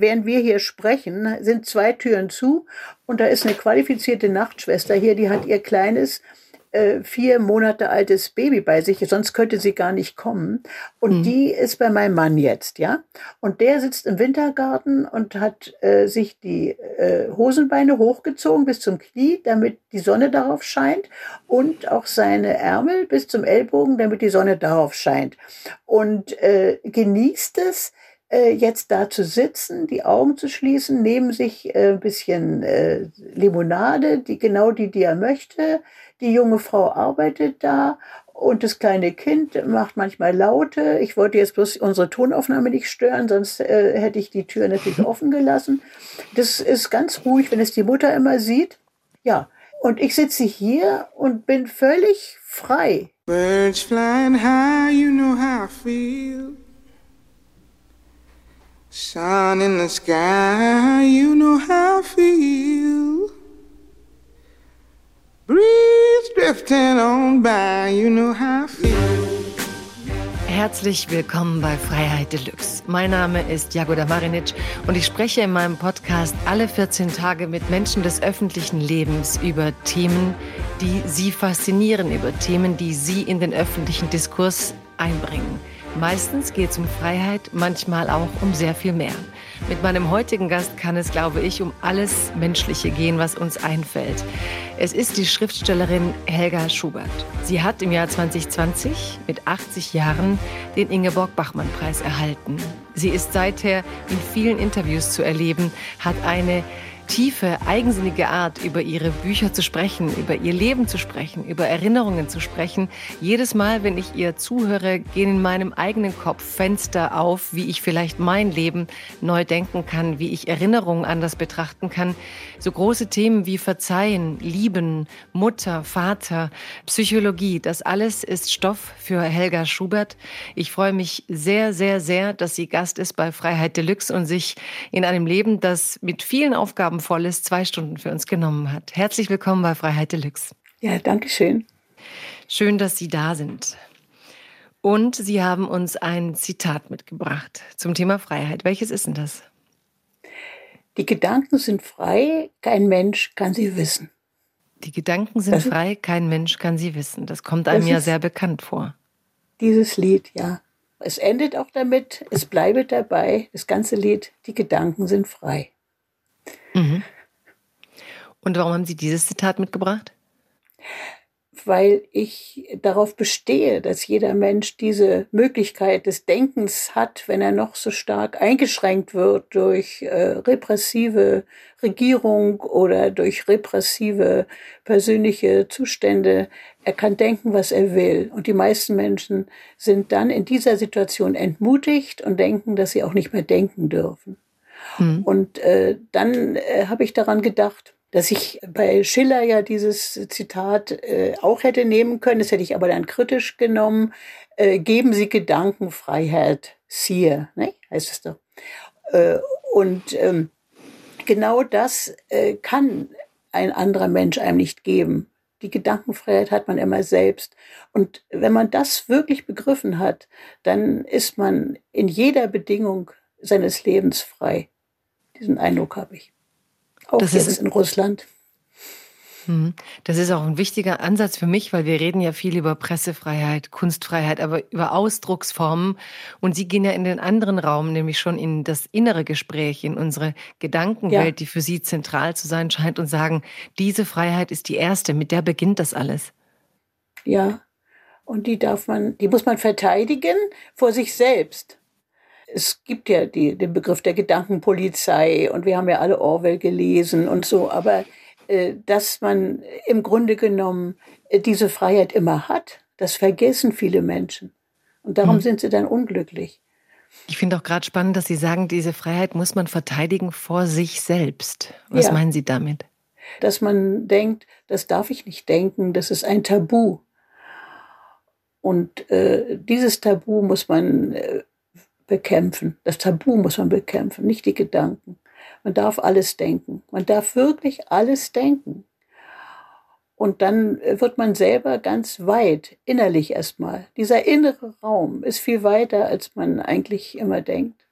während wir hier sprechen, sind zwei Türen zu und da ist eine qualifizierte Nachtschwester hier, die hat ihr kleines äh, vier Monate altes Baby bei sich, sonst könnte sie gar nicht kommen. Und mhm. die ist bei meinem Mann jetzt, ja. Und der sitzt im Wintergarten und hat äh, sich die äh, Hosenbeine hochgezogen bis zum Knie, damit die Sonne darauf scheint und auch seine Ärmel bis zum Ellbogen, damit die Sonne darauf scheint. Und äh, genießt es, äh, jetzt da zu sitzen, die Augen zu schließen, neben sich äh, ein bisschen äh, Limonade, die genau die, die er möchte, die junge Frau arbeitet da und das kleine Kind macht manchmal Laute. Ich wollte jetzt bloß unsere Tonaufnahme nicht stören, sonst äh, hätte ich die Tür natürlich offen gelassen. Das ist ganz ruhig, wenn es die Mutter immer sieht. Ja, und ich sitze hier und bin völlig frei. Birds flying high, you know how I feel. Sun in the sky, you know how I feel. Breeze drifting on by, you know how I feel. Herzlich willkommen bei Freiheit Deluxe. Mein Name ist Jagoda Marinic und ich spreche in meinem Podcast alle 14 Tage mit Menschen des öffentlichen Lebens über Themen, die sie faszinieren, über Themen, die sie in den öffentlichen Diskurs einbringen. Meistens geht es um Freiheit, manchmal auch um sehr viel mehr. Mit meinem heutigen Gast kann es, glaube ich, um alles Menschliche gehen, was uns einfällt. Es ist die Schriftstellerin Helga Schubert. Sie hat im Jahr 2020 mit 80 Jahren den Ingeborg-Bachmann-Preis erhalten. Sie ist seither in vielen Interviews zu erleben, hat eine tiefe, eigensinnige Art, über ihre Bücher zu sprechen, über ihr Leben zu sprechen, über Erinnerungen zu sprechen. Jedes Mal, wenn ich ihr zuhöre, gehen in meinem eigenen Kopf Fenster auf, wie ich vielleicht mein Leben neu denken kann, wie ich Erinnerungen anders betrachten kann. So große Themen wie Verzeihen, Lieben, Mutter, Vater, Psychologie, das alles ist Stoff für Helga Schubert. Ich freue mich sehr, sehr, sehr, dass sie Gast ist bei Freiheit Deluxe und sich in einem Leben, das mit vielen Aufgaben volles zwei Stunden für uns genommen hat. Herzlich willkommen bei Freiheit Deluxe. Ja, danke schön. Schön, dass Sie da sind. Und Sie haben uns ein Zitat mitgebracht zum Thema Freiheit. Welches ist denn das? Die Gedanken sind frei, kein Mensch kann sie wissen. Die Gedanken sind das frei, kein Mensch kann sie wissen. Das kommt einem das ja sehr bekannt vor. Dieses Lied, ja. Es endet auch damit, es bleibe dabei, das ganze Lied, die Gedanken sind frei. Mhm. Und warum haben Sie dieses Zitat mitgebracht? Weil ich darauf bestehe, dass jeder Mensch diese Möglichkeit des Denkens hat, wenn er noch so stark eingeschränkt wird durch äh, repressive Regierung oder durch repressive persönliche Zustände. Er kann denken, was er will. Und die meisten Menschen sind dann in dieser Situation entmutigt und denken, dass sie auch nicht mehr denken dürfen. Mhm. Und äh, dann äh, habe ich daran gedacht, dass ich bei Schiller ja dieses Zitat äh, auch hätte nehmen können, das hätte ich aber dann kritisch genommen. Äh, geben Sie Gedankenfreiheit, siehe, ne? heißt es doch. Äh, und ähm, genau das äh, kann ein anderer Mensch einem nicht geben. Die Gedankenfreiheit hat man immer selbst. Und wenn man das wirklich begriffen hat, dann ist man in jeder Bedingung seines Lebens frei. Diesen Eindruck habe ich. Auch das jetzt ist, in Russland. Hm. Das ist auch ein wichtiger Ansatz für mich, weil wir reden ja viel über Pressefreiheit, Kunstfreiheit, aber über Ausdrucksformen. Und Sie gehen ja in den anderen Raum, nämlich schon in das innere Gespräch, in unsere Gedankenwelt, ja. die für Sie zentral zu sein scheint, und sagen, diese Freiheit ist die erste, mit der beginnt das alles. Ja, und die darf man, die muss man verteidigen vor sich selbst es gibt ja die, den Begriff der Gedankenpolizei und wir haben ja alle Orwell gelesen und so, aber äh, dass man im Grunde genommen äh, diese Freiheit immer hat, das vergessen viele Menschen. Und darum mhm. sind sie dann unglücklich. Ich finde auch gerade spannend, dass Sie sagen, diese Freiheit muss man verteidigen vor sich selbst. Was ja. meinen Sie damit? Dass man denkt, das darf ich nicht denken, das ist ein Tabu. Und äh, dieses Tabu muss man äh, bekämpfen. Das Tabu muss man bekämpfen, nicht die Gedanken. Man darf alles denken. Man darf wirklich alles denken. Und dann wird man selber ganz weit, innerlich erstmal. Dieser innere Raum ist viel weiter, als man eigentlich immer denkt.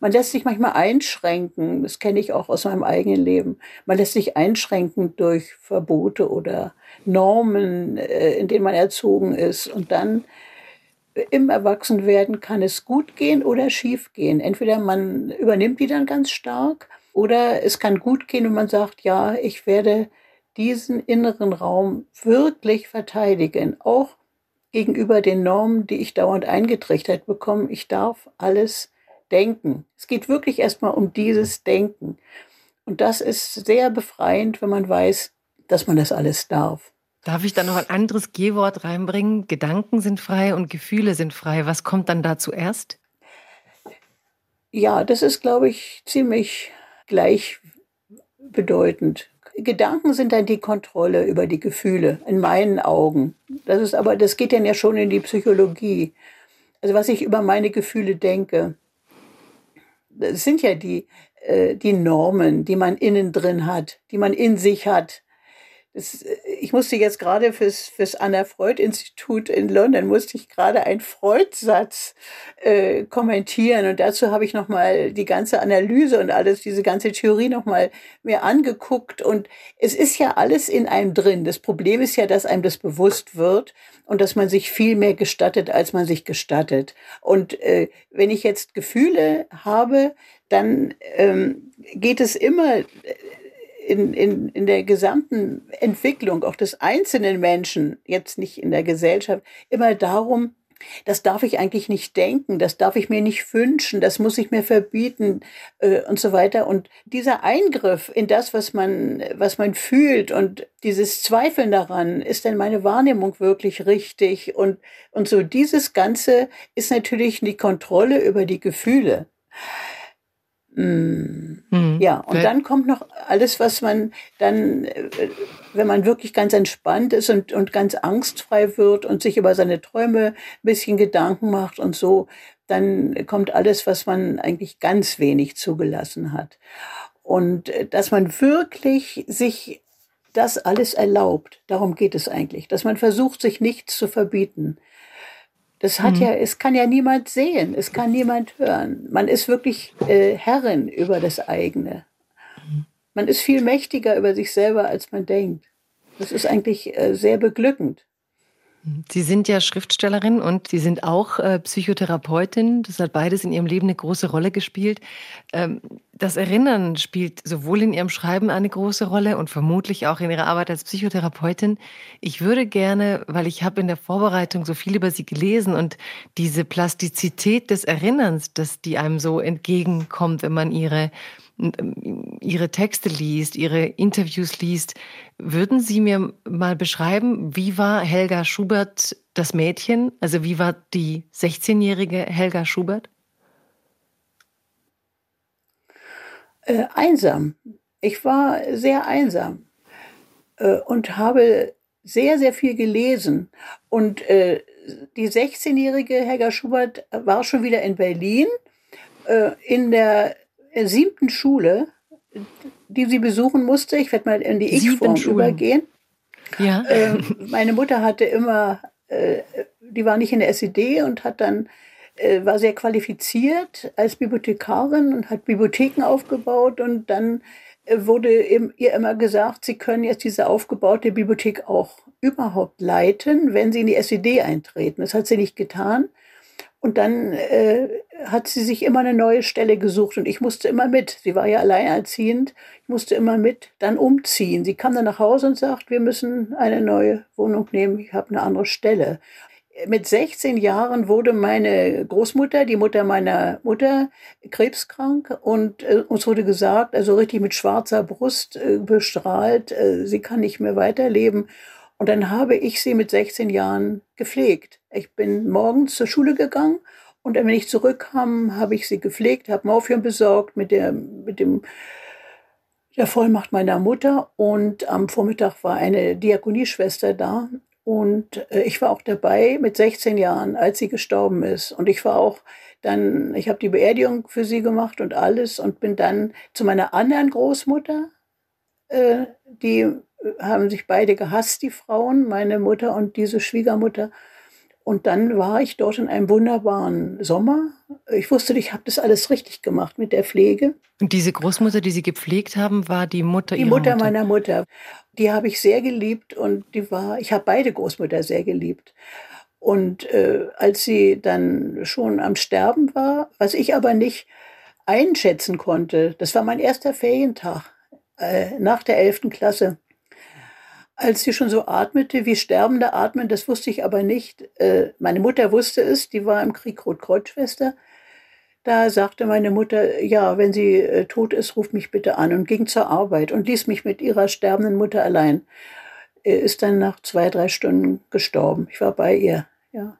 Man lässt sich manchmal einschränken, das kenne ich auch aus meinem eigenen Leben. Man lässt sich einschränken durch Verbote oder Normen, äh, in denen man erzogen ist. Und dann äh, im Erwachsenwerden kann es gut gehen oder schief gehen. Entweder man übernimmt die dann ganz stark oder es kann gut gehen und man sagt, ja, ich werde diesen inneren Raum wirklich verteidigen, auch gegenüber den Normen, die ich dauernd eingetrichtert bekomme. Ich darf alles Denken. Es geht wirklich erstmal um dieses Denken. Und das ist sehr befreiend, wenn man weiß, dass man das alles darf. Darf ich da noch ein anderes G-Wort reinbringen? Gedanken sind frei und Gefühle sind frei. Was kommt dann da zuerst? Ja, das ist, glaube ich, ziemlich gleichbedeutend. Gedanken sind dann die Kontrolle über die Gefühle, in meinen Augen. Das ist aber, das geht dann ja schon in die Psychologie. Also was ich über meine Gefühle denke das sind ja die, äh, die Normen, die man innen drin hat, die man in sich hat. Das, äh, ich musste jetzt gerade fürs, fürs Anna-Freud-Institut in London, musste ich gerade einen Freud-Satz äh, kommentieren. Und dazu habe ich nochmal die ganze Analyse und alles, diese ganze Theorie nochmal mir angeguckt. Und es ist ja alles in einem drin. Das Problem ist ja, dass einem das bewusst wird und dass man sich viel mehr gestattet, als man sich gestattet. Und äh, wenn ich jetzt Gefühle habe, dann ähm, geht es immer in, in, in der gesamten Entwicklung auch des einzelnen Menschen, jetzt nicht in der Gesellschaft, immer darum, das darf ich eigentlich nicht denken, das darf ich mir nicht wünschen, das muss ich mir verbieten äh, und so weiter. Und dieser Eingriff in das, was man, was man fühlt und dieses Zweifeln daran, ist denn meine Wahrnehmung wirklich richtig? Und, und so dieses Ganze ist natürlich die Kontrolle über die Gefühle. Mhm. Ja, und dann kommt noch alles, was man dann, äh, wenn man wirklich ganz entspannt ist und, und ganz angstfrei wird und sich über seine Träume ein bisschen Gedanken macht und so, dann kommt alles, was man eigentlich ganz wenig zugelassen hat. Und äh, dass man wirklich sich das alles erlaubt, darum geht es eigentlich, dass man versucht, sich nichts zu verbieten das hat mhm. ja, es kann ja niemand sehen, es kann niemand hören. Man ist wirklich äh, Herrin über das eigene. Man ist viel mächtiger über sich selber, als man denkt. Das ist eigentlich äh, sehr beglückend. Sie sind ja Schriftstellerin und Sie sind auch äh, Psychotherapeutin. Das hat beides in Ihrem Leben eine große Rolle gespielt. Ähm, das Erinnern spielt sowohl in Ihrem Schreiben eine große Rolle und vermutlich auch in Ihrer Arbeit als Psychotherapeutin. Ich würde gerne, weil ich habe in der Vorbereitung so viel über Sie gelesen und diese Plastizität des Erinnerns, dass die einem so entgegenkommt, wenn man Ihre Ihre Texte liest, Ihre Interviews liest, würden Sie mir mal beschreiben, wie war Helga Schubert das Mädchen? Also wie war die 16-jährige Helga Schubert? Äh, einsam. Ich war sehr einsam äh, und habe sehr, sehr viel gelesen. Und äh, die 16-jährige Helga Schubert war schon wieder in Berlin äh, in der siebten Schule, die sie besuchen musste. Ich werde mal in die Ich-Form übergehen. Ja. Äh, meine Mutter hatte immer, äh, die war nicht in der SED und hat dann äh, war sehr qualifiziert als Bibliothekarin und hat Bibliotheken aufgebaut und dann äh, wurde ihr immer gesagt, sie können jetzt diese aufgebaute Bibliothek auch überhaupt leiten, wenn sie in die SED eintreten. Das hat sie nicht getan. Und dann äh, hat sie sich immer eine neue Stelle gesucht und ich musste immer mit. Sie war ja alleinerziehend. Ich musste immer mit dann umziehen. Sie kam dann nach Hause und sagt, wir müssen eine neue Wohnung nehmen. Ich habe eine andere Stelle. Mit 16 Jahren wurde meine Großmutter, die Mutter meiner Mutter, krebskrank und äh, uns wurde gesagt, also richtig mit schwarzer Brust äh, bestrahlt, äh, sie kann nicht mehr weiterleben. Und dann habe ich sie mit 16 Jahren gepflegt. Ich bin morgens zur Schule gegangen und wenn ich zurückkam, habe ich sie gepflegt, habe Morphium besorgt mit der, mit dem, der Vollmacht meiner Mutter und am Vormittag war eine Diakonieschwester da und äh, ich war auch dabei mit 16 Jahren, als sie gestorben ist. Und ich war auch dann, ich habe die Beerdigung für sie gemacht und alles und bin dann zu meiner anderen Großmutter, äh, die haben sich beide gehasst, die Frauen, meine Mutter und diese Schwiegermutter. Und dann war ich dort in einem wunderbaren Sommer. Ich wusste, ich habe das alles richtig gemacht mit der Pflege. Und diese Großmutter, die Sie gepflegt haben, war die Mutter die Mutter, Mutter meiner Mutter. Die habe ich sehr geliebt und die war, ich habe beide Großmütter sehr geliebt. Und äh, als sie dann schon am Sterben war, was ich aber nicht einschätzen konnte, das war mein erster Ferientag äh, nach der 11. Klasse als sie schon so atmete, wie Sterbende atmen, das wusste ich aber nicht. Äh, meine Mutter wusste es, die war im Krieg Rotkreuzschwester. Da sagte meine Mutter, ja, wenn sie äh, tot ist, ruf mich bitte an und ging zur Arbeit und ließ mich mit ihrer sterbenden Mutter allein. Er ist dann nach zwei, drei Stunden gestorben. Ich war bei ihr, ja.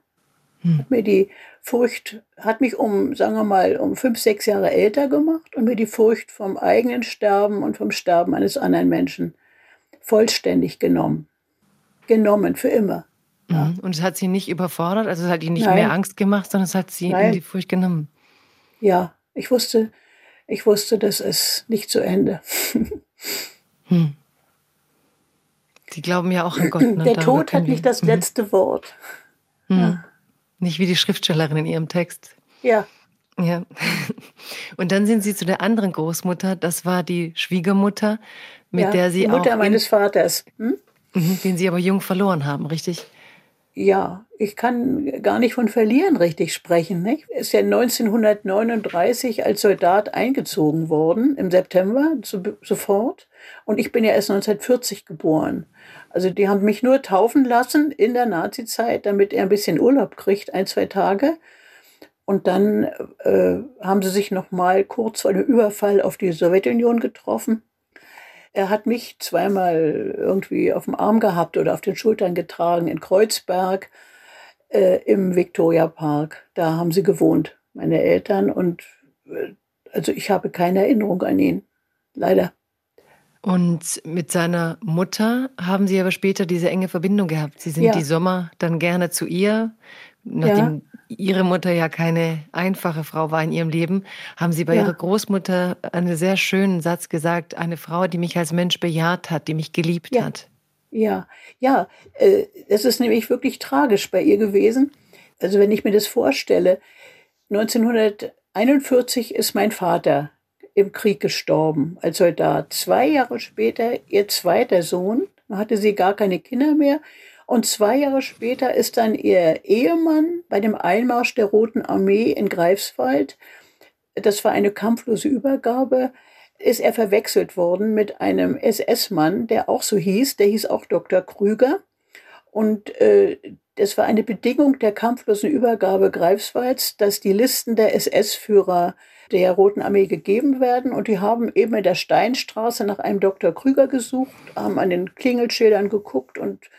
Hm. Hat mir die Furcht, hat mich um, sagen wir mal, um fünf, sechs Jahre älter gemacht und mir die Furcht vom eigenen Sterben und vom Sterben eines anderen Menschen vollständig genommen. Genommen, für immer. Ja. Mhm. Und es hat sie nicht überfordert, also es hat ihnen nicht Nein. mehr Angst gemacht, sondern es hat sie Nein. in die Furcht genommen. Ja, ich wusste, ich wusste, das ist nicht zu Ende. hm. Sie glauben ja auch an Gott. Ne? Der Tod hat nicht das mhm. letzte Wort. Mhm. Ja. Nicht wie die Schriftstellerin in ihrem Text. Ja. Ja. Und dann sind Sie zu der anderen Großmutter, das war die Schwiegermutter, mit ja, der Sie die Mutter meines Vaters. Hm? Mhm, den Sie aber jung verloren haben, richtig? Ja, ich kann gar nicht von verlieren richtig sprechen. Nicht? Er ist ja 1939 als Soldat eingezogen worden, im September so, sofort. Und ich bin ja erst 1940 geboren. Also die haben mich nur taufen lassen in der Nazizeit, damit er ein bisschen Urlaub kriegt, ein, zwei Tage. Und dann äh, haben sie sich noch mal kurz vor dem Überfall auf die Sowjetunion getroffen. Er hat mich zweimal irgendwie auf dem Arm gehabt oder auf den Schultern getragen in Kreuzberg äh, im Victoria Park. Da haben sie gewohnt, meine Eltern. Und äh, also ich habe keine Erinnerung an ihn. Leider. Und mit seiner Mutter haben Sie aber später diese enge Verbindung gehabt. Sie sind ja. die Sommer dann gerne zu ihr, nachdem Ihre Mutter ja keine einfache Frau war in ihrem Leben, haben Sie bei ja. Ihrer Großmutter einen sehr schönen Satz gesagt, eine Frau, die mich als Mensch bejaht hat, die mich geliebt ja. hat. Ja, ja, äh, es ist nämlich wirklich tragisch bei ihr gewesen. Also wenn ich mir das vorstelle, 1941 ist mein Vater im Krieg gestorben als Soldat. Zwei Jahre später ihr zweiter Sohn, hatte sie gar keine Kinder mehr und zwei Jahre später ist dann ihr Ehemann bei dem Einmarsch der Roten Armee in Greifswald, das war eine kampflose Übergabe, ist er verwechselt worden mit einem SS-Mann, der auch so hieß, der hieß auch Dr. Krüger. Und äh, das war eine Bedingung der kampflosen Übergabe Greifswalds, dass die Listen der SS-Führer der Roten Armee gegeben werden. Und die haben eben in der Steinstraße nach einem Dr. Krüger gesucht, haben an den Klingelschildern geguckt und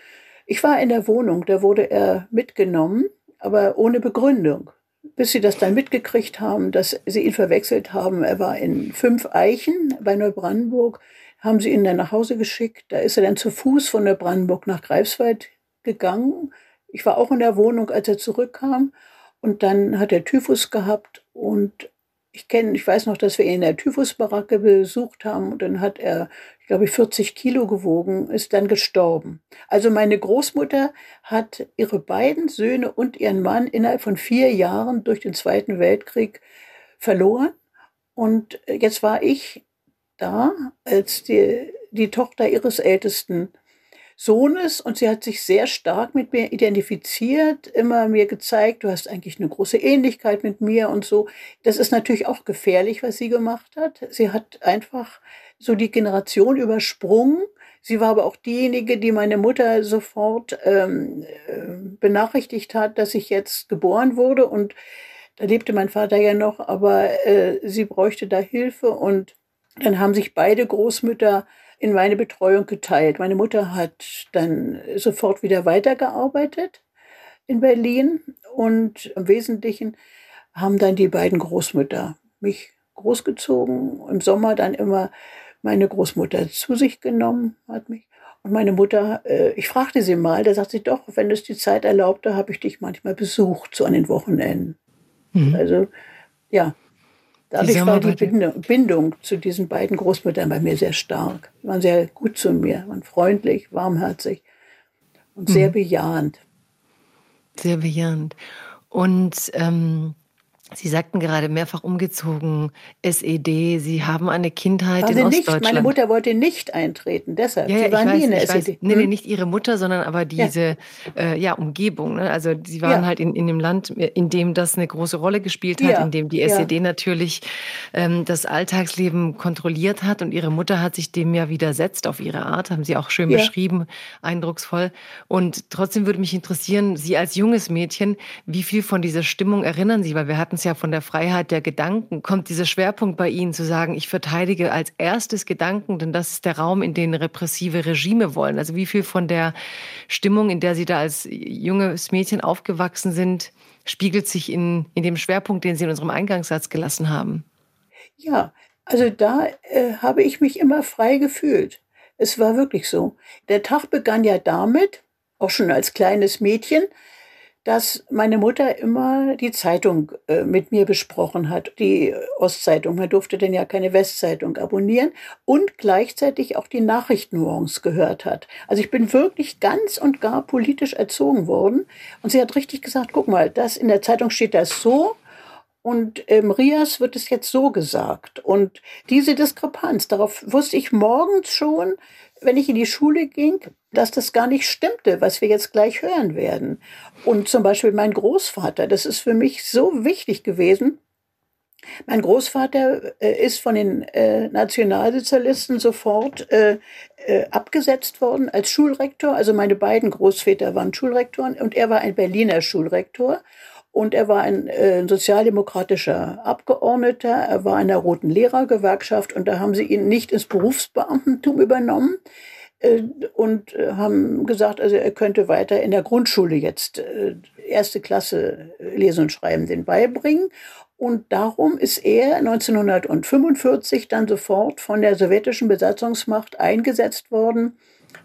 ich war in der Wohnung, da wurde er mitgenommen, aber ohne Begründung. Bis sie das dann mitgekriegt haben, dass sie ihn verwechselt haben. Er war in Fünf Eichen bei Neubrandenburg, haben sie ihn dann nach Hause geschickt. Da ist er dann zu Fuß von Neubrandenburg nach Greifswald gegangen. Ich war auch in der Wohnung, als er zurückkam. Und dann hat er Typhus gehabt und ich kenne, ich weiß noch, dass wir ihn in der Typhusbaracke besucht haben und dann hat er, ich glaube, 40 Kilo gewogen, ist dann gestorben. Also meine Großmutter hat ihre beiden Söhne und ihren Mann innerhalb von vier Jahren durch den Zweiten Weltkrieg verloren. Und jetzt war ich da als die, die Tochter ihres ältesten Sohnes und sie hat sich sehr stark mit mir identifiziert, immer mir gezeigt, du hast eigentlich eine große Ähnlichkeit mit mir und so. Das ist natürlich auch gefährlich, was sie gemacht hat. Sie hat einfach so die Generation übersprungen. Sie war aber auch diejenige, die meine Mutter sofort ähm, äh, benachrichtigt hat, dass ich jetzt geboren wurde und da lebte mein Vater ja noch, aber äh, sie bräuchte da Hilfe und dann haben sich beide Großmütter in meine Betreuung geteilt. Meine Mutter hat dann sofort wieder weitergearbeitet in Berlin und im Wesentlichen haben dann die beiden Großmütter mich großgezogen. Im Sommer dann immer meine Großmutter zu sich genommen, hat mich. Und meine Mutter, äh, ich fragte sie mal, da sagt sie doch, wenn es die Zeit erlaubte, habe ich dich manchmal besucht, so an den Wochenenden. Mhm. Also, ja, Dadurch war die Bindung, Bindung, zu diesen beiden Großmüttern bei mir sehr stark. Die waren sehr gut zu mir, waren freundlich, warmherzig und sehr mhm. bejahend. Sehr bejahend. Und ähm, Sie sagten gerade mehrfach umgezogen, SED, Sie haben eine Kindheit also in nicht, Ostdeutschland. Meine Mutter wollte nicht eintreten, deshalb. Ja, ja, sie war weiß, nie in der SED. Weiß. SED. Nee, nee, nicht Ihre Mutter, sondern aber diese ja. Äh, ja Umgebung. Ne? Also Sie waren halt in, in dem Land, in dem das eine große Rolle gespielt hat, in dem die SED natürlich ähm, das Alltagsleben kontrolliert hat und Ihre Mutter hat sich dem ja widersetzt auf ihre Art, haben Sie auch schön beschrieben, eindrucksvoll. Und trotzdem würde mich interessieren, Sie als junges Mädchen, wie viel von dieser Stimmung erinnern Sie? Weil wir hatten es ja von der Freiheit der Gedanken. Kommt dieser Schwerpunkt bei Ihnen zu sagen, ich verteidige als erstes Gedanken, denn das ist der Raum, in den repressive Regime wollen. Also wie viel von der Stimmung, in der Sie da als junges Mädchen aufgewachsen sind, spiegelt sich in, in dem Schwerpunkt, den Sie in unserem Eingangssatz gelassen haben? Ja, also da äh, habe ich mich immer frei gefühlt. Es war wirklich so. Der Tag begann ja damit, auch schon als kleines Mädchen, dass meine Mutter immer die Zeitung äh, mit mir besprochen hat, die Ostzeitung. Man durfte denn ja keine Westzeitung abonnieren und gleichzeitig auch die Nachrichtennuance gehört hat. Also ich bin wirklich ganz und gar politisch erzogen worden. Und sie hat richtig gesagt, guck mal, das in der Zeitung steht das so und im Rias wird es jetzt so gesagt. Und diese Diskrepanz, darauf wusste ich morgens schon, wenn ich in die Schule ging, dass das gar nicht stimmte, was wir jetzt gleich hören werden. Und zum Beispiel mein Großvater, das ist für mich so wichtig gewesen. Mein Großvater äh, ist von den äh, Nationalsozialisten sofort äh, äh, abgesetzt worden als Schulrektor. Also meine beiden Großväter waren Schulrektoren und er war ein Berliner Schulrektor. Und er war ein äh, sozialdemokratischer Abgeordneter, er war in der Roten Lehrergewerkschaft und da haben sie ihn nicht ins Berufsbeamtentum übernommen äh, und äh, haben gesagt, also er könnte weiter in der Grundschule jetzt äh, erste Klasse äh, Lesen und Schreiben den beibringen. Und darum ist er 1945 dann sofort von der sowjetischen Besatzungsmacht eingesetzt worden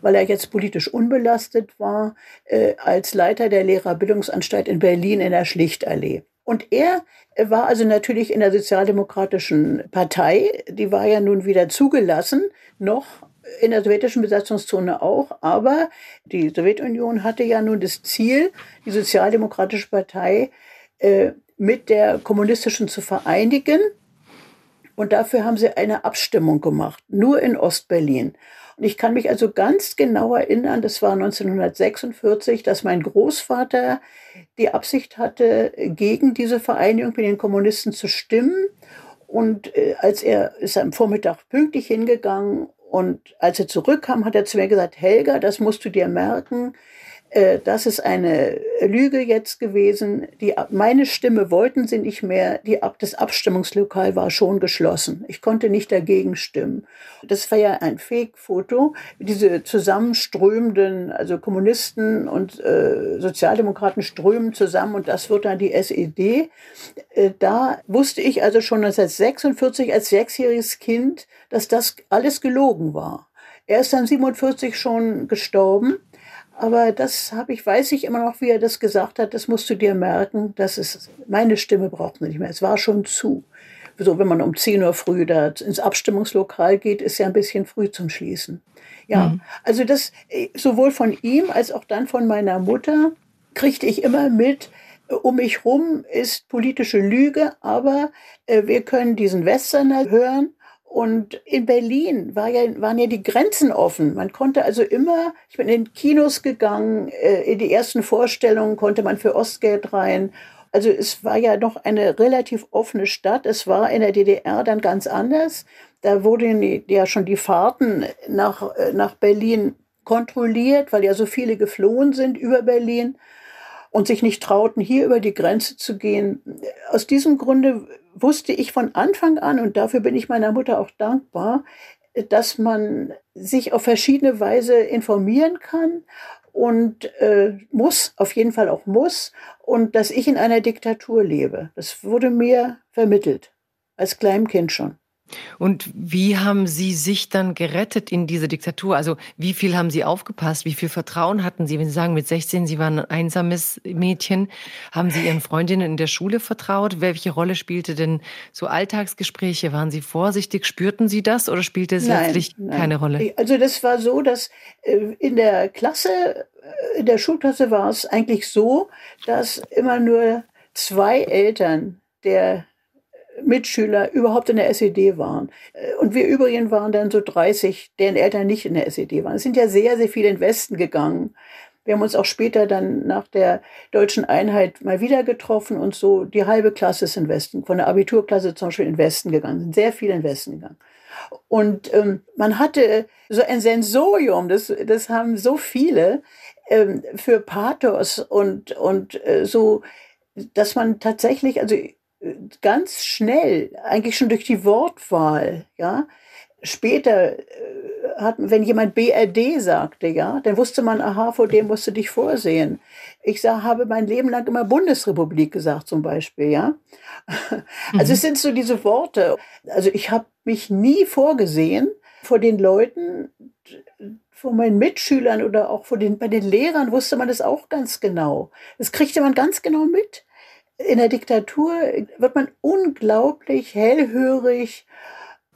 weil er jetzt politisch unbelastet war, äh, als Leiter der Lehrerbildungsanstalt in Berlin in der Schlichtallee. Und er war also natürlich in der Sozialdemokratischen Partei, die war ja nun wieder zugelassen, noch in der sowjetischen Besatzungszone auch, aber die Sowjetunion hatte ja nun das Ziel, die Sozialdemokratische Partei äh, mit der kommunistischen zu vereinigen. Und dafür haben sie eine Abstimmung gemacht, nur in Ostberlin. Ich kann mich also ganz genau erinnern, das war 1946, dass mein Großvater die Absicht hatte, gegen diese Vereinigung mit den Kommunisten zu stimmen. Und äh, als er ist am Vormittag pünktlich hingegangen und als er zurückkam, hat er zu mir gesagt, Helga, das musst du dir merken, das ist eine Lüge jetzt gewesen. Die, meine Stimme wollten sie nicht mehr. Die, das Abstimmungslokal war schon geschlossen. Ich konnte nicht dagegen stimmen. Das war ja ein Fake-Foto. Diese zusammenströmenden, also Kommunisten und äh, Sozialdemokraten strömen zusammen und das wird dann die SED. Äh, da wusste ich also schon 1946 als sechsjähriges Kind, dass das alles gelogen war. Er ist dann 47 schon gestorben. Aber das habe ich, weiß ich immer noch, wie er das gesagt hat. Das musst du dir merken. Das ist, meine Stimme braucht man nicht mehr. Es war schon zu. So, wenn man um 10 Uhr früh da ins Abstimmungslokal geht, ist ja ein bisschen früh zum Schließen. Ja, mhm. also das, äh, sowohl von ihm als auch dann von meiner Mutter kriegte ich immer mit, äh, um mich rum ist politische Lüge, aber äh, wir können diesen Westerner hören und in Berlin war ja, waren ja die Grenzen offen. Man konnte also immer, ich bin in Kinos gegangen, äh, in die ersten Vorstellungen konnte man für Ostgeld rein. Also es war ja noch eine relativ offene Stadt. Es war in der DDR dann ganz anders. Da wurden ja schon die Fahrten nach, äh, nach Berlin kontrolliert, weil ja so viele geflohen sind über Berlin und sich nicht trauten, hier über die Grenze zu gehen. Aus diesem Grunde wusste ich von Anfang an, und dafür bin ich meiner Mutter auch dankbar, dass man sich auf verschiedene Weise informieren kann und äh, muss, auf jeden Fall auch muss, und dass ich in einer Diktatur lebe. Das wurde mir vermittelt, als Kleinkind schon. Und wie haben Sie sich dann gerettet in dieser Diktatur? Also wie viel haben Sie aufgepasst? Wie viel Vertrauen hatten Sie? Wenn Sie sagen, mit 16, Sie waren ein einsames Mädchen, haben Sie Ihren Freundinnen in der Schule vertraut? Welche Rolle spielte denn so Alltagsgespräche? Waren Sie vorsichtig? Spürten Sie das oder spielte es nein, letztlich nein. keine Rolle? Also das war so, dass äh, in der Klasse, äh, in der Schulklasse war es eigentlich so, dass immer nur zwei Eltern der Mitschüler überhaupt in der SED waren. Äh, und wir übrigens waren dann so 30, deren Eltern nicht in der SED waren. Es sind ja sehr, sehr viele in den Westen gegangen. Wir haben uns auch später dann nach der deutschen Einheit mal wieder getroffen und so die halbe Klasse ist in den Westen, von der Abiturklasse zum Beispiel in den Westen gegangen, sind sehr viele in den Westen gegangen. Und ähm, man hatte so ein Sensorium, das, das haben so viele ähm, für Pathos und, und äh, so, dass man tatsächlich, also ganz schnell, eigentlich schon durch die Wortwahl, ja, später äh, hat, wenn jemand BRD sagte, ja, dann wusste man, aha, vor dem musst du dich vorsehen. Ich sag, habe mein Leben lang immer Bundesrepublik gesagt, zum Beispiel, ja. Also mhm. es sind so diese Worte. Also ich habe mich nie vorgesehen vor den Leuten, vor meinen Mitschülern oder auch vor den, bei den Lehrern wusste man das auch ganz genau. Das kriegte man ganz genau mit in der Diktatur wird man unglaublich hellhörig,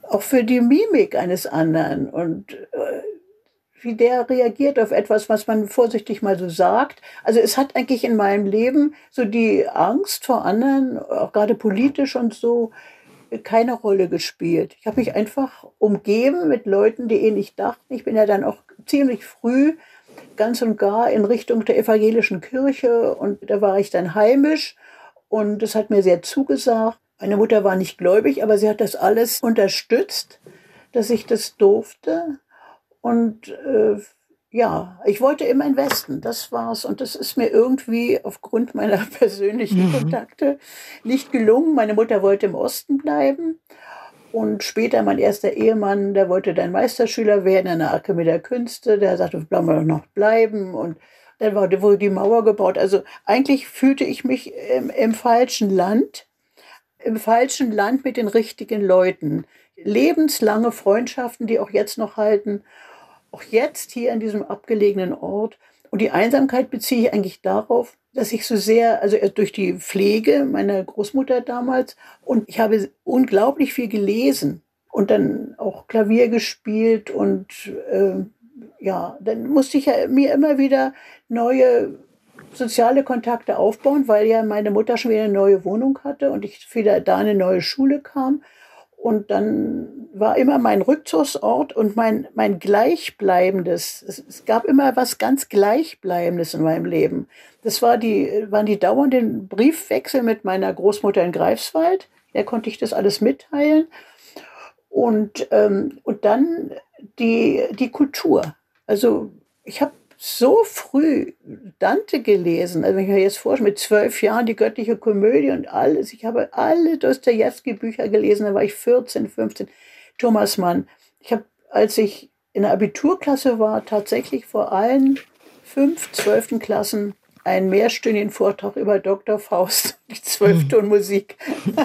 auch für die Mimik eines anderen und äh, wie der reagiert auf etwas, was man vorsichtig mal so sagt. Also es hat eigentlich in meinem Leben so die Angst vor anderen, auch gerade politisch und so, keine Rolle gespielt. Ich habe mich einfach umgeben mit Leuten, die ähnlich dachten. Ich bin ja dann auch ziemlich früh ganz und gar in Richtung der evangelischen Kirche und da war ich dann heimisch und das hat mir sehr zugesagt. Meine Mutter war nicht gläubig, aber sie hat das alles unterstützt, dass ich das durfte. Und äh, ja, ich wollte immer in Westen, das war's. Und das ist mir irgendwie aufgrund meiner persönlichen mhm. Kontakte nicht gelungen. Meine Mutter wollte im Osten bleiben. Und später mein erster Ehemann, der wollte dann Meisterschüler werden an der Akademie der Künste. Der sagte, bleiben wir doch noch bleiben. Und dann wurde die Mauer gebaut. Also eigentlich fühlte ich mich im, im falschen Land, im falschen Land mit den richtigen Leuten. Lebenslange Freundschaften, die auch jetzt noch halten, auch jetzt hier an diesem abgelegenen Ort. Und die Einsamkeit beziehe ich eigentlich darauf, dass ich so sehr, also durch die Pflege meiner Großmutter damals, und ich habe unglaublich viel gelesen und dann auch Klavier gespielt und äh, ja, dann musste ich ja mir immer wieder neue soziale Kontakte aufbauen, weil ja meine Mutter schon wieder eine neue Wohnung hatte und ich wieder da eine neue Schule kam. Und dann war immer mein Rückzugsort und mein, mein Gleichbleibendes. Es, es, gab immer was ganz Gleichbleibendes in meinem Leben. Das war die, waren die dauernden Briefwechsel mit meiner Großmutter in Greifswald. Da konnte ich das alles mitteilen. Und, ähm, und dann die, die Kultur. Also ich habe so früh Dante gelesen, also wenn ich mir jetzt vorstelle, mit zwölf Jahren die göttliche Komödie und alles. Ich habe alle Dostoevsky-Bücher gelesen, da war ich 14, 15. Thomas Mann. Ich habe, als ich in der Abiturklasse war, tatsächlich vor allen fünf, zwölften Klassen einen mehrstündigen Vortrag über Dr. Faust, die Zwölftonmusik,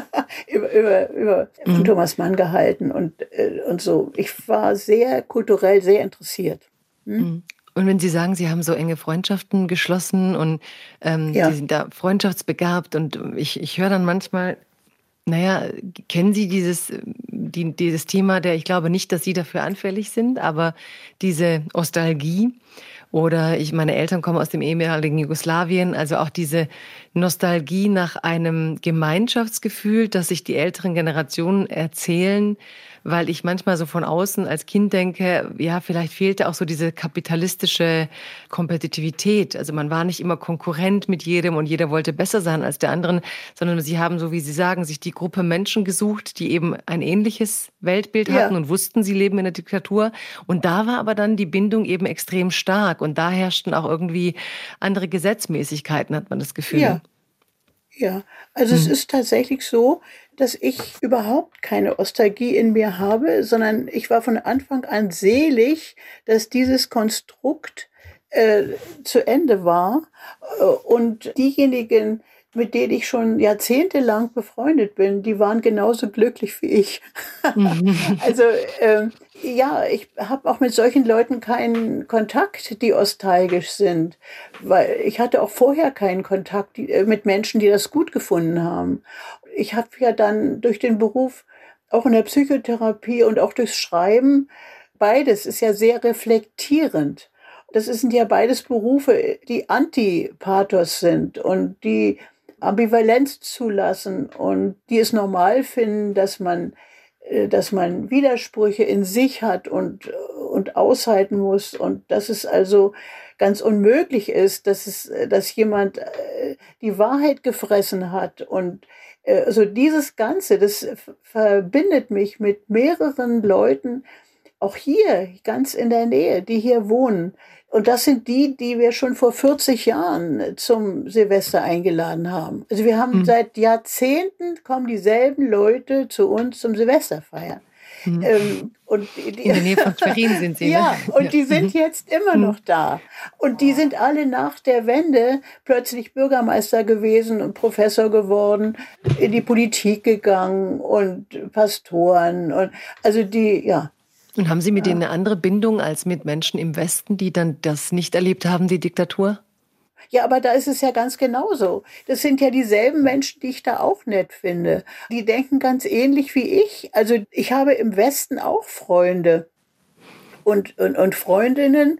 über, über, über mhm. Thomas Mann gehalten und, äh, und so. Ich war sehr kulturell sehr interessiert. Hm? Mhm. Und wenn Sie sagen, Sie haben so enge Freundschaften geschlossen und ähm, ja. Sie sind da freundschaftsbegabt und ich, ich höre dann manchmal, naja, kennen Sie dieses, die, dieses Thema, der ich glaube nicht, dass Sie dafür anfällig sind, aber diese Nostalgie oder ich, meine Eltern kommen aus dem ehemaligen Jugoslawien, also auch diese Nostalgie nach einem Gemeinschaftsgefühl, das sich die älteren Generationen erzählen, weil ich manchmal so von außen als Kind denke, ja, vielleicht fehlte auch so diese kapitalistische Kompetitivität. Also man war nicht immer Konkurrent mit jedem und jeder wollte besser sein als der anderen, sondern sie haben, so wie Sie sagen, sich die Gruppe Menschen gesucht, die eben ein ähnliches Weltbild hatten ja. und wussten, sie leben in der Diktatur. Und da war aber dann die Bindung eben extrem stark und da herrschten auch irgendwie andere Gesetzmäßigkeiten, hat man das Gefühl. Ja. Ja, also hm. es ist tatsächlich so, dass ich überhaupt keine Ostalgie in mir habe, sondern ich war von Anfang an selig, dass dieses Konstrukt äh, zu Ende war. Äh, und diejenigen, mit denen ich schon jahrzehntelang befreundet bin, die waren genauso glücklich wie ich. also ähm, ja, ich habe auch mit solchen Leuten keinen Kontakt, die nostalgisch sind, weil ich hatte auch vorher keinen Kontakt äh, mit Menschen, die das gut gefunden haben. Ich habe ja dann durch den Beruf auch in der Psychotherapie und auch durchs Schreiben, beides ist ja sehr reflektierend. Das sind ja beides Berufe, die Antipathos sind und die Ambivalenz zulassen und die es normal finden, dass man, dass man Widersprüche in sich hat und, und aushalten muss und dass es also ganz unmöglich ist, dass es, dass jemand äh, die Wahrheit gefressen hat und äh, also dieses Ganze, das verbindet mich mit mehreren Leuten, auch hier ganz in der Nähe, die hier wohnen. Und das sind die, die wir schon vor 40 Jahren zum Silvester eingeladen haben. Also wir haben mhm. seit Jahrzehnten kommen dieselben Leute zu uns zum Silvester feiern. Mhm. Ähm, und die, In der Nähe von Schwerin sind sie. ja, ne? und die sind mhm. jetzt immer noch da. Und die sind alle nach der Wende plötzlich Bürgermeister gewesen und Professor geworden, in die Politik gegangen und Pastoren und also die, ja, und haben Sie mit ja. denen eine andere Bindung als mit Menschen im Westen, die dann das nicht erlebt haben, die Diktatur? Ja, aber da ist es ja ganz genauso. Das sind ja dieselben Menschen, die ich da auch nett finde. Die denken ganz ähnlich wie ich. Also ich habe im Westen auch Freunde und, und, und Freundinnen,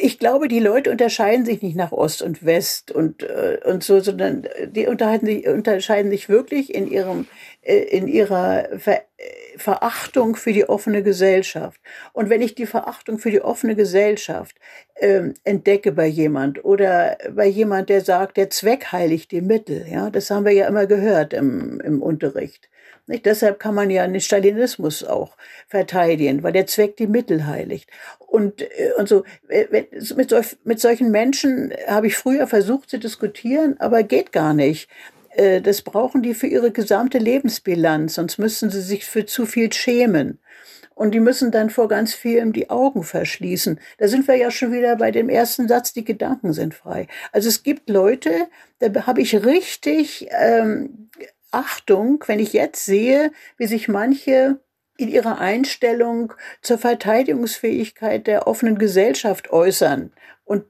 ich glaube, die Leute unterscheiden sich nicht nach Ost und West und, äh, und so, sondern die sich, unterscheiden sich wirklich in ihrem, äh, in ihrer Ver Verachtung für die offene Gesellschaft. Und wenn ich die Verachtung für die offene Gesellschaft ähm, entdecke bei jemand oder bei jemand, der sagt, der Zweck heiligt die Mittel, ja, das haben wir ja immer gehört im, im Unterricht. Nicht? Deshalb kann man ja den Stalinismus auch verteidigen, weil der Zweck die Mittel heiligt. Und, äh, und so, mit, solch, mit solchen Menschen habe ich früher versucht zu diskutieren, aber geht gar nicht. Äh, das brauchen die für ihre gesamte Lebensbilanz, sonst müssen sie sich für zu viel schämen. Und die müssen dann vor ganz vielem die Augen verschließen. Da sind wir ja schon wieder bei dem ersten Satz, die Gedanken sind frei. Also es gibt Leute, da habe ich richtig ähm, Achtung, wenn ich jetzt sehe, wie sich manche in ihrer Einstellung zur Verteidigungsfähigkeit der offenen Gesellschaft äußern. Und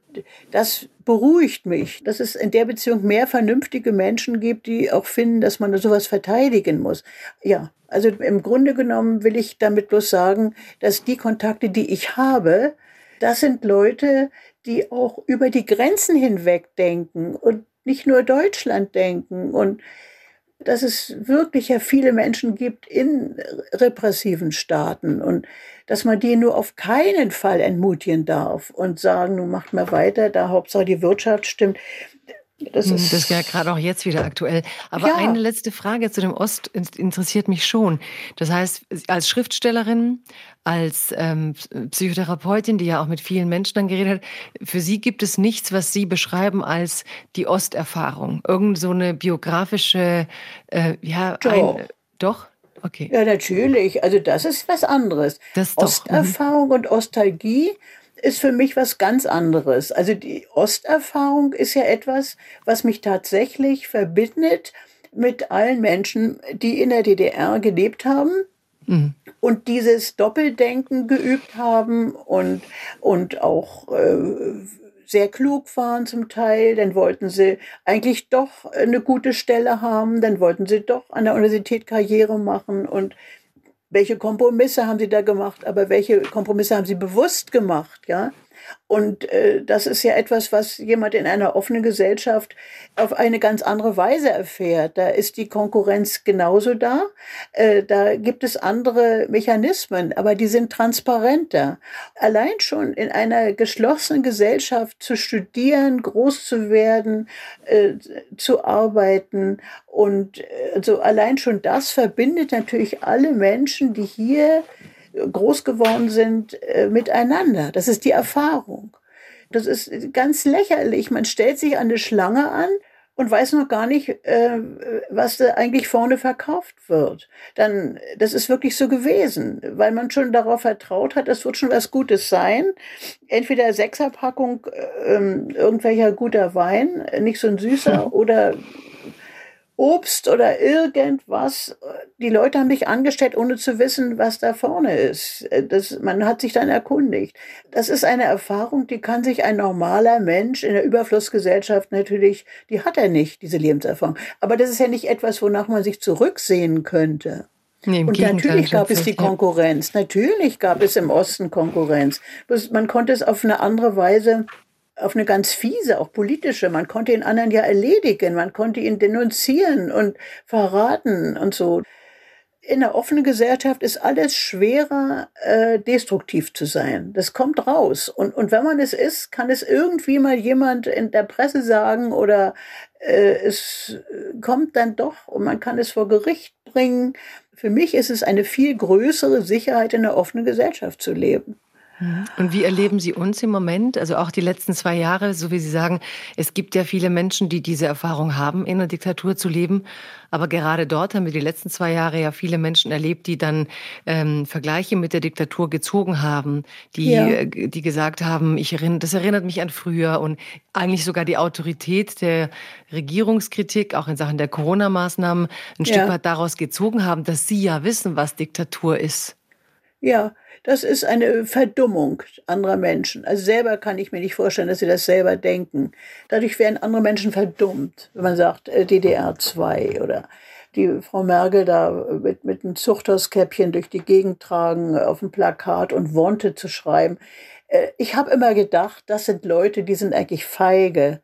das beruhigt mich, dass es in der Beziehung mehr vernünftige Menschen gibt, die auch finden, dass man sowas verteidigen muss. Ja, also im Grunde genommen will ich damit bloß sagen, dass die Kontakte, die ich habe, das sind Leute, die auch über die Grenzen hinweg denken und nicht nur Deutschland denken und dass es wirklich ja viele Menschen gibt in repressiven Staaten und dass man die nur auf keinen Fall entmutigen darf und sagen, nun macht mal weiter, da Hauptsache die Wirtschaft stimmt. Das hm, ist, das ist ja gerade auch jetzt wieder aktuell. Aber ja. eine letzte Frage zu dem Ost interessiert mich schon. Das heißt, als Schriftstellerin, als ähm, Psychotherapeutin, die ja auch mit vielen Menschen dann geredet hat, für Sie gibt es nichts, was Sie beschreiben als die Osterfahrung. Irgend so eine biografische, äh, ja, doch. Ein, doch? Okay. Ja, natürlich. Also das ist was anderes. Das. Mhm. Osterfahrung und Ostalgie ist für mich was ganz anderes. Also die Osterfahrung ist ja etwas, was mich tatsächlich verbindet mit allen Menschen, die in der DDR gelebt haben. Mhm. Und dieses Doppeldenken geübt haben und, und auch äh, sehr klug waren zum Teil, dann wollten sie eigentlich doch eine gute Stelle haben, dann wollten sie doch an der Universität Karriere machen und welche Kompromisse haben sie da gemacht, aber welche Kompromisse haben sie bewusst gemacht, ja? Und äh, das ist ja etwas, was jemand in einer offenen Gesellschaft auf eine ganz andere Weise erfährt. Da ist die Konkurrenz genauso da. Äh, da gibt es andere Mechanismen, aber die sind transparenter. Allein schon in einer geschlossenen Gesellschaft zu studieren, groß zu werden, äh, zu arbeiten und also allein schon das verbindet natürlich alle Menschen, die hier groß geworden sind äh, miteinander. Das ist die Erfahrung. Das ist ganz lächerlich. Man stellt sich an eine Schlange an und weiß noch gar nicht, äh, was da eigentlich vorne verkauft wird. Dann, das ist wirklich so gewesen, weil man schon darauf vertraut hat, das wird schon was Gutes sein. Entweder Sechserpackung äh, irgendwelcher guter Wein, nicht so ein süßer, oder Obst oder irgendwas. Die Leute haben dich angestellt, ohne zu wissen, was da vorne ist. Das, man hat sich dann erkundigt. Das ist eine Erfahrung, die kann sich ein normaler Mensch in der Überflussgesellschaft natürlich, die hat er nicht, diese Lebenserfahrung. Aber das ist ja nicht etwas, wonach man sich zurücksehen könnte. Nee, und natürlich gab es die Konkurrenz. Natürlich gab es im Osten Konkurrenz. Man konnte es auf eine andere Weise auf eine ganz fiese, auch politische. Man konnte den anderen ja erledigen, man konnte ihn denunzieren und verraten und so. In der offenen Gesellschaft ist alles schwerer, äh, destruktiv zu sein. Das kommt raus. Und, und wenn man es ist, kann es irgendwie mal jemand in der Presse sagen oder äh, es kommt dann doch und man kann es vor Gericht bringen. Für mich ist es eine viel größere Sicherheit, in der offenen Gesellschaft zu leben. Und wie erleben Sie uns im Moment? Also auch die letzten zwei Jahre, so wie Sie sagen, es gibt ja viele Menschen, die diese Erfahrung haben, in einer Diktatur zu leben. Aber gerade dort haben wir die letzten zwei Jahre ja viele Menschen erlebt, die dann ähm, Vergleiche mit der Diktatur gezogen haben, die, ja. Äh, die gesagt haben, ich erinnere, das erinnert mich an früher und eigentlich sogar die Autorität der Regierungskritik, auch in Sachen der Corona-Maßnahmen, ein ja. Stück weit daraus gezogen haben, dass sie ja wissen, was Diktatur ist. Ja, das ist eine Verdummung anderer Menschen. Also selber kann ich mir nicht vorstellen, dass sie das selber denken. Dadurch werden andere Menschen verdummt, wenn man sagt äh, DDR 2 oder die Frau Merkel da mit, mit einem Zuchthauskäppchen durch die Gegend tragen auf dem Plakat und Wanted zu schreiben. Äh, ich habe immer gedacht, das sind Leute, die sind eigentlich feige.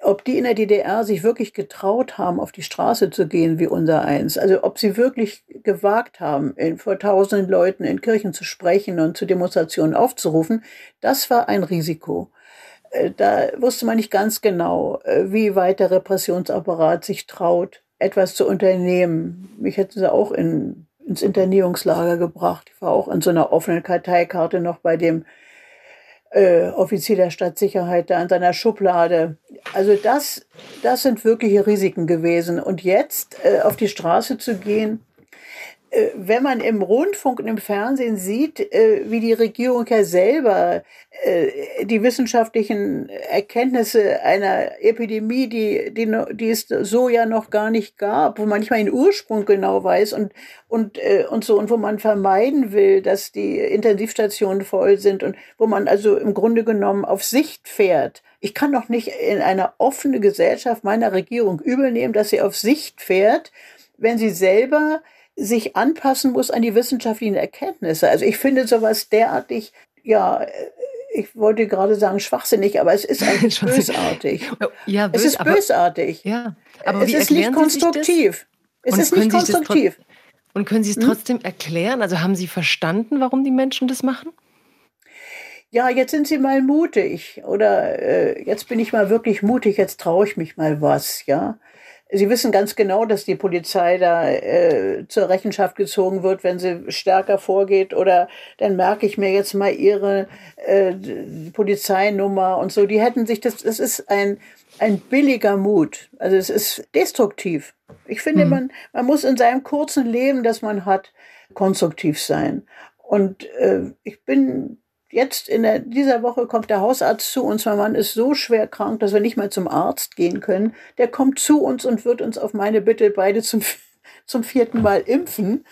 Ob die in der DDR sich wirklich getraut haben, auf die Straße zu gehen wie unser eins, also ob sie wirklich gewagt haben, in, vor tausenden Leuten in Kirchen zu sprechen und zu Demonstrationen aufzurufen, das war ein Risiko. Äh, da wusste man nicht ganz genau, äh, wie weit der Repressionsapparat sich traut, etwas zu unternehmen. Mich hätten sie auch in, ins Internierungslager gebracht. Ich war auch an so einer offenen Karteikarte noch bei dem äh, Offizier der Stadtsicherheit da in seiner Schublade. Also das, das sind wirkliche Risiken gewesen. Und jetzt äh, auf die Straße zu gehen, wenn man im Rundfunk und im Fernsehen sieht, äh, wie die Regierung ja selber äh, die wissenschaftlichen Erkenntnisse einer Epidemie, die, die, die es so ja noch gar nicht gab, wo man nicht mal den Ursprung genau weiß und, und, und so, und wo man vermeiden will, dass die Intensivstationen voll sind und wo man also im Grunde genommen auf Sicht fährt. Ich kann doch nicht in einer offenen Gesellschaft meiner Regierung übel nehmen, dass sie auf Sicht fährt, wenn sie selber sich anpassen muss an die wissenschaftlichen Erkenntnisse. Also ich finde sowas derartig, ja, äh, ich wollte gerade sagen schwachsinnig, aber es ist eigentlich bösartig. Ja, bös, es ist bösartig. Aber, ja, aber es ist nicht konstruktiv. Es ist nicht konstruktiv. Und können Sie es hm? trotzdem erklären? Also haben Sie verstanden, warum die Menschen das machen? Ja, jetzt sind Sie mal mutig oder äh, jetzt bin ich mal wirklich mutig, jetzt traue ich mich mal was, ja. Sie wissen ganz genau, dass die Polizei da äh, zur Rechenschaft gezogen wird, wenn sie stärker vorgeht. Oder dann merke ich mir jetzt mal ihre äh, Polizeinummer und so. Die hätten sich das, das ist ein, ein billiger Mut. Also es ist destruktiv. Ich finde, mhm. man, man muss in seinem kurzen Leben, das man hat, konstruktiv sein. Und äh, ich bin Jetzt in der, dieser Woche kommt der Hausarzt zu uns. Mein Mann ist so schwer krank, dass wir nicht mehr zum Arzt gehen können. Der kommt zu uns und wird uns auf meine Bitte beide zum, zum vierten Mal impfen.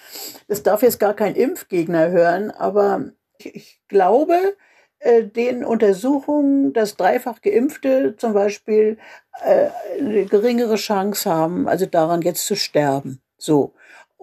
Das darf jetzt gar kein Impfgegner hören, aber ich, ich glaube, äh, den Untersuchungen, dass dreifach Geimpfte zum Beispiel äh, eine geringere Chance haben, also daran jetzt zu sterben. So.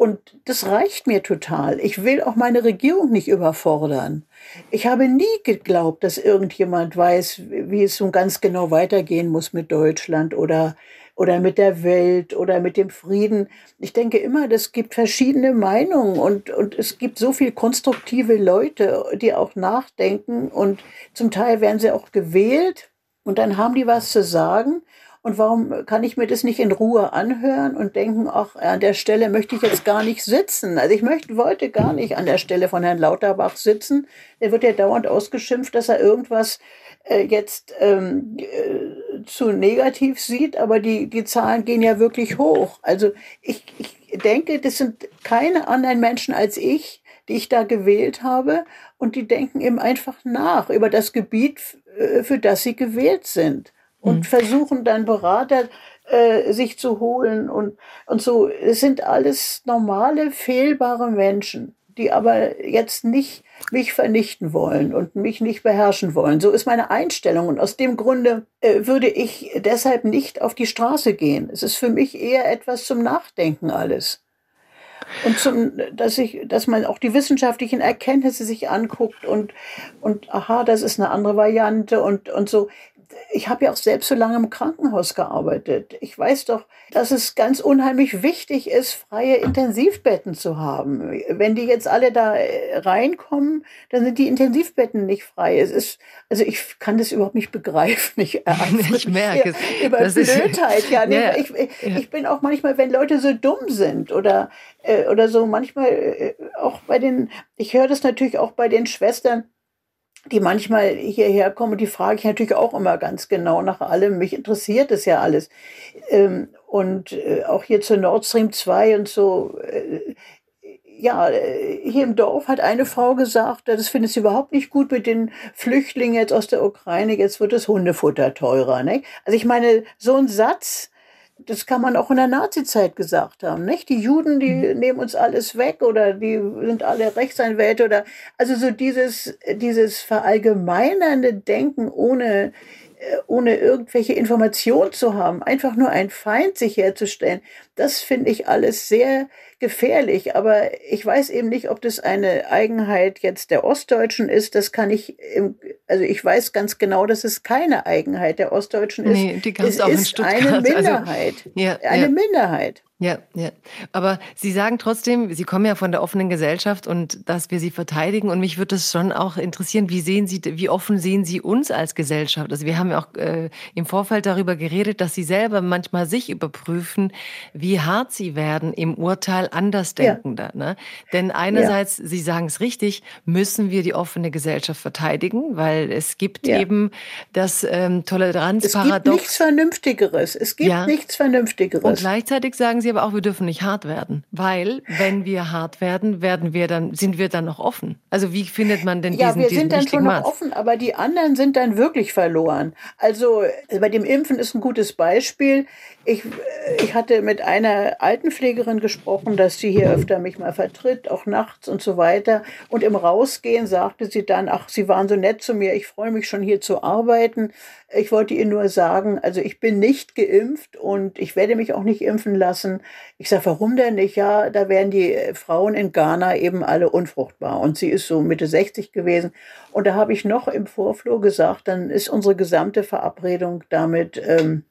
Und das reicht mir total. Ich will auch meine Regierung nicht überfordern. Ich habe nie geglaubt, dass irgendjemand weiß, wie es so ganz genau weitergehen muss mit Deutschland oder, oder mit der Welt oder mit dem Frieden. Ich denke immer, es gibt verschiedene Meinungen und, und es gibt so viel konstruktive Leute, die auch nachdenken und zum Teil werden sie auch gewählt und dann haben die was zu sagen. Und warum kann ich mir das nicht in Ruhe anhören und denken, ach, an der Stelle möchte ich jetzt gar nicht sitzen. Also ich möchte, wollte gar nicht an der Stelle von Herrn Lauterbach sitzen. Der wird ja dauernd ausgeschimpft, dass er irgendwas äh, jetzt ähm, äh, zu negativ sieht, aber die, die Zahlen gehen ja wirklich hoch. Also ich, ich denke, das sind keine anderen Menschen als ich, die ich da gewählt habe und die denken eben einfach nach über das Gebiet, äh, für das sie gewählt sind und mhm. versuchen dann Berater äh, sich zu holen und, und so. Es sind alles normale, fehlbare Menschen, die aber jetzt nicht mich vernichten wollen und mich nicht beherrschen wollen. So ist meine Einstellung. Und aus dem Grunde äh, würde ich deshalb nicht auf die Straße gehen. Es ist für mich eher etwas zum Nachdenken alles. Und zum, dass ich, dass man auch die wissenschaftlichen Erkenntnisse sich anguckt und, und aha, das ist eine andere Variante und, und so ich habe ja auch selbst so lange im Krankenhaus gearbeitet. Ich weiß doch, dass es ganz unheimlich wichtig ist, freie Intensivbetten zu haben. Wenn die jetzt alle da äh, reinkommen, dann sind die Intensivbetten nicht frei. Es ist, also ich kann das überhaupt nicht begreifen. Ich, äh, ich merke es. Über das Blödheit. Ist, ja, ja, ich, ich bin auch manchmal, wenn Leute so dumm sind oder, äh, oder so, manchmal auch bei den, ich höre das natürlich auch bei den Schwestern, die manchmal hierher kommen, die frage ich natürlich auch immer ganz genau nach allem. Mich interessiert es ja alles. Ähm, und äh, auch hier zu Nord Stream 2 und so. Äh, ja, äh, hier im Dorf hat eine Frau gesagt, das findet sie überhaupt nicht gut mit den Flüchtlingen jetzt aus der Ukraine, jetzt wird das Hundefutter teurer. Ne? Also ich meine, so ein Satz, das kann man auch in der Nazizeit gesagt haben, nicht? Die Juden, die mhm. nehmen uns alles weg oder die sind alle Rechtsanwälte oder also so dieses dieses verallgemeinernde Denken ohne äh, ohne irgendwelche Informationen zu haben, einfach nur ein Feind sich herzustellen, das finde ich alles sehr gefährlich. Aber ich weiß eben nicht, ob das eine Eigenheit jetzt der Ostdeutschen ist. Das kann ich, im, also ich weiß ganz genau, dass es keine Eigenheit der Ostdeutschen ist. Nee, die es auch ist eine also, Minderheit. Also, ja, eine ja. Minderheit. Ja, ja. Aber Sie sagen trotzdem, Sie kommen ja von der offenen Gesellschaft und dass wir sie verteidigen. Und mich würde es schon auch interessieren, wie sehen Sie, wie offen sehen Sie uns als Gesellschaft? Also wir haben ja auch äh, im Vorfeld darüber geredet, dass Sie selber manchmal sich überprüfen, wie hart Sie werden im Urteil Andersdenkender. Ja. Ne? Denn einerseits, ja. Sie sagen es richtig, müssen wir die offene Gesellschaft verteidigen, weil es gibt ja. eben das ähm, Toleranzparadox. Es gibt nichts Vernünftigeres. Es gibt nichts Vernünftigeres. Und gleichzeitig sagen Sie aber auch, wir dürfen nicht hart werden, weil wenn wir hart werden, werden wir dann, sind wir dann noch offen. Also wie findet man denn diesen Ja, wir sind dann schon noch offen, aber die anderen sind dann wirklich verloren. Also bei dem Impfen ist ein gutes Beispiel. Ich, ich hatte mit einer Altenpflegerin gesprochen, dass sie hier öfter mich mal vertritt, auch nachts und so weiter. Und im Rausgehen sagte sie dann, ach, Sie waren so nett zu mir, ich freue mich schon hier zu arbeiten. Ich wollte ihr nur sagen, also ich bin nicht geimpft und ich werde mich auch nicht impfen lassen. Ich sage, warum denn nicht? Ja, da wären die äh, Frauen in Ghana eben alle unfruchtbar. Und sie ist so Mitte 60 gewesen. Und da habe ich noch im Vorflur gesagt, dann ist unsere gesamte Verabredung damit ähm,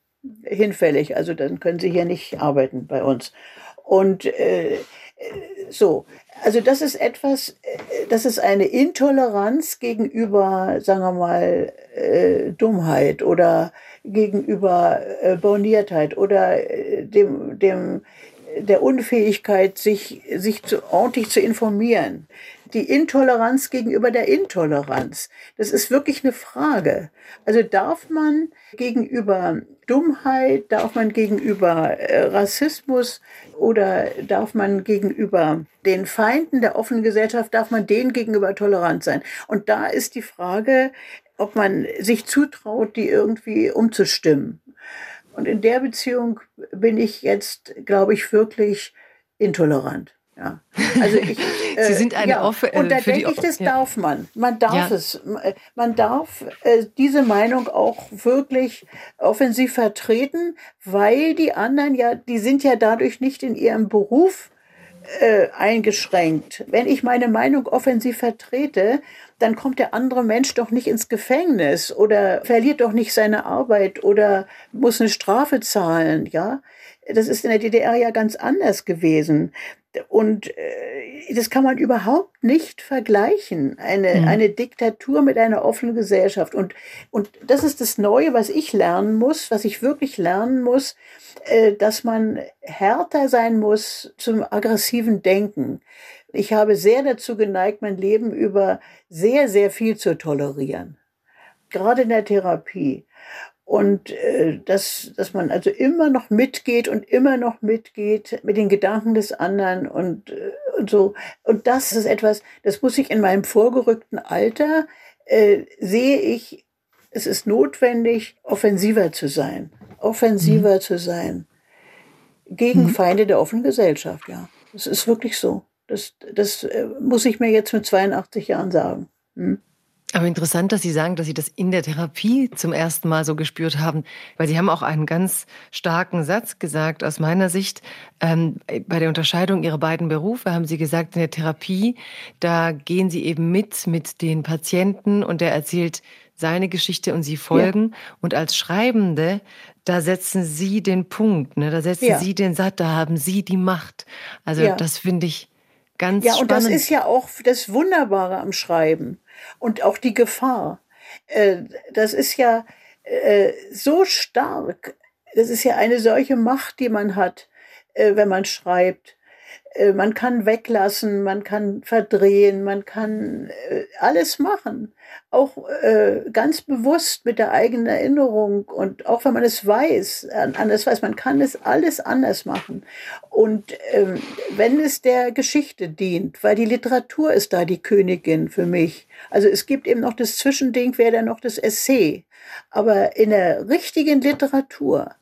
hinfällig. Also dann können sie hier nicht arbeiten bei uns. Und äh, so, also das ist etwas, äh, das ist eine Intoleranz gegenüber, sagen wir mal, äh, Dummheit oder gegenüber äh, Borniertheit oder äh, dem, dem, der Unfähigkeit, sich, sich zu, ordentlich zu informieren. Die Intoleranz gegenüber der Intoleranz. Das ist wirklich eine Frage. Also darf man gegenüber Dummheit, darf man gegenüber äh, Rassismus oder darf man gegenüber den Feinden der offenen Gesellschaft, darf man denen gegenüber tolerant sein? Und da ist die Frage, ob man sich zutraut, die irgendwie umzustimmen. Und in der Beziehung bin ich jetzt, glaube ich, wirklich intolerant. Ja. Also ich, äh, Sie sind eine ja. Offe, äh, Und da denke ich, das ja. darf man. Man darf ja. es. Man darf äh, diese Meinung auch wirklich offensiv vertreten, weil die anderen ja, die sind ja dadurch nicht in ihrem Beruf äh, eingeschränkt. Wenn ich meine Meinung offensiv vertrete, dann kommt der andere Mensch doch nicht ins Gefängnis oder verliert doch nicht seine Arbeit oder muss eine Strafe zahlen, ja. Das ist in der DDR ja ganz anders gewesen. Und äh, das kann man überhaupt nicht vergleichen. Eine, mhm. eine Diktatur mit einer offenen Gesellschaft. Und, und das ist das Neue, was ich lernen muss, was ich wirklich lernen muss, äh, dass man härter sein muss zum aggressiven Denken. Ich habe sehr dazu geneigt, mein Leben über sehr, sehr viel zu tolerieren. Gerade in der Therapie. Und äh, dass, dass man also immer noch mitgeht und immer noch mitgeht mit den Gedanken des anderen und, äh, und so. Und das ist etwas, das muss ich in meinem vorgerückten Alter, äh, sehe ich, es ist notwendig, offensiver zu sein. offensiver mhm. zu sein. Gegen mhm. Feinde der offenen Gesellschaft, ja. Das ist wirklich so. Das, das äh, muss ich mir jetzt mit 82 Jahren sagen. Hm? Aber interessant, dass Sie sagen, dass Sie das in der Therapie zum ersten Mal so gespürt haben, weil Sie haben auch einen ganz starken Satz gesagt aus meiner Sicht. Ähm, bei der Unterscheidung Ihrer beiden Berufe haben Sie gesagt, in der Therapie, da gehen Sie eben mit mit den Patienten und der erzählt seine Geschichte und Sie folgen. Ja. Und als Schreibende, da setzen Sie den Punkt, ne? da setzen ja. Sie den Satz, da haben Sie die Macht. Also ja. das finde ich ganz ja, spannend. Ja, und das ist ja auch das Wunderbare am Schreiben und auch die Gefahr. Äh, das ist ja äh, so stark. Das ist ja eine solche Macht, die man hat, äh, wenn man schreibt. Äh, man kann weglassen, man kann verdrehen, man kann äh, alles machen. Auch äh, ganz bewusst mit der eigenen Erinnerung und auch wenn man es weiß, anders weiß, man kann es alles anders machen. Und ähm, wenn es der Geschichte dient, weil die Literatur ist da die Königin für mich. Also es gibt eben noch das Zwischending, wäre dann noch das Essay. Aber in der richtigen Literatur,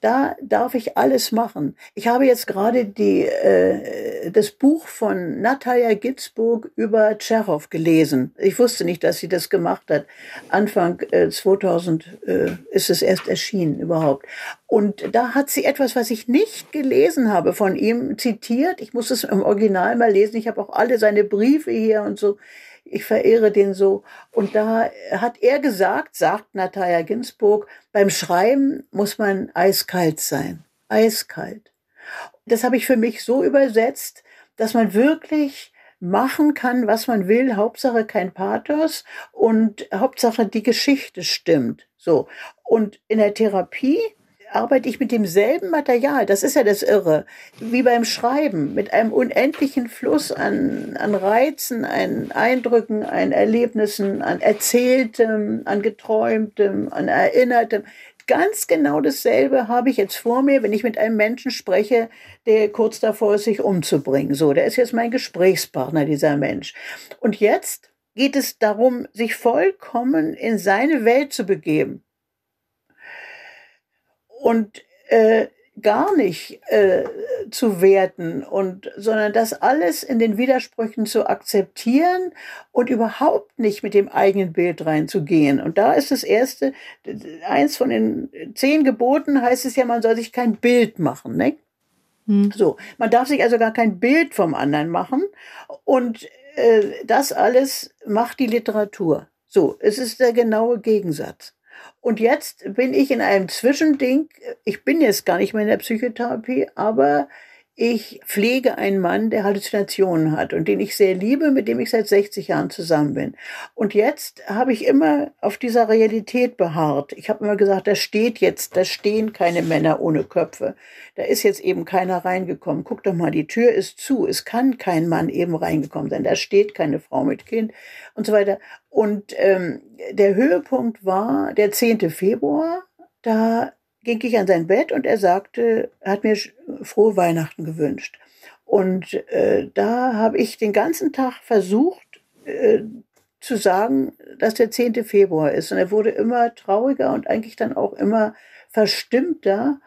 da darf ich alles machen. Ich habe jetzt gerade die, äh, das Buch von Natalia Ginsburg über Tschechow gelesen. Ich wusste nicht, dass sie das gemacht hat. Anfang äh, 2000 äh, ist es erst erschienen überhaupt. Und da hat sie etwas, was ich nicht gelesen habe, von ihm zitiert. Ich muss es im Original mal lesen. Ich habe auch alle seine Briefe hier und so ich verehre den so. Und da hat er gesagt, sagt Natalia Ginsburg, beim Schreiben muss man eiskalt sein. Eiskalt. Das habe ich für mich so übersetzt, dass man wirklich machen kann, was man will. Hauptsache kein Pathos und Hauptsache die Geschichte stimmt. So. Und in der Therapie arbeite ich mit demselben Material. Das ist ja das Irre. Wie beim Schreiben, mit einem unendlichen Fluss an, an Reizen, an Eindrücken, an Erlebnissen, an Erzähltem, an Geträumtem, an Erinnertem. Ganz genau dasselbe habe ich jetzt vor mir, wenn ich mit einem Menschen spreche, der kurz davor ist, sich umzubringen. So, der ist jetzt mein Gesprächspartner, dieser Mensch. Und jetzt geht es darum, sich vollkommen in seine Welt zu begeben und äh, gar nicht äh, zu werten und sondern das alles in den Widersprüchen zu akzeptieren und überhaupt nicht mit dem eigenen Bild reinzugehen. Und da ist das erste, eins von den zehn Geboten heißt es ja, man soll sich kein Bild machen, ne? Hm. So, man darf sich also gar kein Bild vom anderen machen und äh, das alles macht die Literatur. So, es ist der genaue Gegensatz. Und jetzt bin ich in einem Zwischending. Ich bin jetzt gar nicht mehr in der Psychotherapie, aber ich pflege einen Mann, der Halluzinationen hat und den ich sehr liebe, mit dem ich seit 60 Jahren zusammen bin. Und jetzt habe ich immer auf dieser Realität beharrt. Ich habe immer gesagt, da steht jetzt, da stehen keine Männer ohne Köpfe. Da ist jetzt eben keiner reingekommen. Guck doch mal, die Tür ist zu. Es kann kein Mann eben reingekommen sein. Da steht keine Frau mit Kind und so weiter. Und ähm, der Höhepunkt war der 10. Februar. Da ging ich an sein Bett und er sagte, er hat mir frohe Weihnachten gewünscht. Und äh, da habe ich den ganzen Tag versucht äh, zu sagen, dass der 10. Februar ist. Und er wurde immer trauriger und eigentlich dann auch immer verstimmter.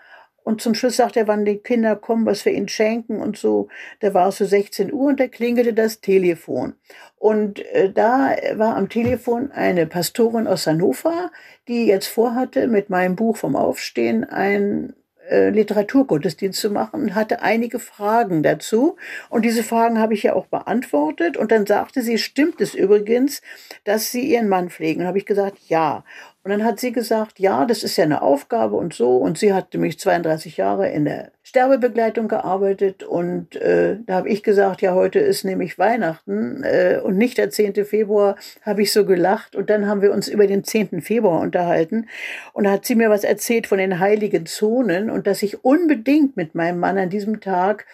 Und zum Schluss sagt er, wann die Kinder kommen, was wir ihnen schenken und so. Da war es so 16 Uhr und da klingelte das Telefon. Und äh, da war am Telefon eine Pastorin aus Hannover, die jetzt vorhatte, mit meinem Buch vom Aufstehen ein äh, Literaturgottesdienst zu machen hatte einige Fragen dazu. Und diese Fragen habe ich ja auch beantwortet. Und dann sagte sie, stimmt es übrigens, dass Sie Ihren Mann pflegen? Und habe ich gesagt, ja. Und dann hat sie gesagt, ja, das ist ja eine Aufgabe und so. Und sie hat nämlich 32 Jahre in der Sterbebegleitung gearbeitet. Und äh, da habe ich gesagt, ja, heute ist nämlich Weihnachten äh, und nicht der 10. Februar, habe ich so gelacht. Und dann haben wir uns über den 10. Februar unterhalten. Und da hat sie mir was erzählt von den heiligen Zonen und dass ich unbedingt mit meinem Mann an diesem Tag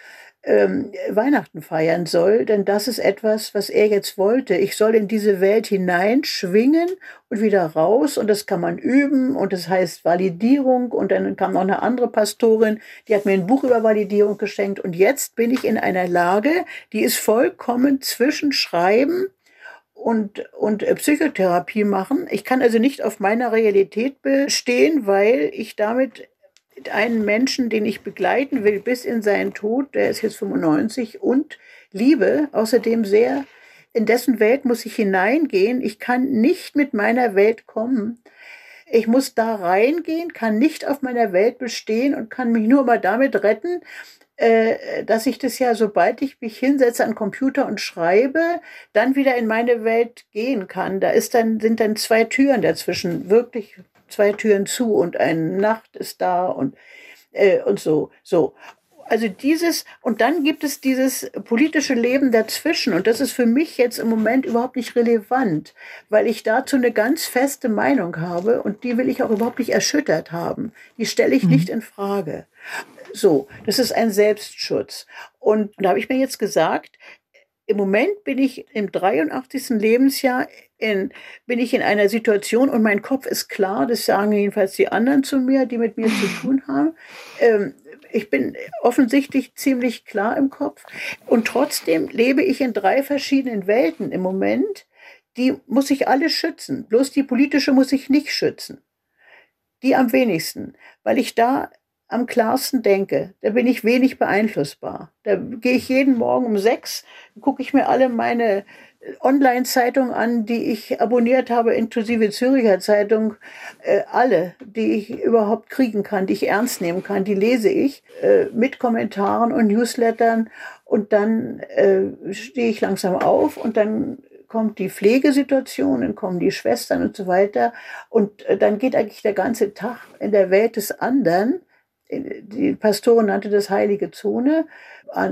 ähm, Weihnachten feiern soll, denn das ist etwas, was er jetzt wollte. Ich soll in diese Welt hineinschwingen und wieder raus und das kann man üben und das heißt Validierung und dann kam noch eine andere Pastorin, die hat mir ein Buch über Validierung geschenkt und jetzt bin ich in einer Lage, die ist vollkommen zwischen Schreiben und, und äh, Psychotherapie machen. Ich kann also nicht auf meiner Realität bestehen, weil ich damit einen Menschen, den ich begleiten will bis in seinen Tod, der ist jetzt 95 und liebe, außerdem sehr, in dessen Welt muss ich hineingehen. Ich kann nicht mit meiner Welt kommen. Ich muss da reingehen, kann nicht auf meiner Welt bestehen und kann mich nur mal damit retten, äh, dass ich das ja, sobald ich mich hinsetze an Computer und schreibe, dann wieder in meine Welt gehen kann. Da ist dann, sind dann zwei Türen dazwischen, wirklich zwei Türen zu und eine Nacht ist da und, äh, und so, so. Also dieses, und dann gibt es dieses politische Leben dazwischen. Und das ist für mich jetzt im Moment überhaupt nicht relevant, weil ich dazu eine ganz feste Meinung habe und die will ich auch überhaupt nicht erschüttert haben. Die stelle ich mhm. nicht in Frage. So, das ist ein Selbstschutz. Und da habe ich mir jetzt gesagt, im Moment bin ich im 83. Lebensjahr in, bin ich in einer Situation und mein Kopf ist klar, das sagen jedenfalls die anderen zu mir, die mit mir zu tun haben. Ähm, ich bin offensichtlich ziemlich klar im Kopf und trotzdem lebe ich in drei verschiedenen Welten im Moment. Die muss ich alle schützen. Bloß die politische muss ich nicht schützen. Die am wenigsten, weil ich da am klarsten denke, da bin ich wenig beeinflussbar. Da gehe ich jeden Morgen um sechs, gucke ich mir alle meine Online-Zeitungen an, die ich abonniert habe, inklusive Züricher Zeitung, äh, alle, die ich überhaupt kriegen kann, die ich ernst nehmen kann, die lese ich äh, mit Kommentaren und Newslettern. Und dann äh, stehe ich langsam auf und dann kommt die Pflegesituation, dann kommen die Schwestern und so weiter. Und äh, dann geht eigentlich der ganze Tag in der Welt des anderen. Die Pastorin nannte das heilige Zone,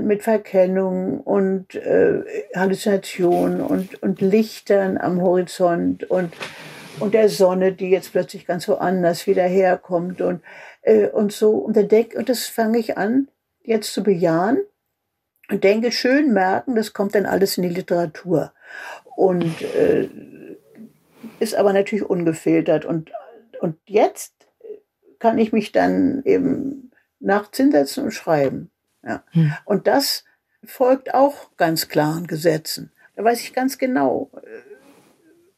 mit Verkennung und äh, Halluzinationen und, und Lichtern am Horizont und, und der Sonne, die jetzt plötzlich ganz woanders wieder herkommt und, äh, und so. Und, der Deck, und das fange ich an, jetzt zu bejahen und denke, schön merken, das kommt dann alles in die Literatur. Und äh, ist aber natürlich ungefiltert. Und, und jetzt kann ich mich dann eben nachts hinsetzen und schreiben. Ja. Hm. Und das folgt auch ganz klaren Gesetzen. Da weiß ich ganz genau, äh,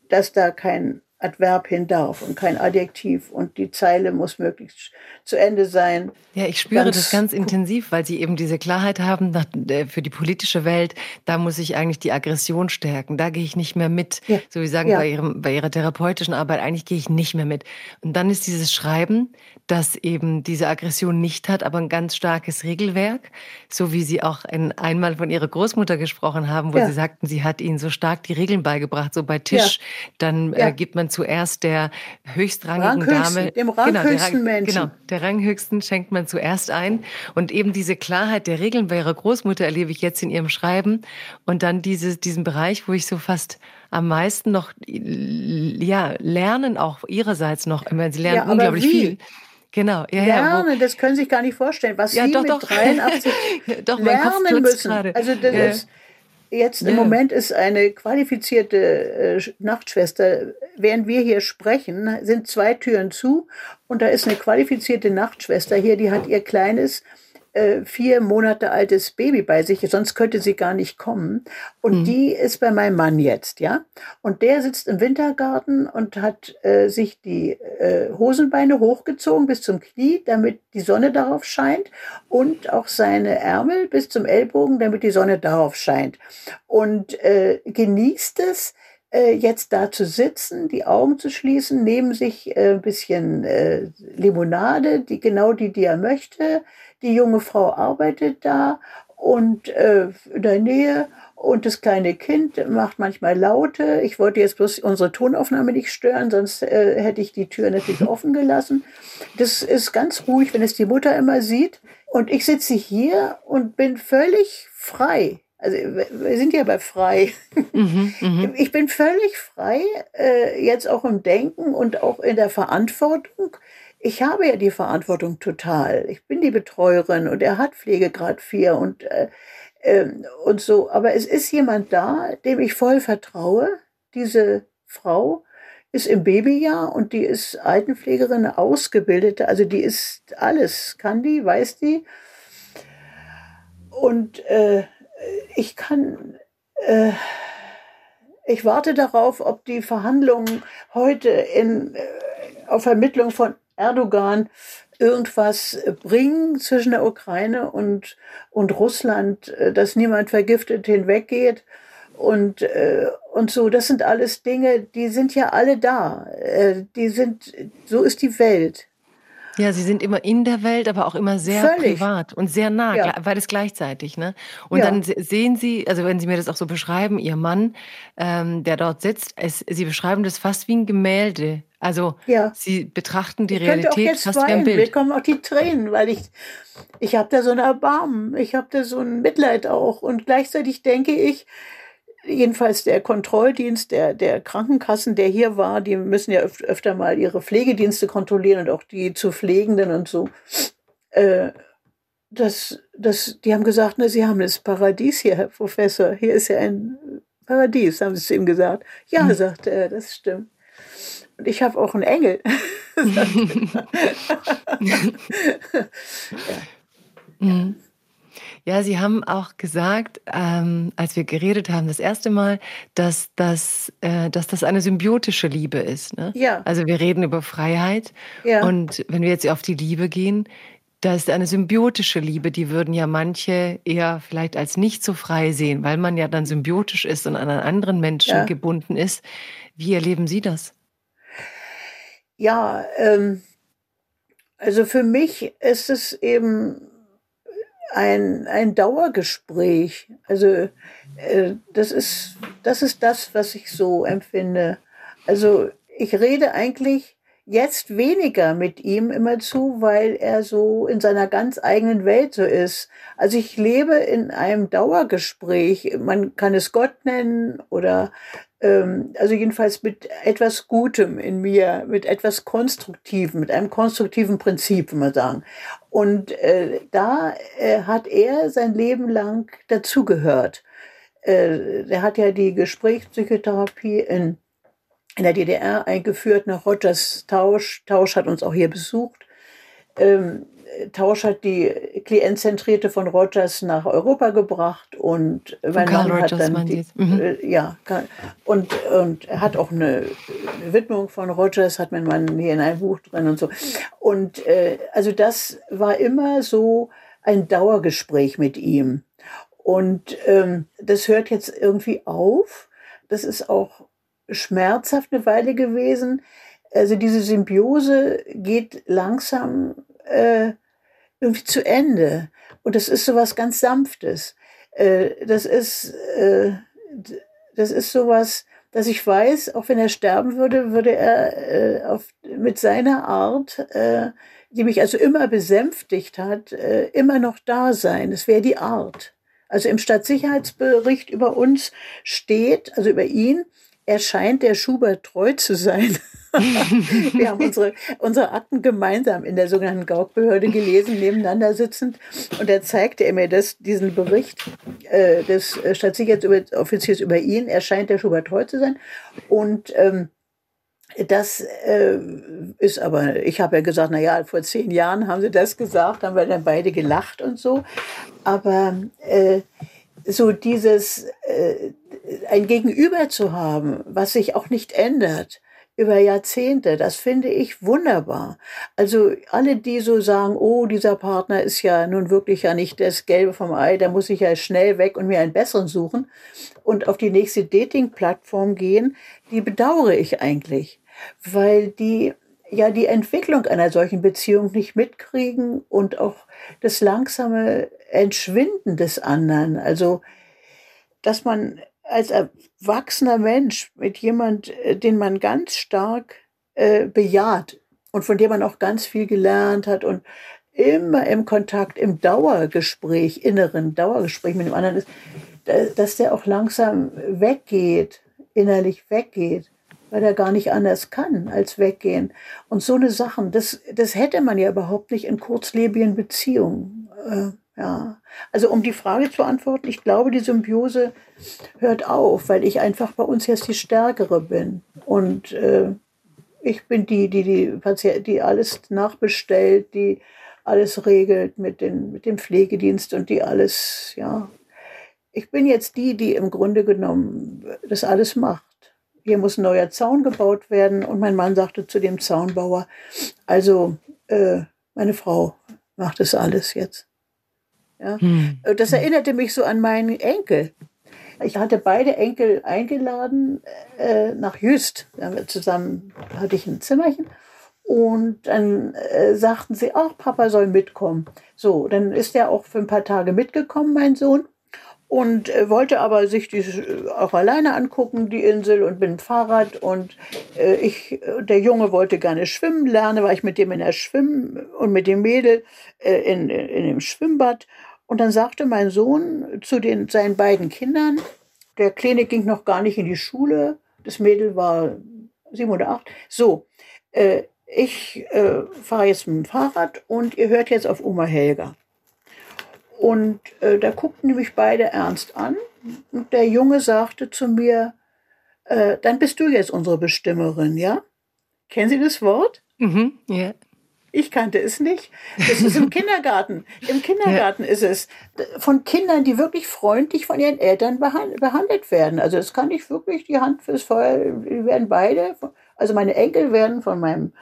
dass da kein Adverb hin darf und kein Adjektiv und die Zeile muss möglichst zu Ende sein. Ja, ich spüre ganz das ganz intensiv, weil Sie eben diese Klarheit haben äh, für die politische Welt. Da muss ich eigentlich die Aggression stärken. Da gehe ich nicht mehr mit. Ja. So wie Sie sagen, ja. bei, Ihrem, bei Ihrer therapeutischen Arbeit, eigentlich gehe ich nicht mehr mit. Und dann ist dieses Schreiben, das eben diese Aggression nicht hat, aber ein ganz starkes Regelwerk. So wie Sie auch ein, einmal von Ihrer Großmutter gesprochen haben, wo ja. Sie sagten, sie hat Ihnen so stark die Regeln beigebracht. So bei Tisch, dann äh, gibt man zuerst der höchstrangigen Dame. Dem ranghöchsten genau, Menschen. Genau, der ranghöchsten schenkt man zuerst ein. Und eben diese Klarheit der Regeln bei ihrer Großmutter erlebe ich jetzt in ihrem Schreiben. Und dann diese, diesen Bereich, wo ich so fast am meisten noch, ja, lernen auch ihrerseits noch. Ich meine, sie lernen ja, unglaublich wie? viel. Genau, ja, lernen, ja, das können Sie sich gar nicht vorstellen, was ja, Sie doch, mit doch. 83 doch, lernen müssen. Grade. Also das ja. ist Jetzt im Moment ist eine qualifizierte äh, Nachtschwester, während wir hier sprechen, sind zwei Türen zu und da ist eine qualifizierte Nachtschwester hier, die hat ihr kleines äh, vier Monate altes Baby bei sich, sonst könnte sie gar nicht kommen. Und mhm. die ist bei meinem Mann jetzt, ja. Und der sitzt im Wintergarten und hat äh, sich die äh, Hosenbeine hochgezogen bis zum Knie, damit die Sonne darauf scheint und auch seine Ärmel bis zum Ellbogen, damit die Sonne darauf scheint. Und äh, genießt es, äh, jetzt da zu sitzen, die Augen zu schließen, neben sich äh, ein bisschen äh, Limonade, die genau die, die er möchte. Die junge Frau arbeitet da und äh, in der Nähe und das kleine Kind macht manchmal Laute. Ich wollte jetzt bloß unsere Tonaufnahme nicht stören, sonst äh, hätte ich die Tür natürlich offen gelassen. Das ist ganz ruhig, wenn es die Mutter immer sieht. Und ich sitze hier und bin völlig frei. Also wir sind ja bei frei. Mhm, mhm, ich bin völlig frei, äh, jetzt auch im Denken und auch in der Verantwortung. Ich habe ja die Verantwortung total. Ich bin die Betreuerin und er hat Pflegegrad 4 und, äh, äh, und so. Aber es ist jemand da, dem ich voll vertraue. Diese Frau ist im Babyjahr und die ist Altenpflegerin, Ausgebildete. Also die ist alles, kann die, weiß die. Und äh, ich kann, äh, ich warte darauf, ob die Verhandlungen heute in, äh, auf Vermittlung von Erdogan irgendwas bringen zwischen der Ukraine und, und Russland, äh, dass niemand vergiftet hinweggeht. Und, äh, und so, das sind alles Dinge, die sind ja alle da. Äh, die sind, so ist die Welt. Ja, sie sind immer in der Welt, aber auch immer sehr Völlig. privat und sehr nah, ja. beides gleichzeitig. Ne? Und ja. dann sehen Sie, also wenn Sie mir das auch so beschreiben, Ihr Mann, ähm, der dort sitzt, es, Sie beschreiben das fast wie ein Gemälde. Also ja. Sie betrachten die ich Realität auch jetzt fast wie ein Bild. Mir kommen auch die Tränen, weil ich, ich habe da so ein Erbarmen, ich habe da so ein Mitleid auch. Und gleichzeitig denke ich, jedenfalls der Kontrolldienst der, der Krankenkassen, der hier war, die müssen ja öf öfter mal ihre Pflegedienste kontrollieren und auch die zu Pflegenden und so. Äh, das, das, die haben gesagt, na, Sie haben das Paradies hier, Herr Professor. Hier ist ja ein Paradies, haben sie zu ihm gesagt. Ja, mhm. sagte er, das stimmt. Und ich habe auch einen Engel. ja. Mhm. Ja, Sie haben auch gesagt, ähm, als wir geredet haben, das erste Mal, dass das, äh, dass das eine symbiotische Liebe ist. Ne? Ja. Also wir reden über Freiheit. Ja. Und wenn wir jetzt auf die Liebe gehen, da ist eine symbiotische Liebe, die würden ja manche eher vielleicht als nicht so frei sehen, weil man ja dann symbiotisch ist und an einen anderen Menschen ja. gebunden ist. Wie erleben Sie das? Ja, ähm, also für mich ist es eben ein, ein Dauergespräch. Also äh, das, ist, das ist das, was ich so empfinde. Also ich rede eigentlich jetzt weniger mit ihm immer zu, weil er so in seiner ganz eigenen Welt so ist. Also ich lebe in einem Dauergespräch. Man kann es Gott nennen oder also jedenfalls mit etwas Gutem in mir, mit etwas Konstruktivem, mit einem konstruktiven Prinzip, wenn man sagen. Und äh, da äh, hat er sein Leben lang dazugehört. Äh, er hat ja die Gesprächspsychotherapie in, in der DDR eingeführt nach Rogers Tausch. Tausch hat uns auch hier besucht. Ähm, Tausch hat die Klientzentrierte von Rogers nach Europa gebracht und mein Mann Rogers hat dann die, mhm. Äh, ja und und er hat auch eine, eine, Widmung von Rogers hat mein Mann hier in einem Buch drin und so. Und äh, also das war immer so ein Dauergespräch mit ihm. Und ähm, das hört jetzt irgendwie auf. Das ist auch schmerzhaft eine Weile gewesen. Also diese Symbiose geht langsam äh, irgendwie zu Ende. Und das ist so was ganz Sanftes. Äh, das ist, äh, das ist sowas, dass ich weiß, auch wenn er sterben würde, würde er äh, auf, mit seiner Art, äh, die mich also immer besänftigt hat, äh, immer noch da sein. Das wäre die Art. Also im Stadtsicherheitsbericht über uns steht, also über ihn, er scheint der Schubert treu zu sein. wir haben unsere, unsere Akten gemeinsam in der sogenannten Gaukbehörde gelesen, nebeneinander sitzend. Und da zeigte er mir das, diesen Bericht äh, des Stadtsicherheitsoffiziers über ihn. Er scheint der Schubert treu zu sein. Und ähm, das äh, ist aber, ich habe ja gesagt, na ja, vor zehn Jahren haben sie das gesagt, haben wir dann beide gelacht und so. Aber äh, so dieses, äh, ein Gegenüber zu haben, was sich auch nicht ändert, über Jahrzehnte. Das finde ich wunderbar. Also alle, die so sagen, oh, dieser Partner ist ja nun wirklich ja nicht das Gelbe vom Ei, da muss ich ja schnell weg und mir einen besseren suchen und auf die nächste Dating-Plattform gehen, die bedauere ich eigentlich, weil die ja die Entwicklung einer solchen Beziehung nicht mitkriegen und auch das langsame Entschwinden des anderen. Also, dass man als erwachsener Mensch mit jemand, äh, den man ganz stark äh, bejaht und von dem man auch ganz viel gelernt hat und immer im Kontakt, im Dauergespräch, inneren Dauergespräch mit dem anderen ist, dass der auch langsam weggeht, innerlich weggeht, weil er gar nicht anders kann als weggehen. Und so eine Sachen, das, das hätte man ja überhaupt nicht in kurzlebigen Beziehungen. Ja, also um die Frage zu antworten, ich glaube, die Symbiose hört auf, weil ich einfach bei uns jetzt die Stärkere bin. Und äh, ich bin die, die, die, die alles nachbestellt, die alles regelt mit, den, mit dem Pflegedienst und die alles, ja, ich bin jetzt die, die im Grunde genommen das alles macht. Hier muss ein neuer Zaun gebaut werden und mein Mann sagte zu dem Zaunbauer, also äh, meine Frau macht das alles jetzt. Ja? Hm. Das erinnerte mich so an meinen Enkel. Ich hatte beide Enkel eingeladen äh, nach Jüst. Zusammen hatte ich ein Zimmerchen. Und dann äh, sagten sie, ach, Papa soll mitkommen. So, dann ist er auch für ein paar Tage mitgekommen, mein Sohn. Und äh, wollte aber sich die äh, auch alleine angucken, die Insel, und mit dem Fahrrad. Und äh, ich, der Junge wollte gerne schwimmen lernen, war ich mit dem in der Schwimmen und mit dem Mädel äh, in, in dem Schwimmbad. Und dann sagte mein Sohn zu den, seinen beiden Kindern, der Kleine ging noch gar nicht in die Schule, das Mädel war sieben oder acht. So, äh, ich äh, fahre jetzt mit dem Fahrrad und ihr hört jetzt auf Oma Helga. Und äh, da guckten mich beide ernst an und der Junge sagte zu mir, äh, dann bist du jetzt unsere Bestimmerin, ja? Kennen Sie das Wort? Mhm, ja. Ich kannte es nicht. Das ist im Kindergarten. Im Kindergarten ja. ist es von Kindern, die wirklich freundlich von ihren Eltern behandelt werden. Also es kann ich wirklich die Hand fürs Feuer, die werden beide, also meine Enkel werden von meinem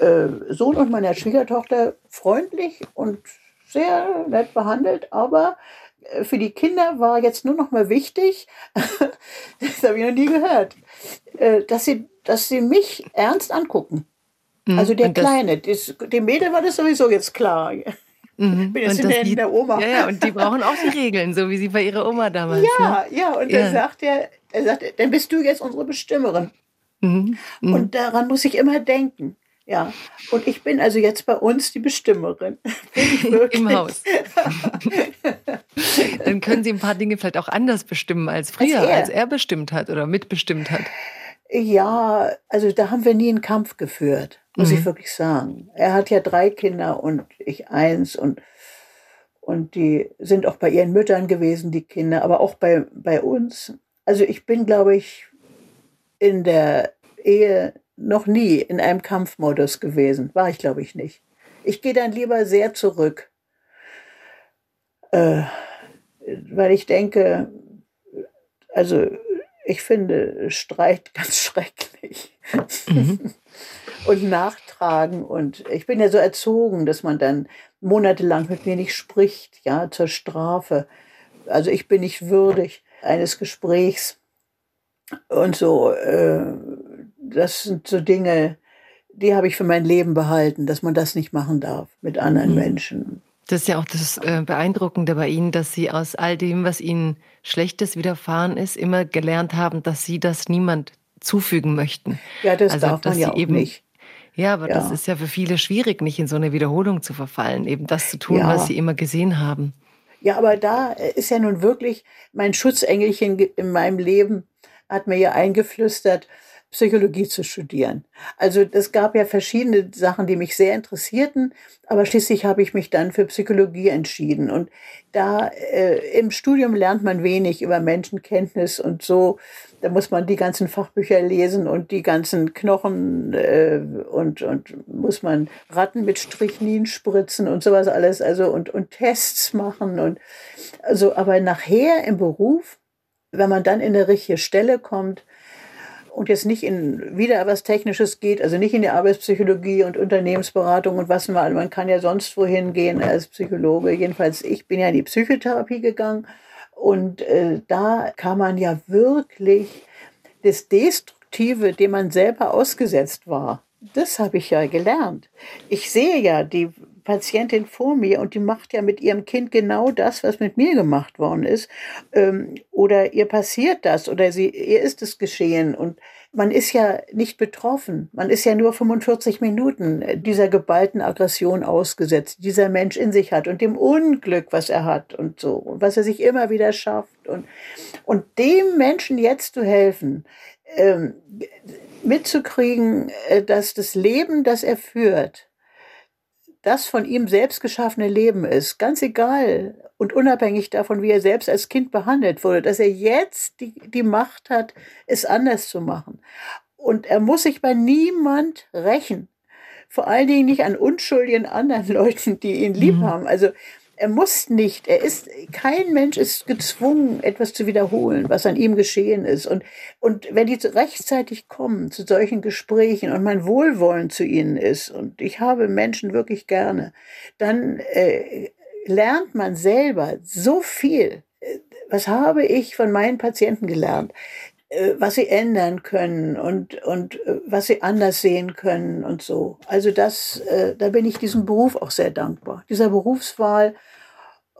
äh, Sohn und meiner Schwiegertochter freundlich und sehr nett behandelt, aber äh, für die Kinder war jetzt nur noch mal wichtig, das habe ich noch nie gehört, äh, dass sie, dass sie mich ernst angucken. Mhm. Also der Kleine, das, dem Mädel war das sowieso jetzt klar. Mhm. Bin jetzt und in der, die, der Oma. Ja, ja, und die brauchen auch die Regeln, so wie sie bei ihrer Oma damals. Ja, ne? ja, und ja. dann sagt er, er sagt, dann bist du jetzt unsere Bestimmerin. Mhm. Mhm. Und daran muss ich immer denken. Ja, und ich bin also jetzt bei uns die Bestimmerin. Im Haus. Dann können Sie ein paar Dinge vielleicht auch anders bestimmen als früher, als er, als er bestimmt hat oder mitbestimmt hat. Ja, also da haben wir nie einen Kampf geführt, muss mhm. ich wirklich sagen. Er hat ja drei Kinder und ich eins und, und die sind auch bei ihren Müttern gewesen, die Kinder, aber auch bei, bei uns. Also ich bin, glaube ich, in der Ehe noch nie in einem Kampfmodus gewesen. War ich, glaube ich, nicht. Ich gehe dann lieber sehr zurück, äh, weil ich denke, also ich finde Streit ganz schrecklich. Mhm. Und nachtragen. Und ich bin ja so erzogen, dass man dann monatelang mit mir nicht spricht, ja, zur Strafe. Also ich bin nicht würdig eines Gesprächs. Und so, äh, das sind so Dinge, die habe ich für mein Leben behalten, dass man das nicht machen darf mit anderen mhm. Menschen. Das ist ja auch das äh, Beeindruckende bei Ihnen, dass Sie aus all dem, was Ihnen Schlechtes widerfahren ist, immer gelernt haben, dass Sie das niemand zufügen möchten. Ja, das also, darf man ja auch eben, nicht. Ja, aber ja. das ist ja für viele schwierig, nicht in so eine Wiederholung zu verfallen, eben das zu tun, ja. was Sie immer gesehen haben. Ja, aber da ist ja nun wirklich mein Schutzengelchen in meinem Leben, hat mir ja eingeflüstert, Psychologie zu studieren. Also es gab ja verschiedene Sachen, die mich sehr interessierten, aber schließlich habe ich mich dann für Psychologie entschieden. Und da äh, im Studium lernt man wenig über Menschenkenntnis und so. Da muss man die ganzen Fachbücher lesen und die ganzen Knochen äh, und, und muss man Ratten mit Strichnin spritzen und sowas alles, also und, und Tests machen und also, aber nachher im Beruf, wenn man dann in eine richtige Stelle kommt, und jetzt nicht in wieder was Technisches geht, also nicht in die Arbeitspsychologie und Unternehmensberatung und was man, man kann ja sonst wohin gehen als Psychologe. Jedenfalls, ich bin ja in die Psychotherapie gegangen und äh, da kann man ja wirklich das Destruktive, dem man selber ausgesetzt war, das habe ich ja gelernt. Ich sehe ja die Patientin vor mir und die macht ja mit ihrem Kind genau das, was mit mir gemacht worden ist. Ähm, oder ihr passiert das oder sie, ihr ist es geschehen und man ist ja nicht betroffen. Man ist ja nur 45 Minuten dieser geballten Aggression ausgesetzt, die dieser Mensch in sich hat und dem Unglück, was er hat und so und was er sich immer wieder schafft und, und dem Menschen jetzt zu helfen, ähm, mitzukriegen, äh, dass das Leben, das er führt, das von ihm selbst geschaffene Leben ist, ganz egal und unabhängig davon, wie er selbst als Kind behandelt wurde, dass er jetzt die, die Macht hat, es anders zu machen. Und er muss sich bei niemand rächen. Vor allen Dingen nicht an unschuldigen anderen Leuten, die ihn lieb mhm. haben. Also Er muss nicht, er ist, kein Mensch ist gezwungen, etwas zu wiederholen, was an ihm geschehen ist. Und, und wenn die rechtzeitig kommen zu solchen Gesprächen und mein Wohlwollen zu ihnen ist, und ich habe Menschen wirklich gerne, dann äh, lernt man selber so viel. Was habe ich von meinen Patienten gelernt? Äh, was sie ändern können und, und äh, was sie anders sehen können und so. Also das, äh, da bin ich diesem Beruf auch sehr dankbar. Dieser Berufswahl.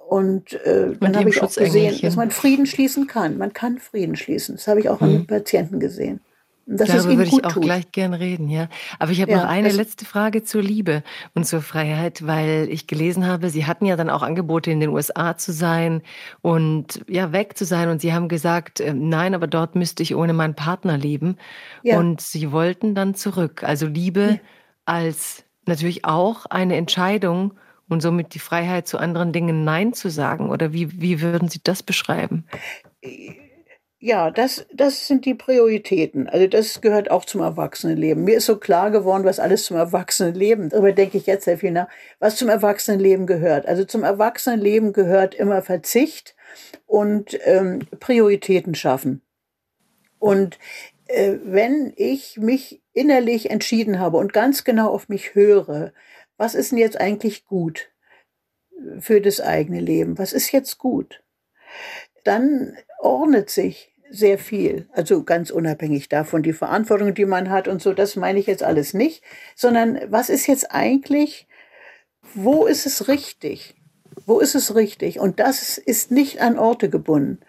Und äh, dann habe ich auch gesehen, dass man Frieden schließen kann. Man kann Frieden schließen. Das habe ich auch mhm. an Patienten gesehen. Das Darüber würde ich auch tut. gleich gern reden, ja. Aber ich habe ja, noch eine letzte Frage zur Liebe und zur Freiheit, weil ich gelesen habe, Sie hatten ja dann auch Angebote, in den USA zu sein und ja, weg zu sein. Und Sie haben gesagt, äh, nein, aber dort müsste ich ohne meinen Partner leben. Ja. Und Sie wollten dann zurück. Also Liebe ja. als natürlich auch eine Entscheidung und somit die Freiheit, zu anderen Dingen Nein zu sagen. Oder wie, wie würden Sie das beschreiben? Ja, das, das sind die Prioritäten. Also das gehört auch zum Erwachsenenleben. Mir ist so klar geworden, was alles zum Erwachsenenleben, darüber denke ich jetzt sehr viel nach, was zum Erwachsenenleben gehört. Also zum Erwachsenenleben gehört immer Verzicht und ähm, Prioritäten schaffen. Und äh, wenn ich mich innerlich entschieden habe und ganz genau auf mich höre, was ist denn jetzt eigentlich gut für das eigene Leben? Was ist jetzt gut? Dann ordnet sich sehr viel. Also ganz unabhängig davon, die Verantwortung, die man hat und so, das meine ich jetzt alles nicht, sondern was ist jetzt eigentlich, wo ist es richtig? Wo ist es richtig? Und das ist nicht an Orte gebunden.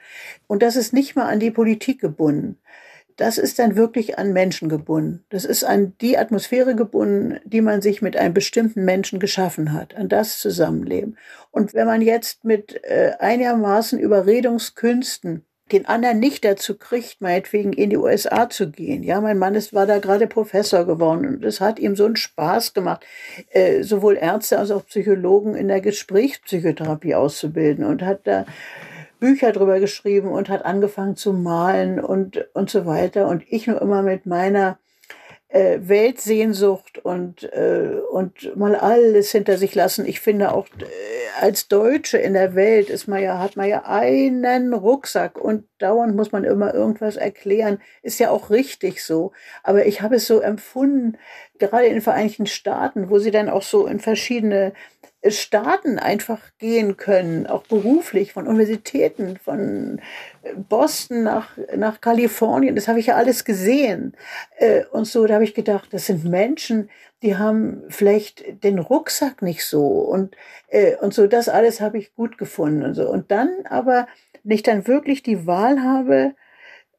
Und das ist nicht mal an die Politik gebunden. Das ist dann wirklich an Menschen gebunden. Das ist an die Atmosphäre gebunden, die man sich mit einem bestimmten Menschen geschaffen hat, an das Zusammenleben. Und wenn man jetzt mit äh, einigermaßen Überredungskünsten den anderen nicht dazu kriegt, meinetwegen in die USA zu gehen. Ja, mein Mann ist, war da gerade Professor geworden und es hat ihm so einen Spaß gemacht, äh, sowohl Ärzte als auch Psychologen in der Gesprächspsychotherapie auszubilden und hat da Bücher drüber geschrieben und hat angefangen zu malen und, und so weiter. Und ich nur immer mit meiner äh, Weltsehnsucht und, äh, und mal alles hinter sich lassen. Ich finde auch äh, als Deutsche in der Welt ist man ja, hat man ja einen Rucksack und dauernd muss man immer irgendwas erklären. Ist ja auch richtig so. Aber ich habe es so empfunden, gerade in den Vereinigten Staaten, wo sie dann auch so in verschiedene Staaten einfach gehen können, auch beruflich, von Universitäten, von Boston nach, nach Kalifornien, das habe ich ja alles gesehen. Äh, und so, da habe ich gedacht, das sind Menschen, die haben vielleicht den Rucksack nicht so und, äh, und so, das alles habe ich gut gefunden und so. Und dann aber, wenn ich dann wirklich die Wahl habe,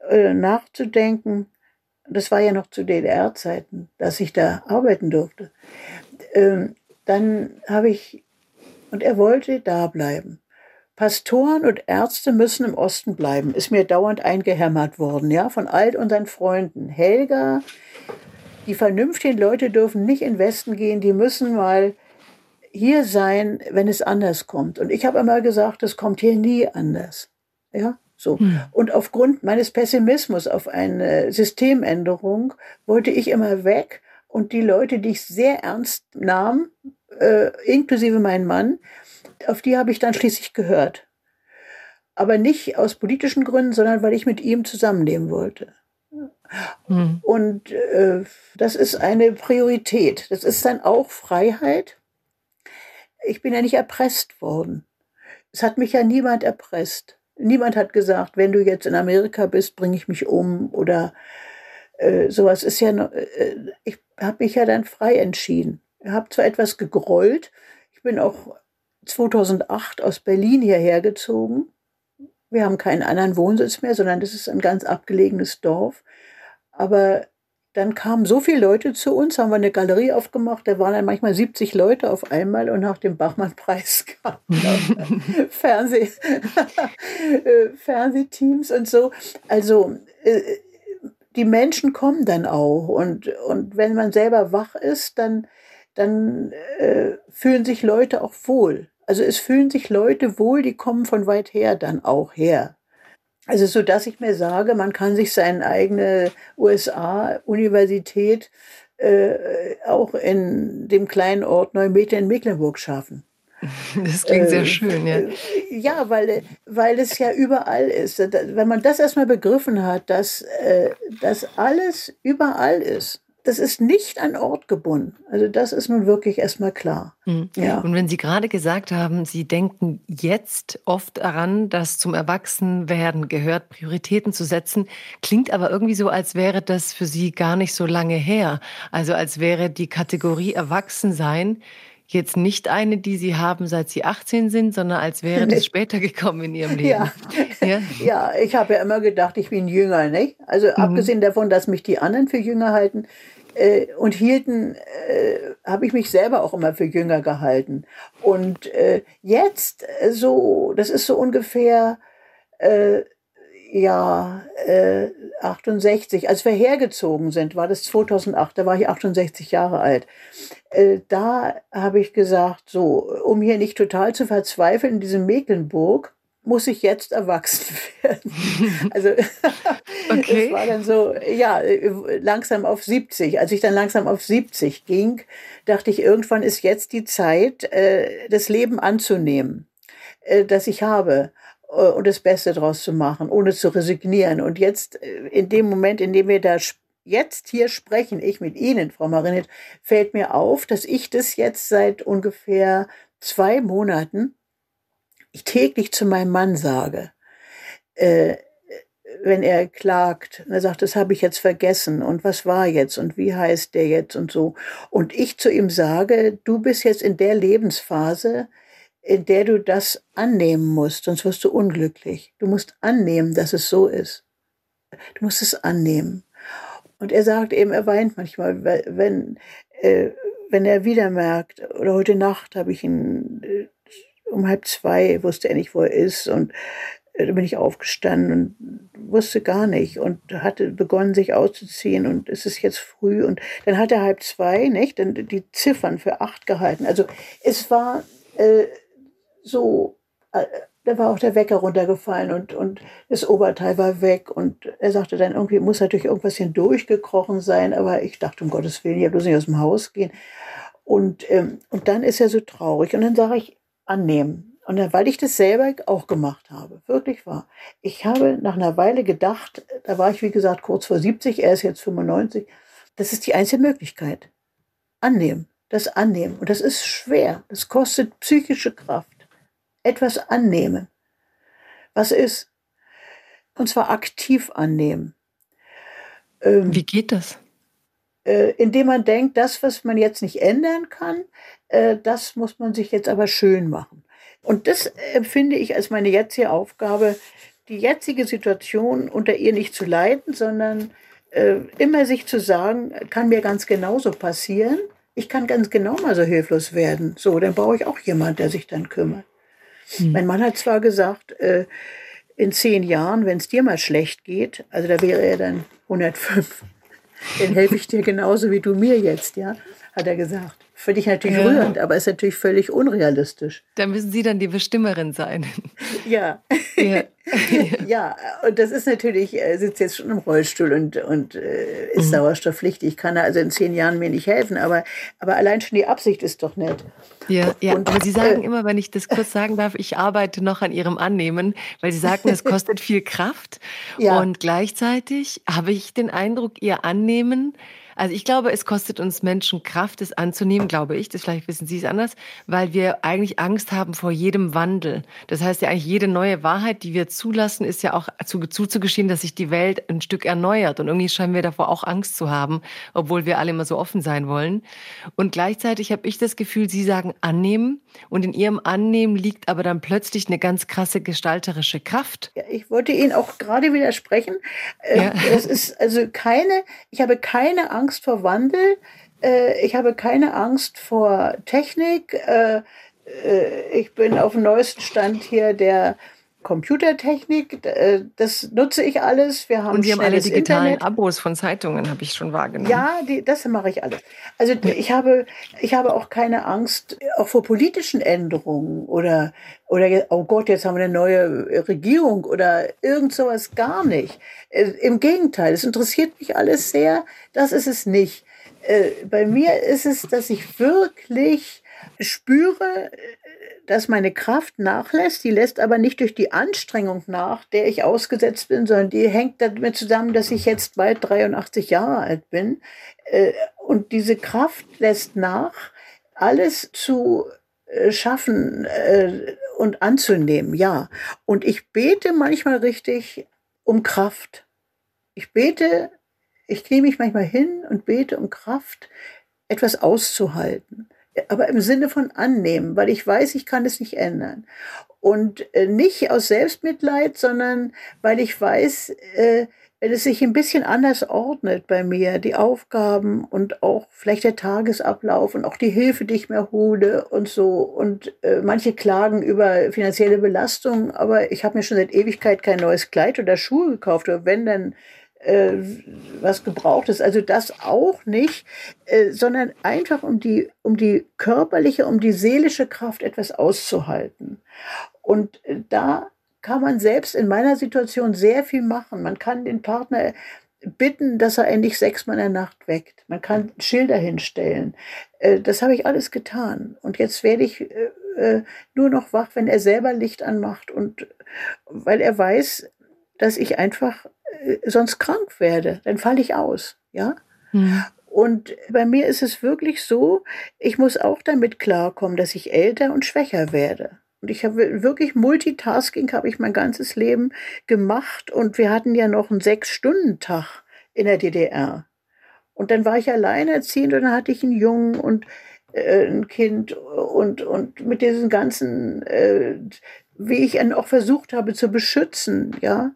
äh, nachzudenken, das war ja noch zu DDR-Zeiten, dass ich da arbeiten durfte, ähm, dann habe ich, und er wollte da bleiben. Pastoren und Ärzte müssen im Osten bleiben, ist mir dauernd eingehämmert worden, ja, von all unseren Freunden. Helga, die vernünftigen Leute dürfen nicht in den Westen gehen, die müssen mal hier sein, wenn es anders kommt. Und ich habe immer gesagt, es kommt hier nie anders. Ja, so. Hm. Und aufgrund meines Pessimismus auf eine Systemänderung wollte ich immer weg. Und die Leute, die ich sehr ernst nahm, äh, inklusive mein Mann, auf die habe ich dann schließlich gehört. Aber nicht aus politischen Gründen, sondern weil ich mit ihm zusammenleben wollte. Mhm. Und äh, das ist eine Priorität. Das ist dann auch Freiheit. Ich bin ja nicht erpresst worden. Es hat mich ja niemand erpresst. Niemand hat gesagt, wenn du jetzt in Amerika bist, bringe ich mich um oder äh, sowas ist ja, äh, ich habe mich ja dann frei entschieden. Ich habe zwar etwas gegrollt, ich bin auch 2008 aus Berlin hierher gezogen. Wir haben keinen anderen Wohnsitz mehr, sondern das ist ein ganz abgelegenes Dorf. Aber dann kamen so viele Leute zu uns, haben wir eine Galerie aufgemacht, da waren dann manchmal 70 Leute auf einmal und nach dem Bachmann-Preis kamen Fernseh, äh, Fernsehteams und so. Also äh, die Menschen kommen dann auch und, und wenn man selber wach ist, dann, dann äh, fühlen sich Leute auch wohl. Also es fühlen sich Leute wohl, die kommen von weit her dann auch her. Also so, dass ich mir sage, man kann sich seine eigene USA-Universität äh, auch in dem kleinen Ort Neumeter in Mecklenburg schaffen. Das klingt sehr äh, schön, ja. Äh, ja, weil, weil es ja überall ist. Wenn man das erstmal begriffen hat, dass, äh, dass alles überall ist, das ist nicht an Ort gebunden. Also das ist nun wirklich erstmal klar. Mhm. Ja. Und wenn Sie gerade gesagt haben, Sie denken jetzt oft daran, dass zum Erwachsenwerden gehört, Prioritäten zu setzen, klingt aber irgendwie so, als wäre das für Sie gar nicht so lange her. Also als wäre die Kategorie Erwachsensein jetzt nicht eine, die Sie haben, seit Sie 18 sind, sondern als wäre das später gekommen in Ihrem Leben. Ja, ja? ja ich habe ja immer gedacht, ich bin jünger, nicht? Also mhm. abgesehen davon, dass mich die anderen für jünger halten, äh, und hielten, äh, habe ich mich selber auch immer für jünger gehalten. Und äh, jetzt äh, so, das ist so ungefähr, äh, ja, äh, 68, als wir hergezogen sind, war das 2008, da war ich 68 Jahre alt. Äh, da habe ich gesagt, so, um hier nicht total zu verzweifeln in diesem Mecklenburg, muss ich jetzt erwachsen werden. Also okay. das war dann so, ja, langsam auf 70. Als ich dann langsam auf 70 ging, dachte ich, irgendwann ist jetzt die Zeit, äh, das Leben anzunehmen, äh, das ich habe äh, und das Beste draus zu machen, ohne zu resignieren. Und jetzt, in dem Moment, in dem wir da jetzt hier sprechen, ich mit Ihnen, Frau Marinit, fällt mir auf, dass ich das jetzt seit ungefähr zwei Monaten täglich zu meinem Mann sage, äh, wenn er klagt, er sagt, das habe ich jetzt vergessen und was war jetzt und wie heißt der jetzt und so. Und ich zu ihm sage, du bist jetzt in der Lebensphase, in der du das annehmen musst, sonst wirst du unglücklich. Du musst annehmen, dass es so ist. Du musst es annehmen. Und er sagt eben, er weint manchmal, wenn, äh, wenn er wieder merkt, oder heute Nacht habe ich ihn äh, um halb zwei wusste er nicht, wo er ist. Und äh, da bin ich aufgestanden und wusste gar nicht und hatte begonnen, sich auszuziehen und es ist jetzt früh und dann hat er halb zwei, nicht, dann die Ziffern für acht gehalten. Also es war äh, so, äh, da war auch der Wecker runtergefallen und, und das Oberteil war weg und er sagte dann irgendwie, muss natürlich irgendwas hindurchgekrochen sein, aber ich dachte, um Gottes Willen, ich bloß nicht aus dem Haus gehen. Und, ähm, und dann ist er so traurig und dann sage ich, annehmen. Und weil ich das selber auch gemacht habe, wirklich wahr. Ich habe nach einer Weile gedacht, da war ich wie gesagt kurz vor 70, er ist jetzt 95, das ist die einzige Möglichkeit. Annehmen, das annehmen. Und das ist schwer, das kostet psychische Kraft. Etwas annehmen. Was ist? Und zwar aktiv annehmen. Ähm, wie geht das? Äh, indem man denkt, das, was man jetzt nicht ändern kann, äh, das muss man sich jetzt aber schön machen. Und das empfinde ich als meine jetzige Aufgabe, die jetzige Situation unter ihr nicht zu leiden, sondern äh, immer sich zu sagen, kann mir ganz genauso passieren. Ich kann ganz genau mal so hilflos werden. So, dann brauche ich auch jemand, der sich dann kümmert. Hm. Mein Mann hat zwar gesagt, äh, in zehn Jahren, wenn es dir mal schlecht geht, also da wäre er dann 105, dann helfe ich dir genauso wie du mir jetzt, ja, hat er gesagt. Für dich natürlich ja. rührend, aber ist natürlich völlig unrealistisch. Da müssen Sie dann die Bestimmerin sein. Ja. Ja, ja und das ist natürlich, er sitzt jetzt schon im Rollstuhl und, und äh, ist mhm. sauerstoffpflichtig, kann er also in zehn Jahren mir nicht helfen, aber, aber allein schon die Absicht ist doch nett. Ja, ja. Und, aber Sie sagen äh, immer, wenn ich das kurz sagen darf, ich arbeite noch an Ihrem Annehmen, weil Sie sagten, es kostet viel Kraft. Ja. Und gleichzeitig habe ich den Eindruck, Ihr Annehmen also ich glaube, es kostet uns Menschen Kraft, es anzunehmen, glaube ich. Das vielleicht wissen Sie es anders, weil wir eigentlich Angst haben vor jedem Wandel. Das heißt ja eigentlich jede neue Wahrheit, die wir zulassen, ist ja auch zu, zuzugestehen, dass sich die Welt ein Stück erneuert. Und irgendwie scheinen wir davor auch Angst zu haben, obwohl wir alle immer so offen sein wollen. Und gleichzeitig habe ich das Gefühl, Sie sagen annehmen. Und in Ihrem Annehmen liegt aber dann plötzlich eine ganz krasse gestalterische Kraft. Ja, ich wollte Ihnen auch gerade widersprechen. Äh, ja. Es ist also keine, ich habe keine Angst Angst vor Wandel, äh, ich habe keine Angst vor Technik. Äh, äh, ich bin auf dem neuesten Stand hier der Computertechnik, äh, das nutze ich alles. Wir haben Und Sie haben alle digitalen Internet. Abos von Zeitungen, habe ich schon wahrgenommen. Ja, die, das mache ich alles. Also ich habe, ich habe auch keine Angst, auch vor politischen Änderungen oder, oder oh Gott, jetzt haben wir eine neue Regierung oder irgend sowas gar nicht. Äh, Im Gegenteil, es interessiert mich alles sehr. Das ist es nicht. Äh, bei mir ist es, dass ich wirklich spüre, dass meine Kraft nachlässt. Die lässt aber nicht durch die Anstrengung nach, der ich ausgesetzt bin, sondern die hängt damit zusammen, dass ich jetzt bald 83 Jahre alt bin. Äh, und diese Kraft lässt nach, alles zu äh, schaffen äh, und anzunehmen, ja. Und ich bete manchmal richtig um Kraft. Ich bete, ich knie mich manchmal hin und bete um Kraft, etwas auszuhalten. Aber im Sinne von annehmen, weil ich weiß, ich kann es nicht ändern. Und äh, nicht aus Selbstmitleid, sondern weil ich weiß, äh, wenn es sich ein bisschen anders ordnet bei mir, die Aufgaben und auch vielleicht der Tagesablauf und auch die Hilfe, die ich mir hole und so. Und äh, manche klagen über finanzielle Belastung, aber ich habe mir schon seit Ewigkeit kein neues Kleid oder Schuhe gekauft. Oder wenn, dann äh, was gebraucht ist. Also das auch nicht, äh, sondern einfach um die, um die körperliche, um die seelische Kraft etwas auszuhalten. Und äh, da kann man selbst in meiner Situation sehr viel machen. Man kann den Partner bitten, dass er endlich sechsmal in der Nacht weckt. Man kann Schilder hinstellen. Äh, das habe ich alles getan. Und jetzt werde ich äh, nur noch wach, wenn er selber Licht anmacht und weil er weiß, dass ich einfach sonst krank werde. Dann falle ich aus. Ja. Mhm. Und bei mir ist es wirklich so, ich muss auch damit klarkommen, dass ich älter und schwächer werde. Und ich habe wirklich Multitasking, habe ich mein ganzes Leben gemacht. Und wir hatten ja noch einen Sechs-Stunden-Tag in der DDR. Und dann war ich alleinerziehend und dann hatte ich einen Jungen und äh, ein Kind und, und mit diesen ganzen, äh, wie ich ihn auch versucht habe zu beschützen, ja.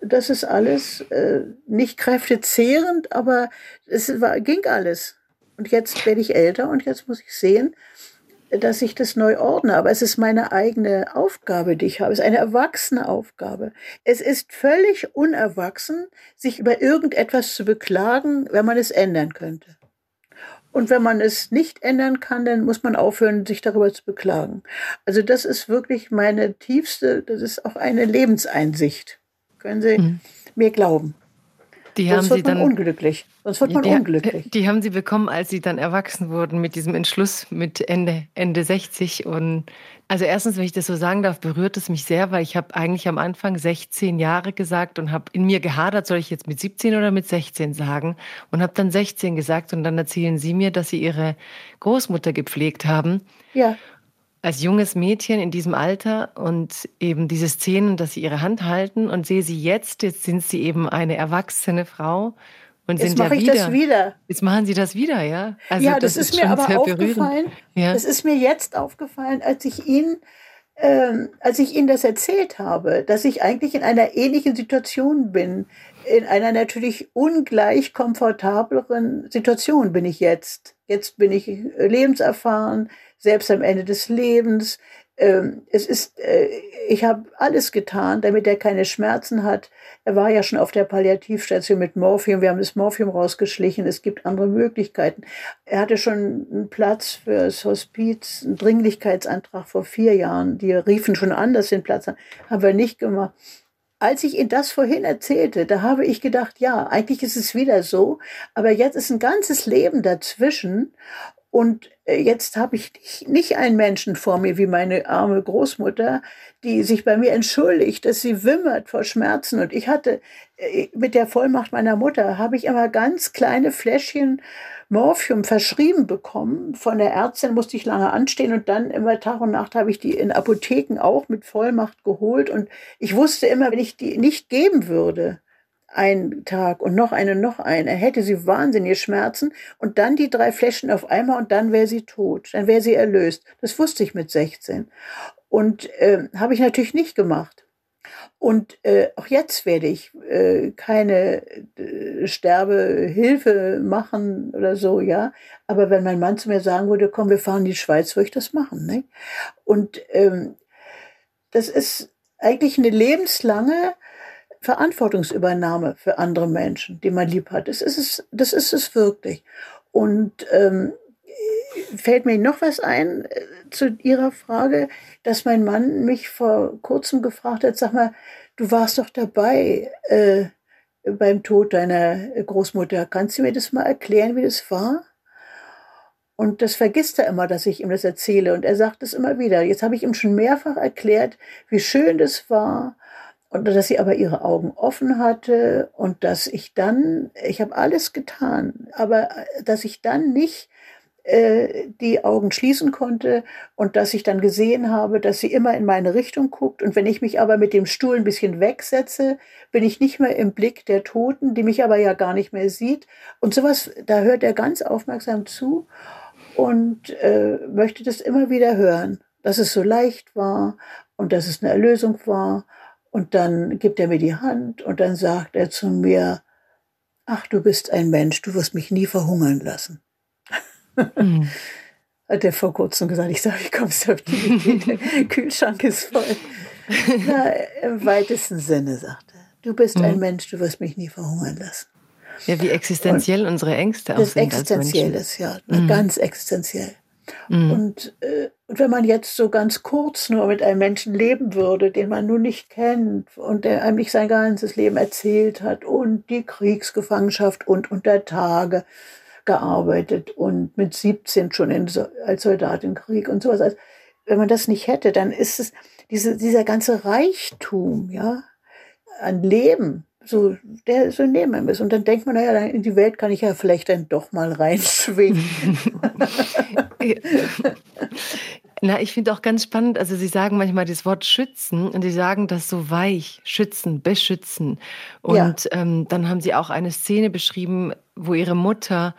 Das ist alles äh, nicht kräftezehrend, aber es war, ging alles. Und jetzt werde ich älter und jetzt muss ich sehen, dass ich das neu ordne, aber es ist meine eigene Aufgabe, die ich habe. Es ist eine erwachsene Aufgabe. Es ist völlig unerwachsen, sich über irgendetwas zu beklagen, wenn man es ändern könnte. Und wenn man es nicht ändern kann, dann muss man aufhören, sich darüber zu beklagen. Also das ist wirklich meine tiefste, das ist auch eine Lebenseinsicht. Können Sie mhm. mir glauben? Die Sonst haben wird man dann unglücklich. Sonst wird man die, unglücklich. Die haben sie bekommen, als sie dann erwachsen wurden mit diesem Entschluss mit Ende, Ende 60. Und also erstens, wenn ich das so sagen darf, berührt es mich sehr, weil ich habe eigentlich am Anfang 16 Jahre gesagt und habe in mir gehadert, soll ich jetzt mit 17 oder mit 16 sagen? Und habe dann 16 gesagt und dann erzählen sie mir, dass sie ihre Großmutter gepflegt haben. Ja als junges Mädchen in diesem Alter und eben diese Szenen, dass sie ihre Hand halten und sehe sie jetzt, jetzt sind sie eben eine erwachsene Frau und jetzt sind mache ja ich das wieder. Jetzt machen sie das wieder, ja? Also ja, das, das ist, ist, mir aber aufgefallen. Ja. Das ist mir jetzt aufgefallen, als ich ihn ähm, als ich Ihnen das erzählt habe, dass ich eigentlich in einer ähnlichen Situation bin, in einer natürlich ungleich komfortableren Situation bin ich jetzt. Jetzt bin ich lebenserfahren, selbst am Ende des Lebens. Ähm, es ist, äh, ich habe alles getan, damit er keine Schmerzen hat. Er war ja schon auf der Palliativstation mit Morphium. Wir haben das Morphium rausgeschlichen. Es gibt andere Möglichkeiten. Er hatte schon einen Platz für das Hospiz, einen Dringlichkeitsantrag vor vier Jahren. Die riefen schon an, dass sie einen Platz haben. Haben wir nicht gemacht. Als ich Ihnen das vorhin erzählte, da habe ich gedacht, ja, eigentlich ist es wieder so, aber jetzt ist ein ganzes Leben dazwischen und äh, jetzt habe ich nicht einen Menschen vor mir wie meine arme Großmutter, die sich bei mir entschuldigt, dass sie wimmert vor Schmerzen. Und ich hatte äh, mit der Vollmacht meiner Mutter, habe ich immer ganz kleine Fläschchen Morphium verschrieben bekommen. Von der Ärztin musste ich lange anstehen und dann immer Tag und Nacht habe ich die in Apotheken auch mit Vollmacht geholt. Und ich wusste immer, wenn ich die nicht geben würde, einen Tag und noch eine, noch eine, hätte sie wahnsinnige Schmerzen und dann die drei Fläschchen auf einmal und dann wäre sie tot, dann wäre sie erlöst. Das wusste ich mit 16. Und äh, habe ich natürlich nicht gemacht. Und äh, auch jetzt werde ich äh, keine äh, Sterbehilfe machen oder so, ja. Aber wenn mein Mann zu mir sagen würde, komm, wir fahren in die Schweiz, würde ich das machen. Ne? Und ähm, das ist eigentlich eine lebenslange Verantwortungsübernahme für andere Menschen, die man lieb hat. Das ist es, das ist es wirklich. Und ähm, fällt mir noch was ein äh, zu Ihrer Frage, dass mein Mann mich vor kurzem gefragt hat, sag mal, du warst doch dabei äh, beim Tod deiner Großmutter. Kannst du mir das mal erklären, wie das war? Und das vergisst er immer, dass ich ihm das erzähle. Und er sagt es immer wieder. Jetzt habe ich ihm schon mehrfach erklärt, wie schön das war. Und dass sie aber ihre Augen offen hatte und dass ich dann, ich habe alles getan, aber dass ich dann nicht äh, die Augen schließen konnte und dass ich dann gesehen habe, dass sie immer in meine Richtung guckt. Und wenn ich mich aber mit dem Stuhl ein bisschen wegsetze, bin ich nicht mehr im Blick der Toten, die mich aber ja gar nicht mehr sieht. Und sowas, da hört er ganz aufmerksam zu und äh, möchte das immer wieder hören, dass es so leicht war und dass es eine Erlösung war. Und dann gibt er mir die Hand und dann sagt er zu mir, ach, du bist ein Mensch, du wirst mich nie verhungern lassen. Mhm. Hat er vor kurzem gesagt. Ich sage, wie kommst du auf die Idee? Der Kühlschrank ist voll. Na, Im weitesten Sinne, sagt er. Du bist mhm. ein Mensch, du wirst mich nie verhungern lassen. Ja, wie existenziell und unsere Ängste auch das sind. Existenziell ist, ja, mhm. ganz existenziell. Mhm. Und, äh, und wenn man jetzt so ganz kurz nur mit einem Menschen leben würde, den man nun nicht kennt und der einem nicht sein ganzes Leben erzählt hat und die Kriegsgefangenschaft und unter Tage gearbeitet und mit 17 schon in, als Soldat im Krieg und sowas. Also, wenn man das nicht hätte, dann ist es diese, dieser ganze Reichtum, ja, an Leben, so, der so neben einem ist. Und dann denkt man, naja, in die Welt kann ich ja vielleicht dann doch mal reinschwingen. Na, ich finde auch ganz spannend, also Sie sagen manchmal das Wort schützen und Sie sagen das so weich, schützen, beschützen. Und ja. ähm, dann haben Sie auch eine Szene beschrieben, wo Ihre Mutter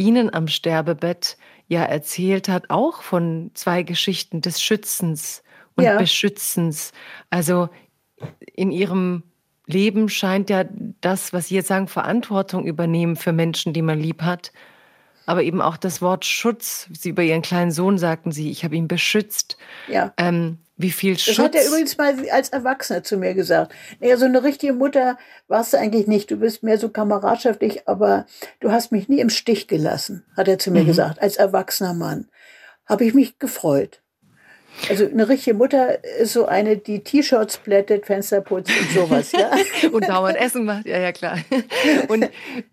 Ihnen am Sterbebett ja erzählt hat, auch von zwei Geschichten des Schützens und ja. Beschützens. Also in Ihrem Leben scheint ja das, was Sie jetzt sagen, Verantwortung übernehmen für Menschen, die man lieb hat. Aber eben auch das Wort Schutz. Sie über Ihren kleinen Sohn sagten Sie, ich habe ihn beschützt. Ja. Ähm, wie viel Schutz. Das hat er übrigens mal als Erwachsener zu mir gesagt. Naja, so eine richtige Mutter warst du eigentlich nicht. Du bist mehr so kameradschaftlich, aber du hast mich nie im Stich gelassen, hat er zu mir mhm. gesagt, als erwachsener Mann. Habe ich mich gefreut. Also eine richtige Mutter ist so eine, die T-Shirts plättet, Fenster putzt und sowas, ja. und dauernd Essen macht, ja, ja, klar. Und,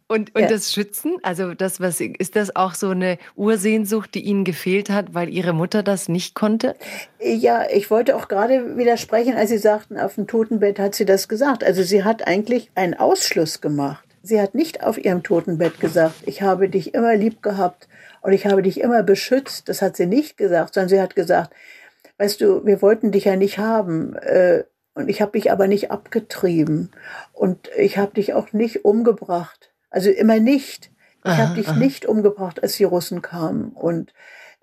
und, und ja. das Schützen, also das, was, ist das auch so eine Ursehnsucht, die Ihnen gefehlt hat, weil Ihre Mutter das nicht konnte? Ja, ich wollte auch gerade widersprechen, als Sie sagten, auf dem Totenbett hat sie das gesagt. Also sie hat eigentlich einen Ausschluss gemacht. Sie hat nicht auf ihrem Totenbett gesagt, ich habe dich immer lieb gehabt und ich habe dich immer beschützt. Das hat sie nicht gesagt, sondern sie hat gesagt, weißt du, wir wollten dich ja nicht haben. Äh, und ich habe dich aber nicht abgetrieben. Und ich habe dich auch nicht umgebracht. Also immer nicht. Ich habe dich aha. nicht umgebracht, als die Russen kamen. Und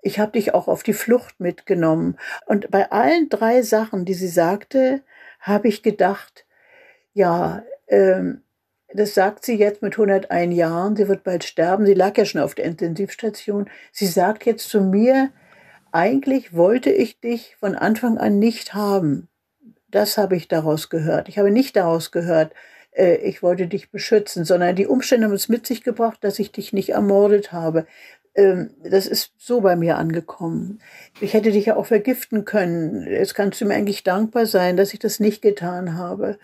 ich habe dich auch auf die Flucht mitgenommen. Und bei allen drei Sachen, die sie sagte, habe ich gedacht, ja, ähm, das sagt sie jetzt mit 101 Jahren. Sie wird bald sterben. Sie lag ja schon auf der Intensivstation. Sie sagt jetzt zu mir, eigentlich wollte ich dich von Anfang an nicht haben. Das habe ich daraus gehört. Ich habe nicht daraus gehört, äh, ich wollte dich beschützen, sondern die Umstände haben es mit sich gebracht, dass ich dich nicht ermordet habe. Ähm, das ist so bei mir angekommen. Ich hätte dich ja auch vergiften können. Jetzt kannst du mir eigentlich dankbar sein, dass ich das nicht getan habe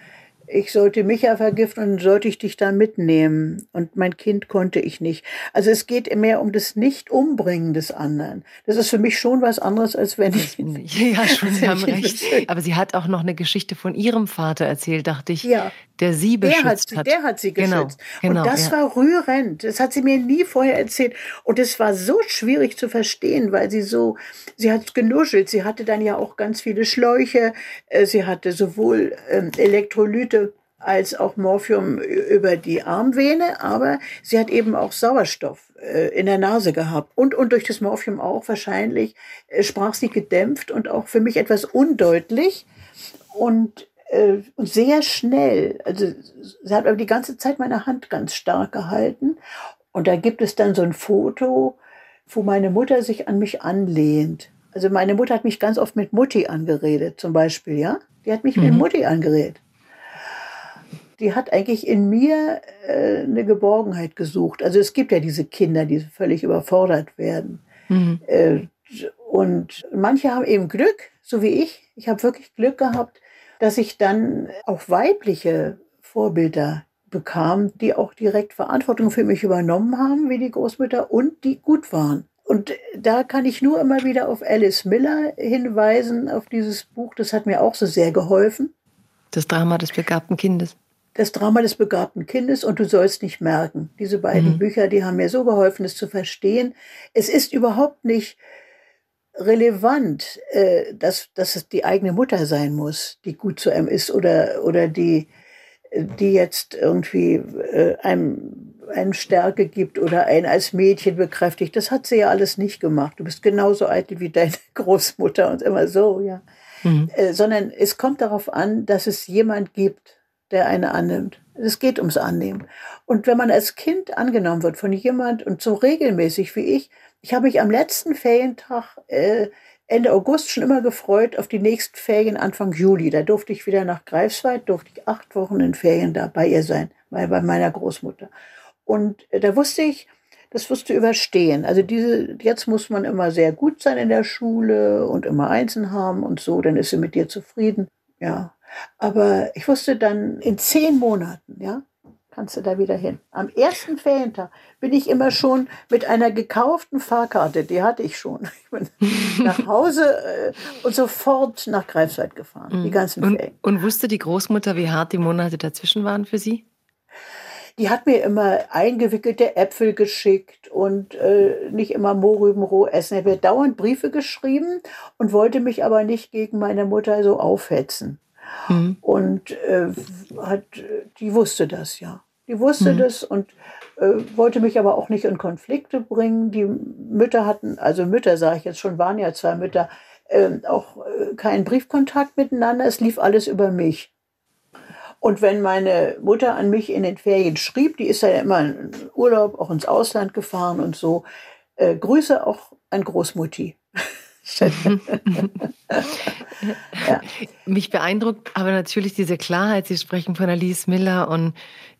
ich sollte mich ja vergiften und sollte ich dich da mitnehmen. Und mein Kind konnte ich nicht. Also es geht mehr um das Nicht-Umbringen des anderen. Das ist für mich schon was anderes, als wenn ich. Ja, schon, Sie haben recht. Aber sie hat auch noch eine Geschichte von ihrem Vater erzählt, dachte ich, ja. der sie beschützt der hat. Der hat sie genau, geschützt. Genau, und das ja. war rührend. Das hat sie mir nie vorher erzählt. Und es war so schwierig zu verstehen, weil sie so, sie hat genuschelt. Sie hatte dann ja auch ganz viele Schläuche. Äh, sie hatte sowohl ähm, Elektrolyte als auch Morphium über die Armvene, aber sie hat eben auch Sauerstoff äh, in der Nase gehabt und, und durch das Morphium auch wahrscheinlich äh, sprach sie gedämpft und auch für mich etwas undeutlich und, äh, und sehr schnell. Also sie hat aber die ganze Zeit meine Hand ganz stark gehalten und da gibt es dann so ein Foto, wo meine Mutter sich an mich anlehnt. Also meine Mutter hat mich ganz oft mit Mutti angeredet, zum Beispiel, ja? Die hat mich mhm. mit Mutti angeredet die hat eigentlich in mir äh, eine Geborgenheit gesucht. Also es gibt ja diese Kinder, die völlig überfordert werden. Mhm. Äh, und manche haben eben Glück, so wie ich. Ich habe wirklich Glück gehabt, dass ich dann auch weibliche Vorbilder bekam, die auch direkt Verantwortung für mich übernommen haben, wie die Großmütter, und die gut waren. und da kann ich nur immer wieder auf Alice Miller hinweisen, auf dieses Buch. Das hat mir auch so sehr geholfen. Das Drama des begabten Kindes. Das Drama des begabten Kindes und du sollst nicht merken. Diese beiden mhm. Bücher, die haben mir so geholfen, es zu verstehen. Es ist überhaupt nicht relevant, äh, dass, dass es die eigene Mutter sein muss, die gut zu einem ist oder, oder die, die jetzt irgendwie äh, einem, einem Stärke gibt oder einen als Mädchen bekräftigt. Das hat sie ja alles nicht gemacht. Du bist genauso eitel wie deine Großmutter und immer so, ja. Mhm. Äh, sondern es kommt darauf an, dass es jemand gibt, der eine annimmt. Es geht ums Annehmen. Und wenn man als Kind angenommen wird von jemand und so regelmäßig wie ich, ich habe mich am letzten Ferientag äh, Ende August schon immer gefreut auf die nächsten Ferien Anfang Juli. Da durfte ich wieder nach Greifswald, durfte ich acht Wochen in Ferien da bei ihr sein, bei, bei meiner Großmutter. Und äh, da wusste ich, das wirst du überstehen. Also diese, jetzt muss man immer sehr gut sein in der Schule und immer Einsen haben und so, dann ist sie mit dir zufrieden. Ja. Aber ich wusste dann in zehn Monaten, ja, kannst du da wieder hin. Am ersten Ferientag bin ich immer schon mit einer gekauften Fahrkarte, die hatte ich schon. Ich bin nach Hause äh, und sofort nach Greifswald gefahren, die mhm. ganzen und, Ferien. Und wusste die Großmutter, wie hart die Monate dazwischen waren für Sie? Die hat mir immer eingewickelte Äpfel geschickt und äh, nicht immer Mohrrüben roh essen. Er hat dauernd Briefe geschrieben und wollte mich aber nicht gegen meine Mutter so aufhetzen. Mhm. Und äh, hat, die wusste das ja. Die wusste mhm. das und äh, wollte mich aber auch nicht in Konflikte bringen. Die Mütter hatten, also Mütter sage ich jetzt schon, waren ja zwei Mütter, äh, auch keinen Briefkontakt miteinander. Es lief alles über mich. Und wenn meine Mutter an mich in den Ferien schrieb, die ist ja immer in Urlaub, auch ins Ausland gefahren und so, äh, Grüße auch an Großmutti. ja. Mich beeindruckt aber natürlich diese Klarheit. Sie sprechen von Alice Miller und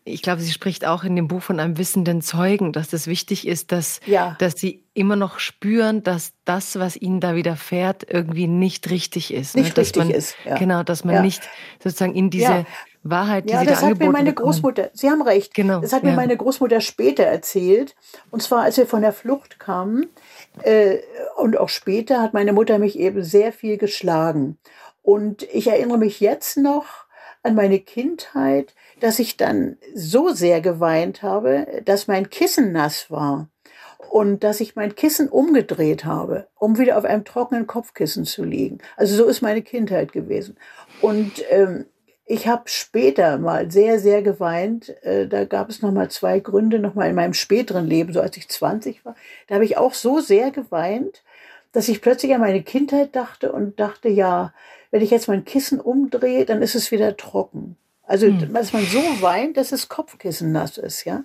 ich glaube, sie spricht auch in dem Buch von einem wissenden Zeugen, dass das wichtig ist, dass, ja. dass sie immer noch spüren, dass das, was ihnen da widerfährt, irgendwie nicht richtig ist. Ne? Nicht ne? richtig man, ist. Ja. Genau, dass man ja. nicht sozusagen in diese Wahrheit, die ja, sie das da hat mir meine bekommen. Großmutter. Sie haben recht. Genau. Das hat mir meine Großmutter später erzählt. Und zwar, als wir von der Flucht kamen. Äh, und auch später hat meine Mutter mich eben sehr viel geschlagen. Und ich erinnere mich jetzt noch an meine Kindheit, dass ich dann so sehr geweint habe, dass mein Kissen nass war und dass ich mein Kissen umgedreht habe, um wieder auf einem trockenen Kopfkissen zu liegen. Also so ist meine Kindheit gewesen. Und ähm, ich habe später mal sehr, sehr geweint. Äh, da gab es noch mal zwei Gründe, noch mal in meinem späteren Leben, so als ich 20 war. Da habe ich auch so sehr geweint, dass ich plötzlich an meine Kindheit dachte und dachte, ja, wenn ich jetzt mein Kissen umdrehe, dann ist es wieder trocken. Also, hm. dass man so weint, dass das Kopfkissen nass ist, ja.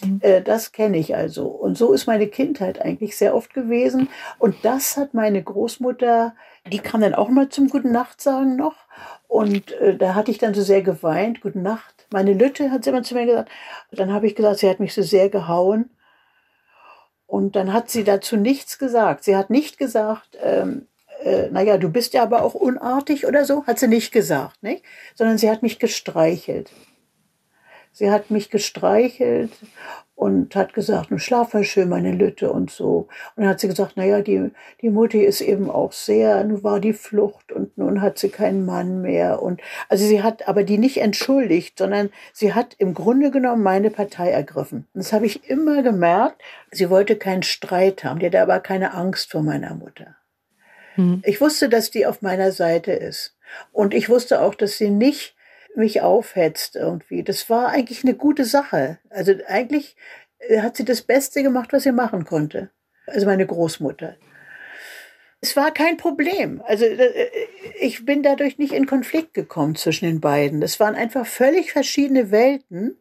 Hm. Äh, das kenne ich also. Und so ist meine Kindheit eigentlich sehr oft gewesen. Und das hat meine Großmutter, die kam dann auch mal zum Guten Nacht sagen noch. Und äh, da hatte ich dann so sehr geweint, gute Nacht. Meine Lütte hat sie immer zu mir gesagt. Dann habe ich gesagt, sie hat mich so sehr gehauen. Und dann hat sie dazu nichts gesagt. Sie hat nicht gesagt, ähm, äh, naja, du bist ja aber auch unartig oder so, hat sie nicht gesagt, nicht? sondern sie hat mich gestreichelt. Sie hat mich gestreichelt und hat gesagt, nun schlaf mal schön, meine Lütte und so. Und dann hat sie gesagt, naja, die, die Mutti ist eben auch sehr, nun war die Flucht und nun hat sie keinen Mann mehr. Und also sie hat aber die nicht entschuldigt, sondern sie hat im Grunde genommen meine Partei ergriffen. Und das habe ich immer gemerkt. Sie wollte keinen Streit haben, die hatte aber keine Angst vor meiner Mutter. Hm. Ich wusste, dass die auf meiner Seite ist. Und ich wusste auch, dass sie nicht mich aufhetzt irgendwie. Das war eigentlich eine gute Sache. Also eigentlich äh, hat sie das Beste gemacht, was sie machen konnte. Also meine Großmutter. Es war kein Problem. Also äh, ich bin dadurch nicht in Konflikt gekommen zwischen den beiden. Das waren einfach völlig verschiedene Welten.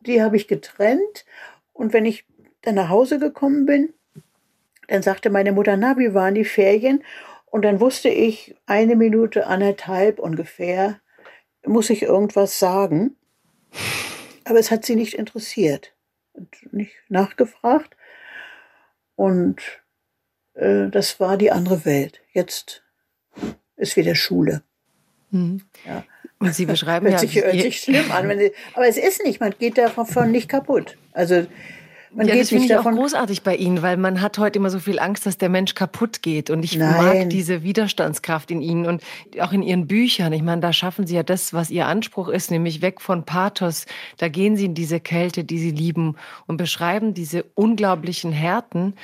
Die habe ich getrennt. Und wenn ich dann nach Hause gekommen bin, dann sagte meine Mutter, na, wie waren die Ferien? Und dann wusste ich eine Minute, anderthalb ungefähr, muss ich irgendwas sagen. Aber es hat sie nicht interessiert und nicht nachgefragt. Und äh, das war die andere Welt. Jetzt ist wieder Schule. Mhm. Ja. Und Sie beschreiben hört ja. Sich, hört sich schlimm an. Sie, aber es ist nicht, man geht davon nicht kaputt. Also Man ja, das finde ich davon. auch großartig bei Ihnen, weil man hat heute immer so viel Angst, dass der Mensch kaputt geht. Und ich Nein. mag diese Widerstandskraft in Ihnen und auch in Ihren Büchern. Ich meine, da schaffen Sie ja das, was Ihr Anspruch ist, nämlich weg von Pathos. Da gehen Sie in diese Kälte, die Sie lieben und beschreiben diese unglaublichen Härten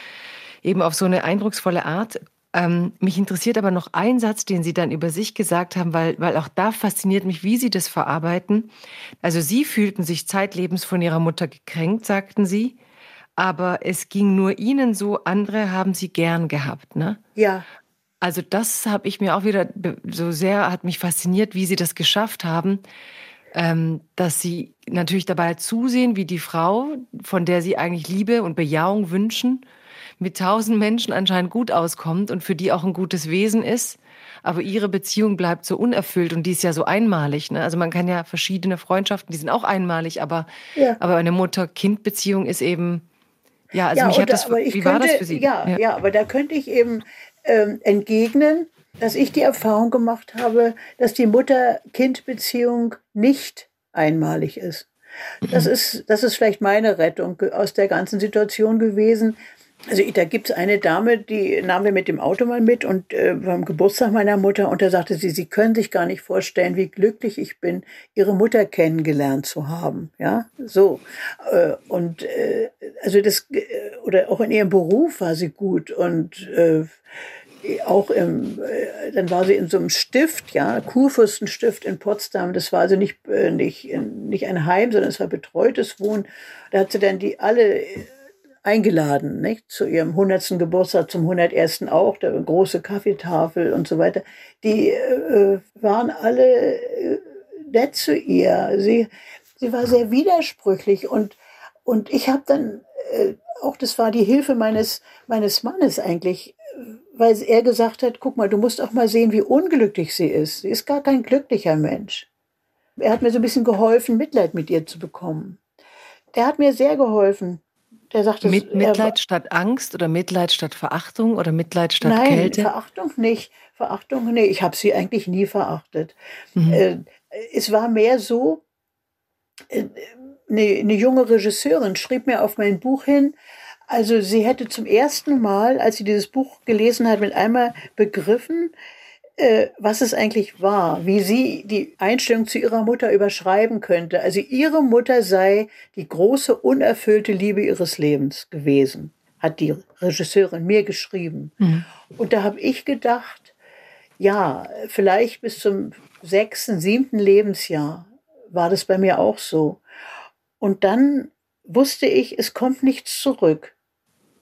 eben auf so eine eindrucksvolle Art. Ähm, mich interessiert aber noch ein Satz, den Sie dann über sich gesagt haben, weil, weil auch da fasziniert mich, wie Sie das verarbeiten. Also Sie fühlten sich zeitlebens von Ihrer Mutter gekränkt, sagten Sie, aber es ging nur Ihnen so, andere haben Sie gern gehabt, ne? Ja. Also das habe ich mir auch wieder so sehr, hat mich fasziniert, wie Sie das geschafft haben, ähm, dass Sie natürlich dabei zusehen, wie die Frau, von der Sie eigentlich Liebe und Bejahung wünschen, mit tausend Menschen anscheinend gut auskommt und für die auch ein gutes Wesen ist. Aber ihre Beziehung bleibt so unerfüllt und die ist ja so einmalig. Ne? Also man kann ja verschiedene Freundschaften, die sind auch einmalig, aber, ja. aber eine Mutter-Kind-Beziehung ist eben, ja, also ja, mich hat das, wie könnte, war das für Sie? Ja, ja, ja, aber da könnte ich eben ähm, entgegnen, dass ich die Erfahrung gemacht habe, dass die Mutter-Kind-Beziehung nicht einmalig ist. Das ist, das ist vielleicht meine Rettung aus der ganzen Situation gewesen, also da gibt es eine Dame, die nahmen wir mit dem Auto mal mit und äh, beim Geburtstag meiner Mutter und da sagte sie, sie können sich gar nicht vorstellen, wie glücklich ich bin, ihre Mutter kennengelernt zu haben. Ja, so. Äh, und äh, also das, äh, oder auch in ihrem Beruf war sie gut und äh, auch im, äh, dann war sie in so einem Stift, ja, Kurfürstenstift in Potsdam. Das war also nicht, äh, nicht, nicht ein Heim, sondern es war betreutes Wohnen. Da hat sie dann die alle eingeladen, nicht? Zu ihrem 100. Geburtstag, zum 101. auch, der große Kaffeetafel und so weiter. Die äh, waren alle äh, nett zu ihr. Sie, sie war sehr widersprüchlich und, und ich habe dann, äh, auch das war die Hilfe meines, meines Mannes eigentlich, weil er gesagt hat, guck mal, du musst auch mal sehen, wie unglücklich sie ist. Sie ist gar kein glücklicher Mensch. Er hat mir so ein bisschen geholfen, Mitleid mit ihr zu bekommen. Der hat mir sehr geholfen. Der sagte, mit Mitleid statt Angst oder Mitleid statt Verachtung oder Mitleid statt nein, Kälte? Nein, Verachtung nicht. Verachtung, nee, ich habe sie eigentlich nie verachtet. Mhm. Äh, es war mehr so, äh, eine, eine junge Regisseurin schrieb mir auf mein Buch hin, also sie hätte zum ersten Mal, als sie dieses Buch gelesen hat, mit einmal begriffen, äh, was es eigentlich war, wie sie die Einstellung zu ihrer Mutter überschreiben könnte. Also ihre Mutter sei die große unerfüllte Liebe ihres Lebens gewesen, hat die Regisseurin mir geschrieben. Mhm. Und da habe ich gedacht, ja, vielleicht bis zum sechsten, siebten Lebensjahr war das bei mir auch so. Und dann wusste ich, es kommt nichts zurück.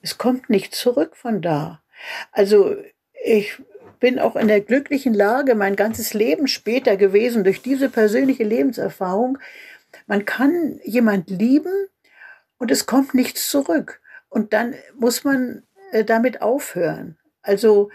Es kommt nichts zurück von da. Also ich bin auch in der glücklichen Lage, mein ganzes Leben später gewesen, durch diese persönliche Lebenserfahrung. Man kann jemand lieben und es kommt nichts zurück. Und dann muss man äh, damit aufhören. Also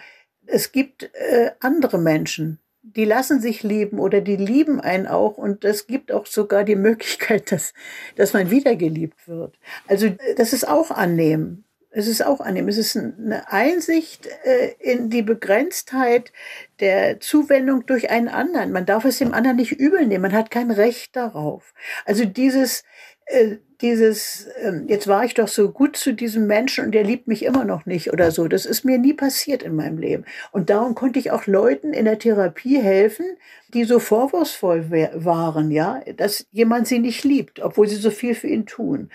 es gibt äh, andere Menschen, die lassen sich lieben oder die lieben einen auch und es gibt auch sogar die Möglichkeit, dass, dass man wiedergeliebt wird. Also das ist auch annehmen. Es ist auch annehmen. Es ist eine Einsicht äh, in die Begrenztheit der Zuwendung durch einen anderen. Man darf es dem anderen nicht übel nehmen. Man hat kein Recht darauf. Also dieses, dieses, ähm, jetzt war ich doch so gut zu diesem Menschen und der liebt mich immer noch nicht oder so. Das ist mir nie passiert in meinem Leben. Und darum konnte ich auch Leuten in der Therapie helfen, die so vorwurfsvoll waren, ja, dass jemand sie nicht liebt, obwohl sie so viel für ihn tun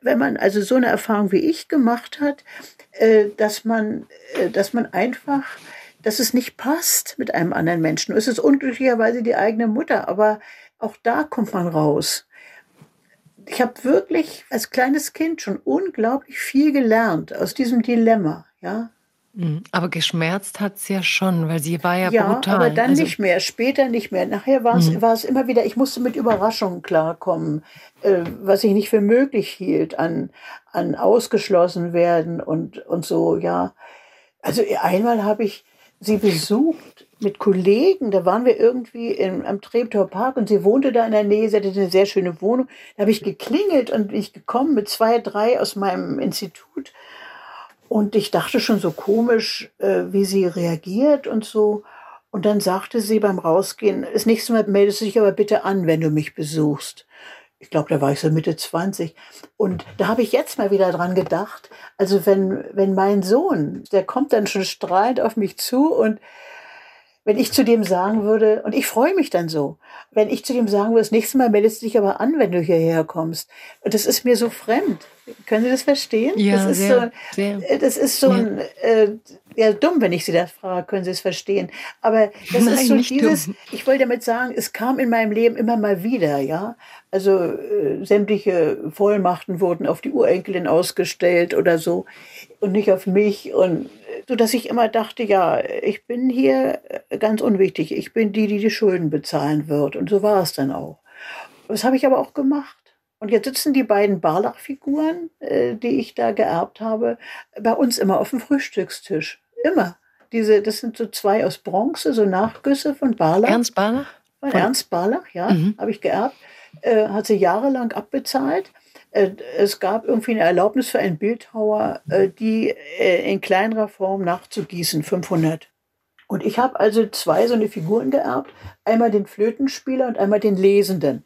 wenn man also so eine Erfahrung wie ich gemacht hat, äh, dass man, äh, dass man einfach, dass es nicht passt mit einem anderen Menschen. Es ist unglücklicherweise die eigene Mutter, aber auch da kommt man raus. Ich habe wirklich als kleines Kind schon unglaublich viel gelernt aus diesem Dilemma, ja. Mhm. Aber geschmerzt hat es ja schon, weil sie war ja, ja brutal. aber dann also, nicht mehr, später nicht mehr. Nachher war es mhm. immer wieder, ich musste mit Überraschungen klarkommen, äh, was ich nicht für möglich hielt, an, an ausgeschlossen werden und, und so, ja. Also einmal habe ich sie besucht mit Kollegen, da waren wir irgendwie in, am Treptower Park und sie wohnte da in der Nähe, sie hatte eine sehr schöne Wohnung. Da habe ich geklingelt und bin ich gekommen mit zwei, drei aus meinem Institut und ich dachte schon so komisch, äh, wie sie reagiert und so. Und dann sagte sie beim Rausgehen, das nächste Mal meldest du dich aber bitte an, wenn du mich besuchst. ich glaube, da war ich so Mitte 20. Und da habe ich jetzt mal wieder dran gedacht. Also wenn, wenn mein Sohn, der kommt dann schon strahlend auf mich zu und wenn ich zu dem sagen würde, und ich freue mich dann so, wenn ich zu dem sagen würde, das nächste Mal meldest du dich aber an, wenn du hierher kommst. Das ist mir so fremd. Können Sie das verstehen? Ja, das ist sehr, so, sehr. das ist so Ja. ein, äh, ja, dumm, wenn ich Sie das frage, können Sie es verstehen. Aber das Nein, ist so dieses, dumm. ich wollte damit sagen, es kam in meinem Leben immer mal wieder, ja. Also äh, sämtliche Vollmachten wurden auf die Urenkelin ausgestellt oder so und nicht auf mich und so dass ich immer dachte, ja, ich bin hier äh, ganz unwichtig. Ich bin die, die die Schulden bezahlen wird. Und so war es dann auch. Das habe ich aber auch gemacht. Und jetzt sitzen die beiden Barlach-Figuren, äh, die ich da geerbt habe, bei uns immer auf dem Frühstückstisch. Immer. Diese, das sind so zwei aus Bronze, so Nachgüsse von Barlach. Ernst Barlach? Von Von- Ernst Barlach, ja, Mhm. habe ich geerbt. Äh, hat sie jahrelang abbezahlt. Äh, es gab irgendwie eine Erlaubnis für einen Bildhauer, äh, die äh, in kleinerer Form nachzugießen, 500. Und ich habe also zwei so eine Figuren geerbt. Einmal den Flötenspieler und einmal den Lesenden.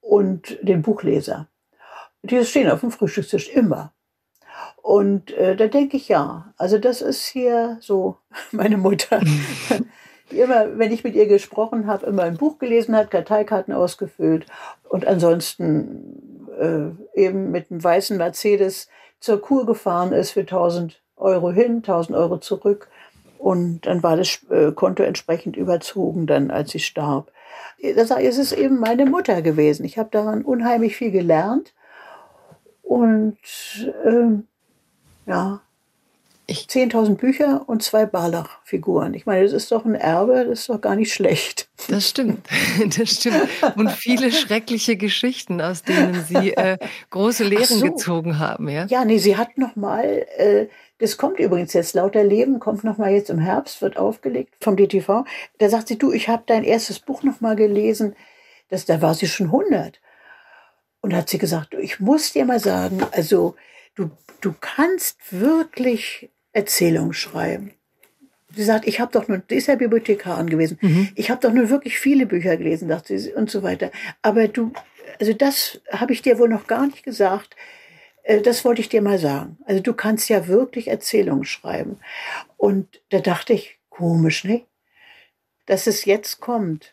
Und den Buchleser. Die stehen auf dem Frühstückstisch immer. Und äh, da denke ich, ja, also das ist hier so meine Mutter die immer, wenn ich mit ihr gesprochen habe, immer ein Buch gelesen hat, Karteikarten ausgefüllt und ansonsten äh, eben mit einem weißen Mercedes zur Kur gefahren ist für 1000 Euro hin, 1000 Euro zurück. Und dann war das äh, Konto entsprechend überzogen, dann als sie starb. Das es ist eben meine Mutter gewesen. Ich habe daran unheimlich viel gelernt. Und ähm, ja, Ich- 10.000 Bücher und zwei Barlach-Figuren. Ich meine, das ist doch ein Erbe, das ist doch gar nicht schlecht. Das stimmt, das stimmt. Und viele schreckliche Geschichten, aus denen Sie äh, große Lehren so. gezogen haben, ja? Ja, nee, sie hat noch mal, äh, das kommt übrigens jetzt, Lauter Leben kommt noch mal jetzt im Herbst, wird aufgelegt vom DTV. Da sagt sie, du, ich habe dein erstes Buch noch mal gelesen. Das, da war sie schon 100. Und hat sie gesagt, ich muss dir mal sagen, also du, du kannst wirklich Erzählungen schreiben. Sie sagt, ich habe doch nur, die ist ja Bibliothekarin gewesen, Mhm. ich habe doch nur wirklich viele Bücher gelesen, dachte sie, und so weiter. Aber du, also das habe ich dir wohl noch gar nicht gesagt. Äh, Das wollte ich dir mal sagen. Also du kannst ja wirklich Erzählungen schreiben. Und da dachte ich, komisch, ne? Dass es jetzt kommt.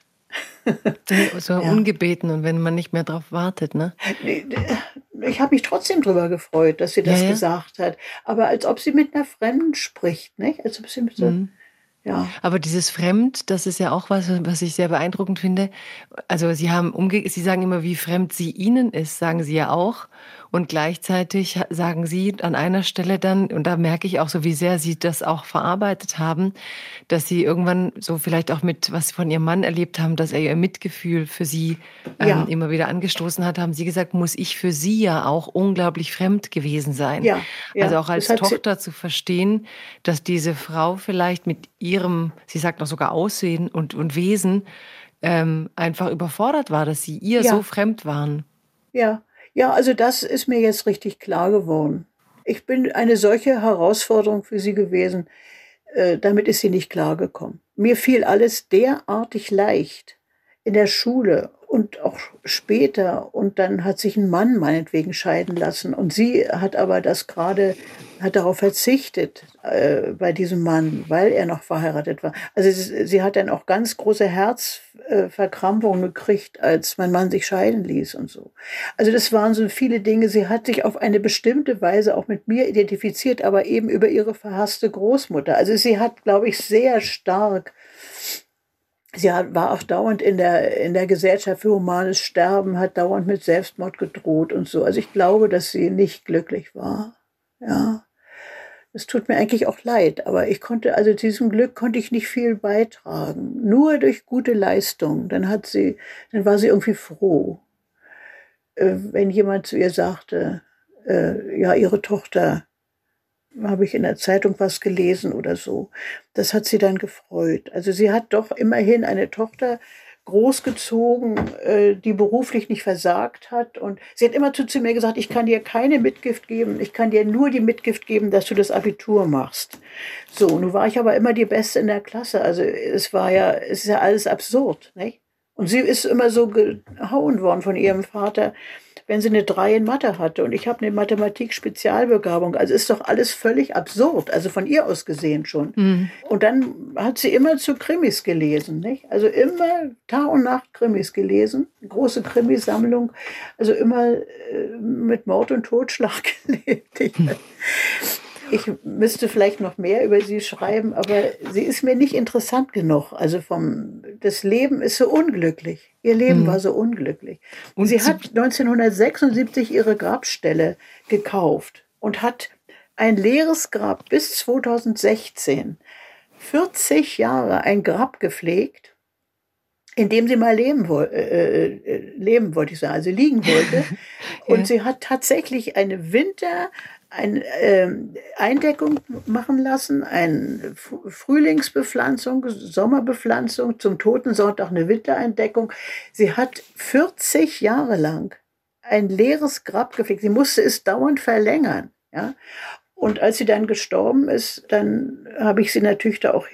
So, so Ja. ungebeten und wenn man nicht mehr drauf wartet, ne? Ich habe mich trotzdem drüber gefreut, dass sie das Ja, ja. gesagt hat. Aber als ob sie mit einer Fremden spricht, nicht? Als ob sie mit so, Mhm. ja. Aber dieses Fremd, das ist ja auch was, was ich sehr beeindruckend finde. Also Sie haben umge Sie sagen immer, wie fremd sie Ihnen ist, sagen Sie ja auch. Und gleichzeitig sagen Sie an einer Stelle dann, und da merke ich auch so, wie sehr Sie das auch verarbeitet haben, dass Sie irgendwann so vielleicht auch mit, was Sie von Ihrem Mann erlebt haben, dass er Ihr Mitgefühl für Sie ähm, Ja. immer wieder angestoßen hat, haben Sie gesagt, muss ich für Sie ja auch unglaublich fremd gewesen sein. Ja, ja. Also auch als Tochter zu verstehen, dass diese Frau vielleicht mit ihrem, sie sagt noch sogar Aussehen und, und Wesen, ähm, einfach überfordert war, dass sie ihr Ja. so fremd waren. Ja, ja, also das ist mir jetzt richtig klar geworden. Ich bin eine solche Herausforderung für sie gewesen. Äh, damit ist sie nicht klargekommen. Mir fiel alles derartig leicht in der Schule und auch später. Und dann hat sich ein Mann meinetwegen scheiden lassen. Und sie hat aber das gerade, hat darauf verzichtet äh, bei diesem Mann, weil er noch verheiratet war. Also sie, sie hat dann auch ganz große Herzverkrampfungen gekriegt, als mein Mann sich scheiden ließ und so. Also das waren so viele Dinge. Sie hat sich auf eine bestimmte Weise auch mit mir identifiziert, aber eben über ihre verhasste Großmutter. Also sie hat, glaube ich, sehr stark Sie war auch dauernd in der, in der Gesellschaft für humanes Sterben, hat dauernd mit Selbstmord gedroht und so. Also ich glaube, dass sie nicht glücklich war. Ja. Es tut mir eigentlich auch leid, aber ich konnte, also zu diesem Glück konnte ich nicht viel beitragen. Nur durch gute Leistung. Dann hat sie, dann war sie irgendwie froh. Äh, wenn jemand zu ihr sagte, äh, ja, ihre Tochter, habe ich in der Zeitung was gelesen oder so. Das hat sie dann gefreut. Also sie hat doch immerhin eine Tochter großgezogen, äh, die beruflich nicht versagt hat. Und sie hat immer zu, zu mir gesagt, ich kann dir keine Mitgift geben, ich kann dir nur die Mitgift geben, dass du das Abitur machst. So, nun war ich aber immer die Beste in der Klasse. Also es war ja, es ist ja alles absurd, nicht? Und sie ist immer so gehauen worden von ihrem Vater, wenn sie eine Drei in Mathe hatte und ich habe eine Mathematik-Spezialbegabung. Also ist doch alles völlig absurd, also von ihr aus gesehen schon. Mhm. Und dann hat sie immer zu Krimis gelesen, nicht? Also immer Tag und Nacht Krimis gelesen, große Krimisammlung, also immer äh, mit Mord und Totschlag gelebt. Ich müsste vielleicht noch mehr über sie schreiben, aber sie ist mir nicht interessant genug. Also vom, das Leben ist so unglücklich. Ihr Leben mhm. war so unglücklich. Und sie, sie hat 1976 ihre Grabstelle gekauft und hat ein leeres Grab bis 2016, 40 Jahre ein Grab gepflegt, in dem sie mal leben, äh, äh, leben wollte ich sagen, also liegen wollte. Und ja. sie hat tatsächlich eine Winter, eine ähm, Eindeckung machen lassen, eine Frühlingsbepflanzung, Sommerbepflanzung, zum Totensonntag eine Wintereindeckung. Sie hat 40 Jahre lang ein leeres Grab gepflegt. Sie musste es dauernd verlängern. Ja? Und als sie dann gestorben ist, dann habe ich sie natürlich da auch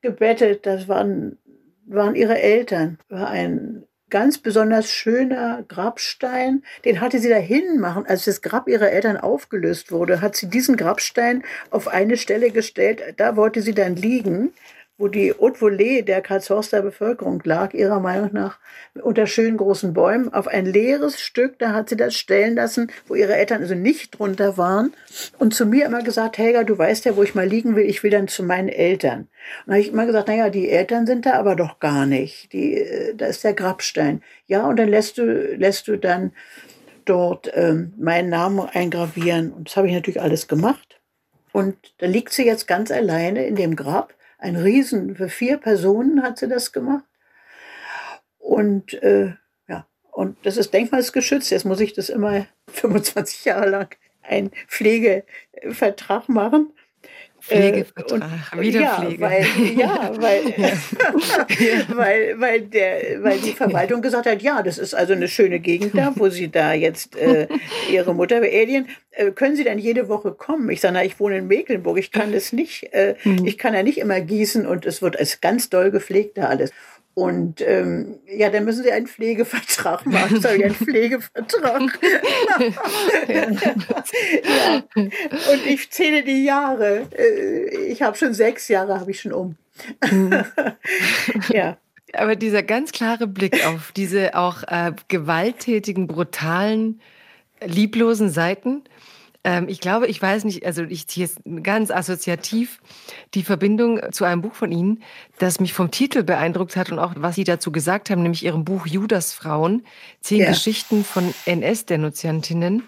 hingebettet. Das waren, waren ihre Eltern. War ein ganz besonders schöner Grabstein. Den hatte sie dahin machen. Als das Grab ihrer Eltern aufgelöst wurde, hat sie diesen Grabstein auf eine Stelle gestellt. Da wollte sie dann liegen wo die Haute Volée der Karlshorster Bevölkerung lag, ihrer Meinung nach, unter schönen großen Bäumen, auf ein leeres Stück, da hat sie das stellen lassen, wo ihre Eltern also nicht drunter waren. Und zu mir immer gesagt, Helga, du weißt ja, wo ich mal liegen will, ich will dann zu meinen Eltern. Und da habe ich immer gesagt, naja, die Eltern sind da aber doch gar nicht. Die, äh, da ist der Grabstein. Ja, und dann lässt du, lässt du dann dort ähm, meinen Namen eingravieren. Und das habe ich natürlich alles gemacht. Und da liegt sie jetzt ganz alleine in dem Grab ein Riesen, für vier Personen hat sie das gemacht. Und äh, ja, und das ist denkmalsgeschützt. Jetzt muss ich das immer 25 Jahre lang einen Pflegevertrag machen. Pflegevertrag, äh, wieder ja, Pflege. Weil, ja, weil, ja. weil, weil, der, weil die Verwaltung gesagt hat, ja, das ist also eine schöne Gegend da, wo Sie da jetzt äh, Ihre Mutter beerdigen. Äh, können Sie dann jede Woche kommen? Ich sage, na, ich wohne in Mecklenburg, ich kann das nicht, äh, mhm. ich kann ja nicht immer gießen und es wird als ganz doll gepflegt da alles. Und ähm, ja, dann müssen Sie einen Pflegevertrag machen. Sorry, einen Pflegevertrag. ja. Und ich zähle die Jahre. Äh, ich habe schon sechs Jahre, habe ich schon um. Mhm. ja. Aber dieser ganz klare Blick auf diese auch äh, gewalttätigen, brutalen, lieblosen Seiten, ähm, ich glaube, ich weiß nicht, also ich ziehe jetzt ganz assoziativ die Verbindung zu einem Buch von Ihnen, das mich vom Titel beeindruckt hat und auch was Sie dazu gesagt haben, nämlich Ihrem Buch Judasfrauen, zehn ja. Geschichten von NS-Denunziantinnen.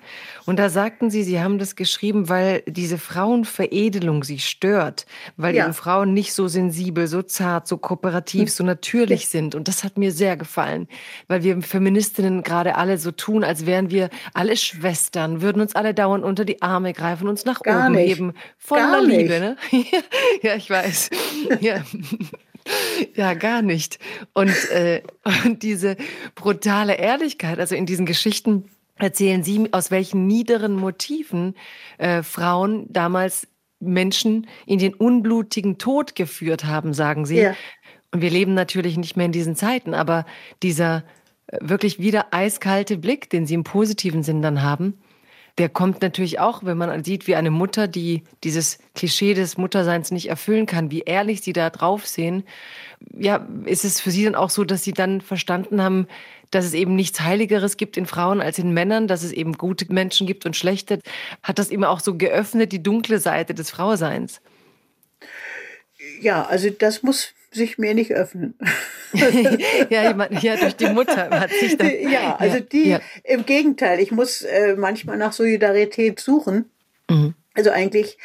Und da sagten Sie, Sie haben das geschrieben, weil diese Frauenveredelung Sie stört, weil ja. eben Frauen nicht so sensibel, so zart, so kooperativ, hm. so natürlich sind. Und das hat mir sehr gefallen, weil wir Feministinnen gerade alle so tun, als wären wir alle Schwestern, würden uns alle dauernd unter die Arme greifen, uns nach Gar oben nicht. heben. Voller Liebe, ne? ja, ich weiß. ja. Ja, gar nicht. Und, äh, und diese brutale Ehrlichkeit, also in diesen Geschichten erzählen Sie, aus welchen niederen Motiven äh, Frauen damals Menschen in den unblutigen Tod geführt haben, sagen Sie. Ja. Und wir leben natürlich nicht mehr in diesen Zeiten, aber dieser äh, wirklich wieder eiskalte Blick, den Sie im positiven Sinn dann haben, der kommt natürlich auch, wenn man sieht, wie eine Mutter, die dieses Klischee des Mutterseins nicht erfüllen kann, wie ehrlich sie da drauf sehen. Ja, ist es für Sie dann auch so, dass Sie dann verstanden haben, dass es eben nichts Heiligeres gibt in Frauen als in Männern, dass es eben gute Menschen gibt und schlechte? Hat das immer auch so geöffnet, die dunkle Seite des Frauseins? Ja, also das muss sich mir nicht öffnen. ja, meine, ja, durch die Mutter hat sich dann. Ja, also die, ja. im Gegenteil, ich muss äh, manchmal nach Solidarität suchen. Mhm. Also eigentlich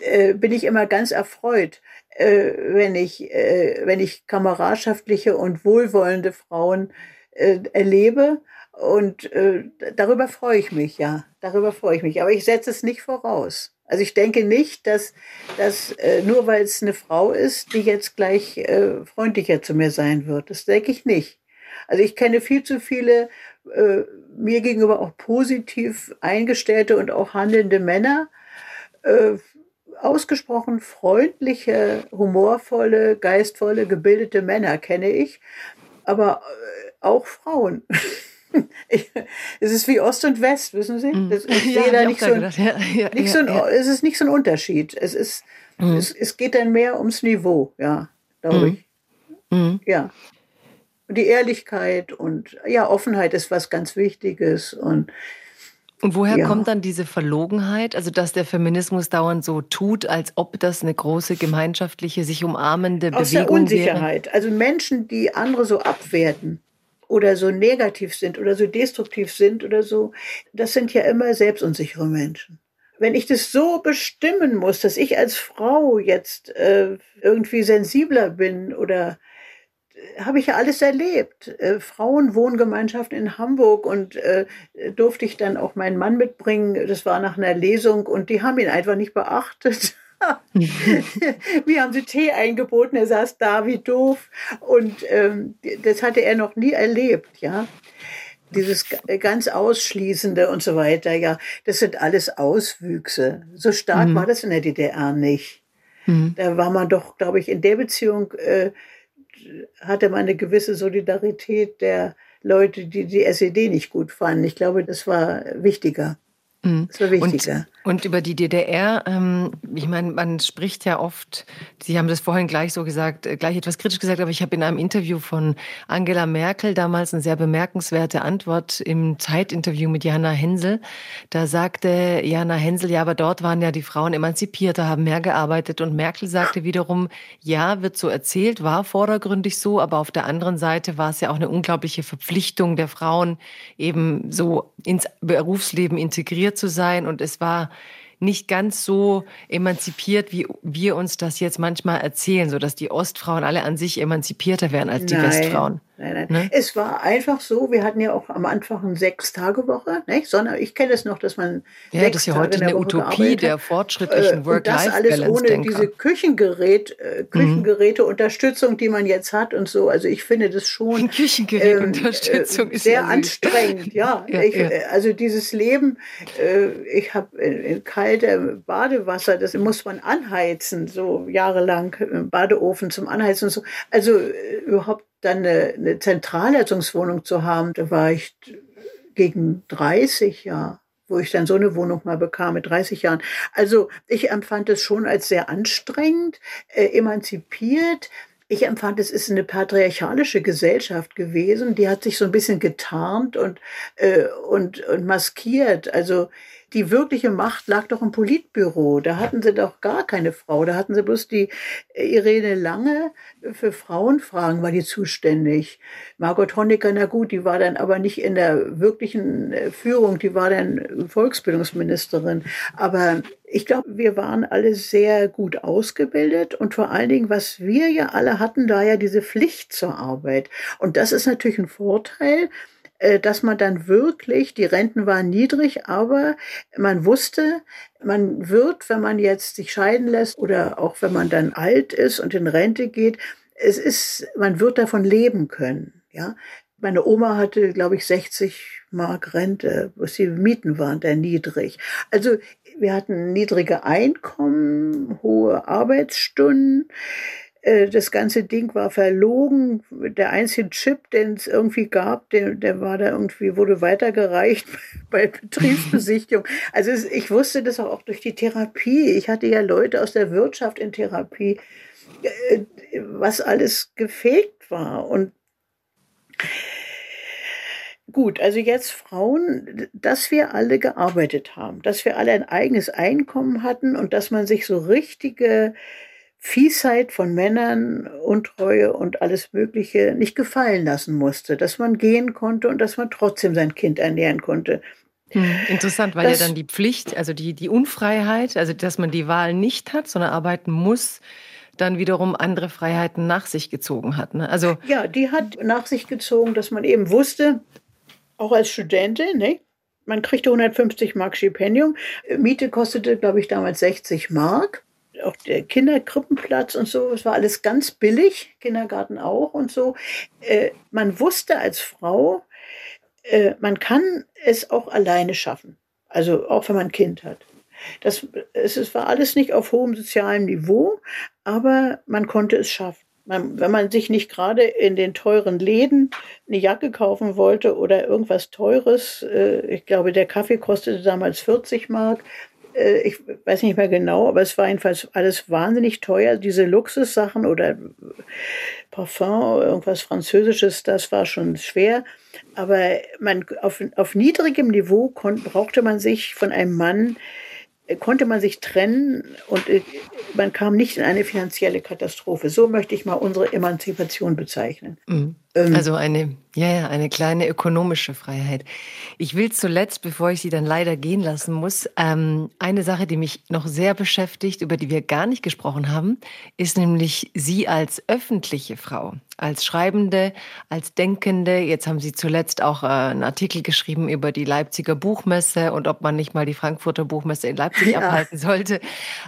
äh, bin ich immer ganz erfreut, äh, wenn ich, äh, wenn ich kameradschaftliche und wohlwollende Frauen äh, erlebe. Und äh, darüber freue ich mich, ja. Darüber freue ich mich. Aber ich setze es nicht voraus. Also ich denke nicht, dass, dass äh, nur weil es eine Frau ist, die jetzt gleich äh, freundlicher zu mir sein wird. Das denke ich nicht. Also ich kenne viel zu viele äh, mir gegenüber auch positiv eingestellte und auch handelnde Männer, äh, ausgesprochen freundliche, humorvolle, geistvolle, gebildete Männer kenne ich, aber äh, auch Frauen. Ich, es ist wie Ost und West, wissen Sie? Mhm. Das ist ja, da nicht, so ein, ja, ja, nicht so ein, es ist nicht so ein Unterschied. Es ist, mhm. es, es geht dann mehr ums Niveau, ja, glaube mhm. ich. Mhm. Ja. Und die Ehrlichkeit und ja, Offenheit ist was ganz Wichtiges und und woher ja. kommt dann diese Verlogenheit? Also, dass der Feminismus dauernd so tut, als ob das eine große gemeinschaftliche, sich umarmende Aus Bewegung der Unsicherheit. Wäre? Also Menschen, die andere so abwerten oder so negativ sind oder so destruktiv sind oder so, das sind ja immer selbstunsichere Menschen. Wenn ich das so bestimmen muss, dass ich als Frau jetzt äh, irgendwie sensibler bin oder habe ich ja alles erlebt. Äh, Frauenwohngemeinschaft in Hamburg und äh, durfte ich dann auch meinen Mann mitbringen. Das war nach einer Lesung und die haben ihn einfach nicht beachtet. Wir haben sie Tee eingeboten, er saß da wie doof und ähm, das hatte er noch nie erlebt, ja. Dieses ganz Ausschließende und so weiter, ja, das sind alles Auswüchse. So stark mhm. war das in der DDR nicht. Mhm. Da war man doch, glaube ich, in der Beziehung äh, hatte man eine gewisse Solidarität der Leute, die die SED nicht gut fanden. Ich glaube, das war wichtiger. Mhm. Das war wichtiger. Und und über die DDR, ähm, ich meine, man spricht ja oft, Sie haben das vorhin gleich so gesagt, äh, gleich etwas kritisch gesagt, aber ich habe in einem Interview von Angela Merkel damals eine sehr bemerkenswerte Antwort im Zeitinterview mit Jana Hensel. Da sagte Jana Hensel, ja, aber dort waren ja die Frauen emanzipierter, haben mehr gearbeitet. Und Merkel sagte wiederum, ja, wird so erzählt, war vordergründig so, aber auf der anderen Seite war es ja auch eine unglaubliche Verpflichtung der Frauen, eben so ins Berufsleben integriert zu sein. Und es war nicht ganz so emanzipiert, wie wir uns das jetzt manchmal erzählen, so dass die Ostfrauen alle an sich emanzipierter wären als die Nein. Westfrauen. Nein, nein. Ne? Es war einfach so, wir hatten ja auch am Anfang eine Sechs-Tage-Woche, nicht? sondern ich kenne es noch, dass man ja, das ist ja heute eine Utopie der fortschrittlichen Work-Life-Balance. Äh, das alles ohne diese Küchengerät, äh, mhm. Küchengeräte-Unterstützung, die man jetzt hat und so. Also ich finde das schon Küchengerät-Unterstützung ähm, äh, sehr ja anstrengend. Ja, ja, ich, ja, also dieses Leben, äh, ich habe in kaltem Badewasser, das muss man anheizen, so jahrelang im Badeofen zum Anheizen und so. Also äh, überhaupt dann eine, eine Zentralheizungswohnung zu haben, da war ich gegen 30 Jahre wo ich dann so eine Wohnung mal bekam mit 30 Jahren. Also ich empfand es schon als sehr anstrengend, äh, emanzipiert. Ich empfand, es ist eine patriarchalische Gesellschaft gewesen, die hat sich so ein bisschen getarnt und, äh, und, und maskiert. Also die wirkliche Macht lag doch im Politbüro. Da hatten sie doch gar keine Frau. Da hatten sie bloß die äh, Irene Lange für Frauenfragen war die zuständig. Margot Honecker, na gut, die war dann aber nicht in der wirklichen äh, Führung, die war dann Volksbildungsministerin. Aber ich glaube, wir waren alle sehr gut ausgebildet und vor allen Dingen, was wir ja alle hatten, da ja diese Pflicht zur Arbeit. Und das ist natürlich ein Vorteil, dass man dann wirklich, die Renten waren niedrig, aber man wusste, man wird, wenn man jetzt sich scheiden lässt oder auch wenn man dann alt ist und in Rente geht, es ist, man wird davon leben können, ja. Meine Oma hatte, glaube ich, 60 Mark Rente, was die Mieten waren da niedrig. Also wir hatten niedrige Einkommen, hohe Arbeitsstunden. Äh, das ganze Ding war verlogen. Der einzige Chip, den es irgendwie gab, der, der war da irgendwie, wurde weitergereicht bei Betriebsbesichtigung. Also ich wusste das auch durch die Therapie. Ich hatte ja Leute aus der Wirtschaft in Therapie, äh, was alles gefegt war. Und Gut, also jetzt Frauen, dass wir alle gearbeitet haben, dass wir alle ein eigenes Einkommen hatten und dass man sich so richtige Fiesheit von Männern, Untreue und alles Mögliche nicht gefallen lassen musste, dass man gehen konnte und dass man trotzdem sein Kind ernähren konnte. Hm, interessant, weil das, ja dann die Pflicht, also die, die Unfreiheit, also dass man die Wahl nicht hat, sondern arbeiten muss, dann wiederum andere Freiheiten nach sich gezogen hat. Ne? Also ja, die hat nach sich gezogen, dass man eben wusste, auch als Studentin, ne? man kriegte 150 Mark Stipendium, Miete kostete, glaube ich, damals 60 Mark auch der Kinderkrippenplatz und so, es war alles ganz billig, Kindergarten auch und so. Äh, man wusste als Frau, äh, man kann es auch alleine schaffen. Also auch wenn man ein Kind hat. Das, es, es war alles nicht auf hohem sozialem Niveau, aber man konnte es schaffen. Man, wenn man sich nicht gerade in den teuren Läden eine Jacke kaufen wollte oder irgendwas Teures, äh, ich glaube, der Kaffee kostete damals 40 Mark, ich weiß nicht mehr genau, aber es war jedenfalls alles wahnsinnig teuer. Diese Luxussachen oder Parfum, irgendwas Französisches, das war schon schwer. Aber man, auf, auf niedrigem Niveau kon, brauchte man sich von einem Mann konnte man sich trennen und äh, man kam nicht in eine finanzielle Katastrophe. So möchte ich mal unsere Emanzipation bezeichnen. Mhm. Ähm, also eine, ja, ja, eine kleine ökonomische Freiheit. Ich will zuletzt, bevor ich Sie dann leider gehen lassen muss, ähm, eine Sache, die mich noch sehr beschäftigt, über die wir gar nicht gesprochen haben, ist nämlich Sie als öffentliche Frau, als Schreibende, als Denkende. Jetzt haben Sie zuletzt auch äh, einen Artikel geschrieben über die Leipziger Buchmesse und ob man nicht mal die Frankfurter Buchmesse in Leipzig ja. abhalten sollte.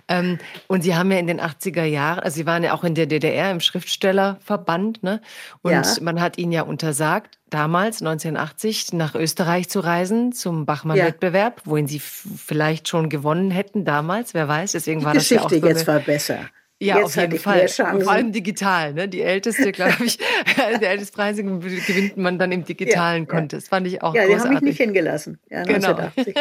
Ähm, und Sie haben ja in den 80er Jahren, also Sie waren ja auch in der DDR im Schriftstellerverband, ne? Und ja man hat ihnen ja untersagt, damals 1980 nach Österreich zu reisen zum Bachmann-Wettbewerb, ja. wohin sie vielleicht schon gewonnen hätten damals, wer weiß. Deswegen Die war Geschichte das ja auch so jetzt war besser. Ja, Jetzt auf jeden Fall. Vor allem digital. Ne? Die älteste, glaube ich, der älteste Preis gewinnt man dann im digitalen ja, Contest. Fand ich auch ja, großartig. Ja, die haben mich nicht hingelassen. Ja, genau.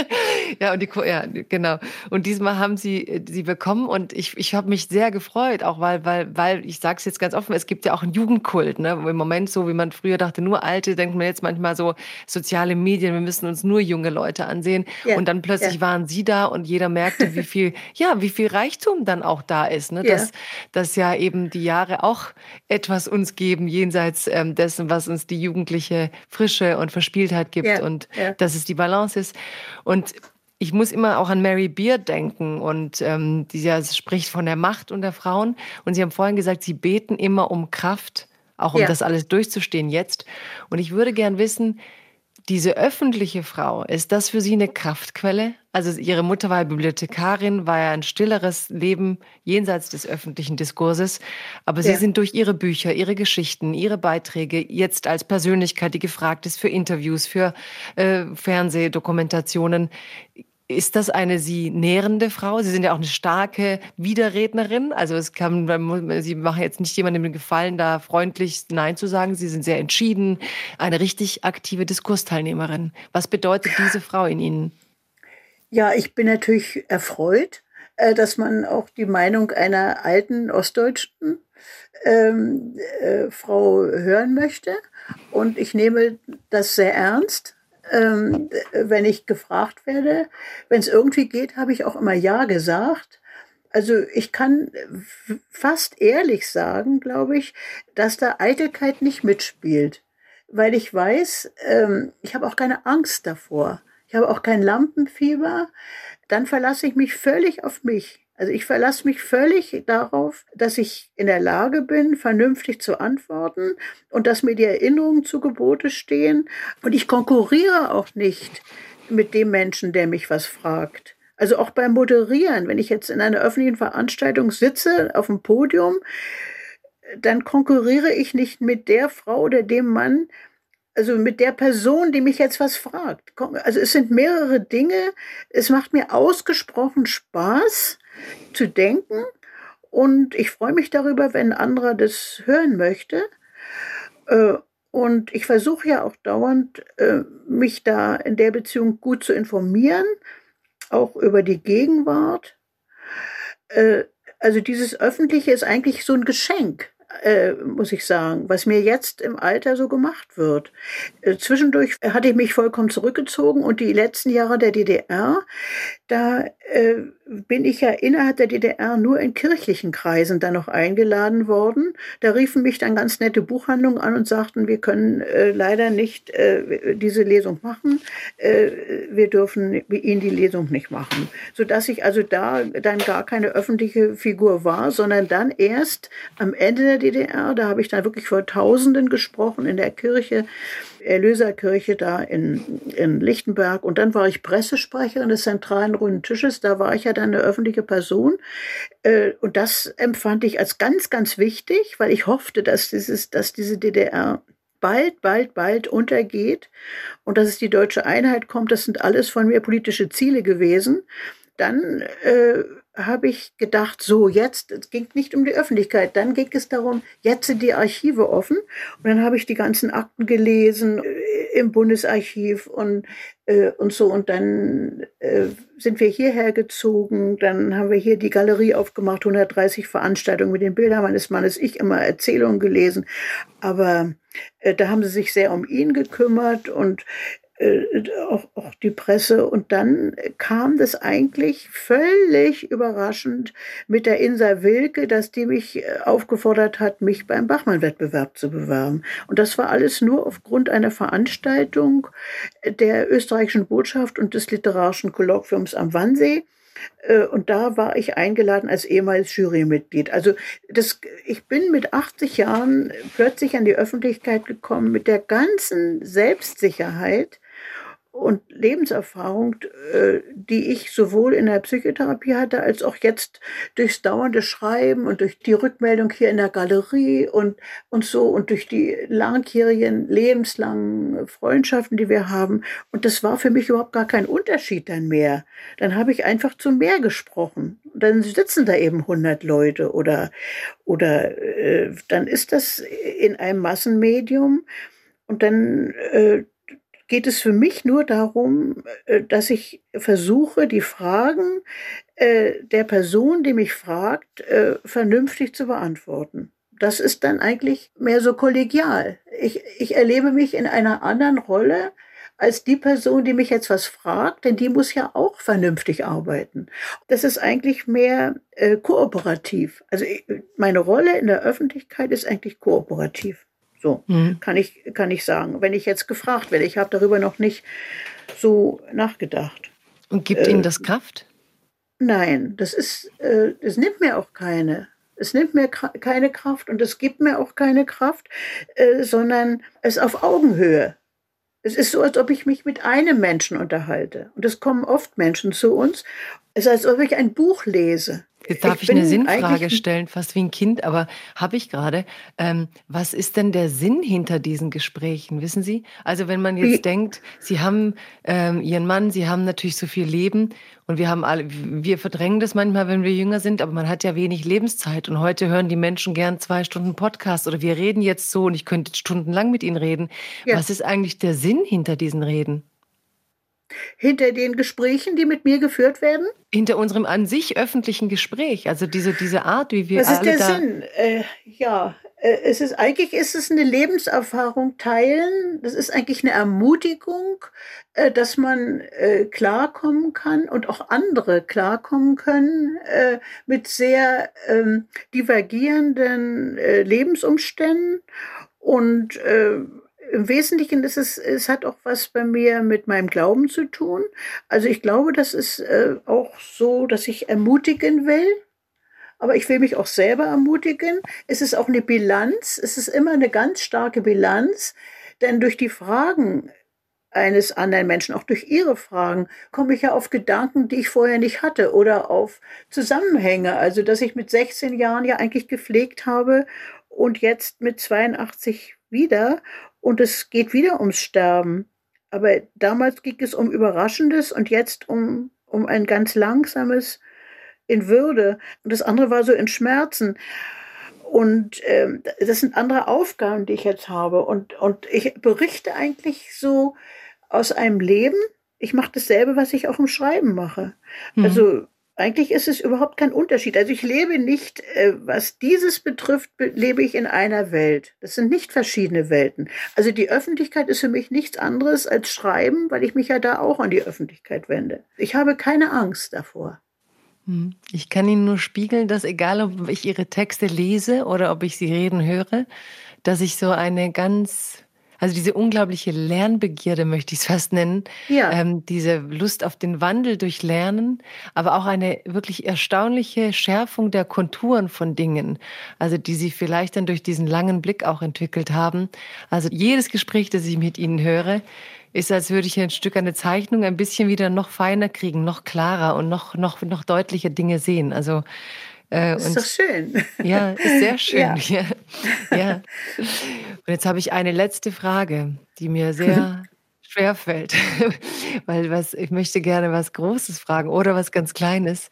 ja, und die, ja, genau. Und diesmal haben sie sie bekommen und ich, ich habe mich sehr gefreut, auch weil, weil, weil ich sage es jetzt ganz offen, es gibt ja auch einen Jugendkult. Ne? Im Moment so, wie man früher dachte, nur Alte, denkt man jetzt manchmal so, soziale Medien, wir müssen uns nur junge Leute ansehen. Ja, und dann plötzlich ja. waren sie da und jeder merkte, wie viel, ja, wie viel Reichtum dann auch da ist. Ne? Das, dass, ja eben die Jahre auch etwas uns geben, jenseits ähm, dessen, was uns die jugendliche Frische und Verspieltheit gibt ja, und ja. dass es die Balance ist. Und ich muss immer auch an Mary Beard denken und ähm, die ja spricht von der Macht und der Frauen. Und Sie haben vorhin gesagt, Sie beten immer um Kraft, auch um ja. das alles durchzustehen jetzt. Und ich würde gern wissen, diese öffentliche Frau, ist das für Sie eine Kraftquelle? Also Ihre Mutter war Bibliothekarin, war ja ein stilleres Leben jenseits des öffentlichen Diskurses. Aber Sie ja. sind durch Ihre Bücher, Ihre Geschichten, Ihre Beiträge jetzt als Persönlichkeit, die gefragt ist für Interviews, für äh, Fernsehdokumentationen, ist das eine Sie nährende Frau? Sie sind ja auch eine starke Widerrednerin. Also es kann, Sie machen jetzt nicht jemandem den Gefallen, da freundlich Nein zu sagen. Sie sind sehr entschieden, eine richtig aktive Diskursteilnehmerin. Was bedeutet diese Frau in Ihnen? Ja, ich bin natürlich erfreut, äh, dass man auch die Meinung einer alten ostdeutschen ähm, äh, Frau hören möchte. Und ich nehme das sehr ernst ähm, wenn ich gefragt werde. Wenn es irgendwie geht, habe ich auch immer Ja gesagt. Also ich kann fast ehrlich sagen, glaube ich, dass da Eitelkeit nicht mitspielt, weil ich weiß, ähm, ich habe auch keine Angst davor. Ich habe auch kein Lampenfieber. Dann verlasse ich mich völlig auf mich. Also ich verlasse mich völlig darauf, dass ich in der Lage bin, vernünftig zu antworten und dass mir die Erinnerungen zu Gebote stehen. Und ich konkurriere auch nicht mit dem Menschen, der mich was fragt. Also auch beim Moderieren, wenn ich jetzt in einer öffentlichen Veranstaltung sitze, auf dem Podium, dann konkurriere ich nicht mit der Frau oder dem Mann, also mit der Person, die mich jetzt was fragt. Also es sind mehrere Dinge. Es macht mir ausgesprochen Spaß, zu denken. Und ich freue mich darüber, wenn anderer das hören möchte. Äh, und ich versuche ja auch dauernd, äh, mich da in der Beziehung gut zu informieren, auch über die Gegenwart. Äh, also dieses Öffentliche ist eigentlich so ein Geschenk muss ich sagen, was mir jetzt im Alter so gemacht wird. Zwischendurch hatte ich mich vollkommen zurückgezogen und die letzten Jahre der DDR, da bin ich ja innerhalb der DDR nur in kirchlichen Kreisen dann noch eingeladen worden. Da riefen mich dann ganz nette Buchhandlungen an und sagten, wir können äh, leider nicht äh, diese Lesung machen. Äh, wir dürfen Ihnen die Lesung nicht machen. Sodass ich also da dann gar keine öffentliche Figur war, sondern dann erst am Ende der DDR, da habe ich dann wirklich vor Tausenden gesprochen in der Kirche, Erlöserkirche da in, in Lichtenberg. Und dann war ich Pressesprecherin des Zentralen Runden Tisches. Da war ich ja dann eine öffentliche Person. Äh, und das empfand ich als ganz, ganz wichtig, weil ich hoffte, dass, dieses, dass diese DDR bald, bald, bald untergeht und dass es die deutsche Einheit kommt. Das sind alles von mir politische Ziele gewesen. dann äh, habe ich gedacht, so jetzt, es ging nicht um die Öffentlichkeit, dann ging es darum, jetzt sind die Archive offen. Und dann habe ich die ganzen Akten gelesen äh, im Bundesarchiv und, äh, und so. Und dann äh, sind wir hierher gezogen, dann haben wir hier die Galerie aufgemacht, 130 Veranstaltungen mit den Bildern meines Mannes, ich immer Erzählungen gelesen. Aber äh, da haben sie sich sehr um ihn gekümmert und auch, auch die Presse. Und dann kam das eigentlich völlig überraschend mit der Insa Wilke, dass die mich äh, aufgefordert hat, mich beim Bachmann-Wettbewerb zu bewerben. Und das war alles nur aufgrund einer Veranstaltung der österreichischen Botschaft und des literarischen Kolloquiums am Wannsee. Äh, und da war ich eingeladen als ehemals Jurymitglied. Also das, ich bin mit 80 Jahren plötzlich an die Öffentlichkeit gekommen mit der ganzen Selbstsicherheit, und Lebenserfahrung, äh, die ich sowohl in der Psychotherapie hatte, als auch jetzt durchs dauernde Schreiben und durch die Rückmeldung hier in der Galerie und, und so und durch die langjährigen, lebenslangen Freundschaften, die wir haben. Und das war für mich überhaupt gar kein Unterschied dann mehr. Dann habe ich einfach zu mehr gesprochen. Dann sitzen da eben 100 Leute oder, oder äh, dann ist das in einem Massenmedium. Und dann äh, geht es für mich nur darum, äh, dass ich versuche, die Fragen äh, der Person, die mich fragt, äh, vernünftig zu beantworten. Das ist dann eigentlich mehr so kollegial. Ich, ich erlebe mich in einer anderen Rolle als die Person, die mich jetzt was fragt, denn die muss ja auch vernünftig arbeiten. Das ist eigentlich mehr äh, kooperativ. Also meine Rolle in der Öffentlichkeit ist eigentlich kooperativ. So mhm. kann, ich, kann ich sagen, wenn ich jetzt gefragt werde. Ich habe darüber noch nicht so nachgedacht. Und gibt äh, Ihnen das Kraft? Nein, das ist, äh, es nimmt mir auch keine. Es nimmt mir keine Kraft und es gibt mir auch keine Kraft, äh, sondern es auf Augenhöhe. Es ist so, als ob ich mich mit einem Menschen unterhalte. Und es kommen oft Menschen zu uns. Es ist, als ob ich ein Buch lese. Jetzt darf ich, ich eine Sinnfrage stellen, fast wie ein Kind, aber habe ich gerade. Ähm, was ist denn der Sinn hinter diesen Gesprächen? Wissen Sie? Also wenn man jetzt wie? denkt, Sie haben ähm, Ihren Mann, Sie haben natürlich so viel Leben und wir haben alle, wir verdrängen das manchmal, wenn wir jünger sind, aber man hat ja wenig Lebenszeit und heute hören die Menschen gern zwei Stunden Podcast oder wir reden jetzt so und ich könnte stundenlang mit Ihnen reden. Ja. Was ist eigentlich der Sinn hinter diesen Reden? Hinter den Gesprächen, die mit mir geführt werden? Hinter unserem an sich öffentlichen Gespräch, also diese, diese Art, wie wir Was ist der Sinn? Äh, ja, äh, es ist eigentlich ist es eine Lebenserfahrung teilen. Das ist eigentlich eine Ermutigung, äh, dass man äh, klarkommen kann und auch andere klarkommen können äh, mit sehr ähm, divergierenden äh, Lebensumständen und äh, im Wesentlichen ist es, es hat auch was bei mir mit meinem Glauben zu tun. Also ich glaube, das ist äh, auch so, dass ich ermutigen will. Aber ich will mich auch selber ermutigen. Es ist auch eine Bilanz. Es ist immer eine ganz starke Bilanz. Denn durch die Fragen eines anderen Menschen, auch durch ihre Fragen, komme ich ja auf Gedanken, die ich vorher nicht hatte oder auf Zusammenhänge. Also, dass ich mit 16 Jahren ja eigentlich gepflegt habe und jetzt mit 82 wieder und es geht wieder ums Sterben. Aber damals ging es um Überraschendes und jetzt um, um ein ganz langsames in Würde. Und das andere war so in Schmerzen. Und ähm, das sind andere Aufgaben, die ich jetzt habe. Und, und ich berichte eigentlich so aus einem Leben. Ich mache dasselbe, was ich auch im Schreiben mache. Mhm. Also eigentlich ist es überhaupt kein Unterschied. Also ich lebe nicht, äh, was dieses betrifft, lebe ich in einer Welt. Das sind nicht verschiedene Welten. Also die Öffentlichkeit ist für mich nichts anderes als Schreiben, weil ich mich ja da auch an die Öffentlichkeit wende. Ich habe keine Angst davor. Hm. Ich kann Ihnen nur spiegeln, dass egal, ob ich Ihre Texte lese oder ob ich sie reden höre, dass ich so eine ganz also diese unglaubliche Lernbegierde möchte ich es fast nennen. Ja. Ähm, diese Lust auf den Wandel durch Lernen, aber auch eine wirklich erstaunliche Schärfung der Konturen von Dingen. Also die Sie vielleicht dann durch diesen langen Blick auch entwickelt haben. Also jedes Gespräch, das ich mit Ihnen höre, ist, als würde ich ein Stück eine Zeichnung ein bisschen wieder noch feiner kriegen, noch klarer und noch, noch, noch deutlicher Dinge sehen. Also äh, ist doch schön. Ja, ist sehr schön. Ja. ja. ja. Und jetzt habe ich eine letzte Frage, die mir sehr schwerfällt, weil was, ich möchte gerne was Großes fragen oder was ganz Kleines.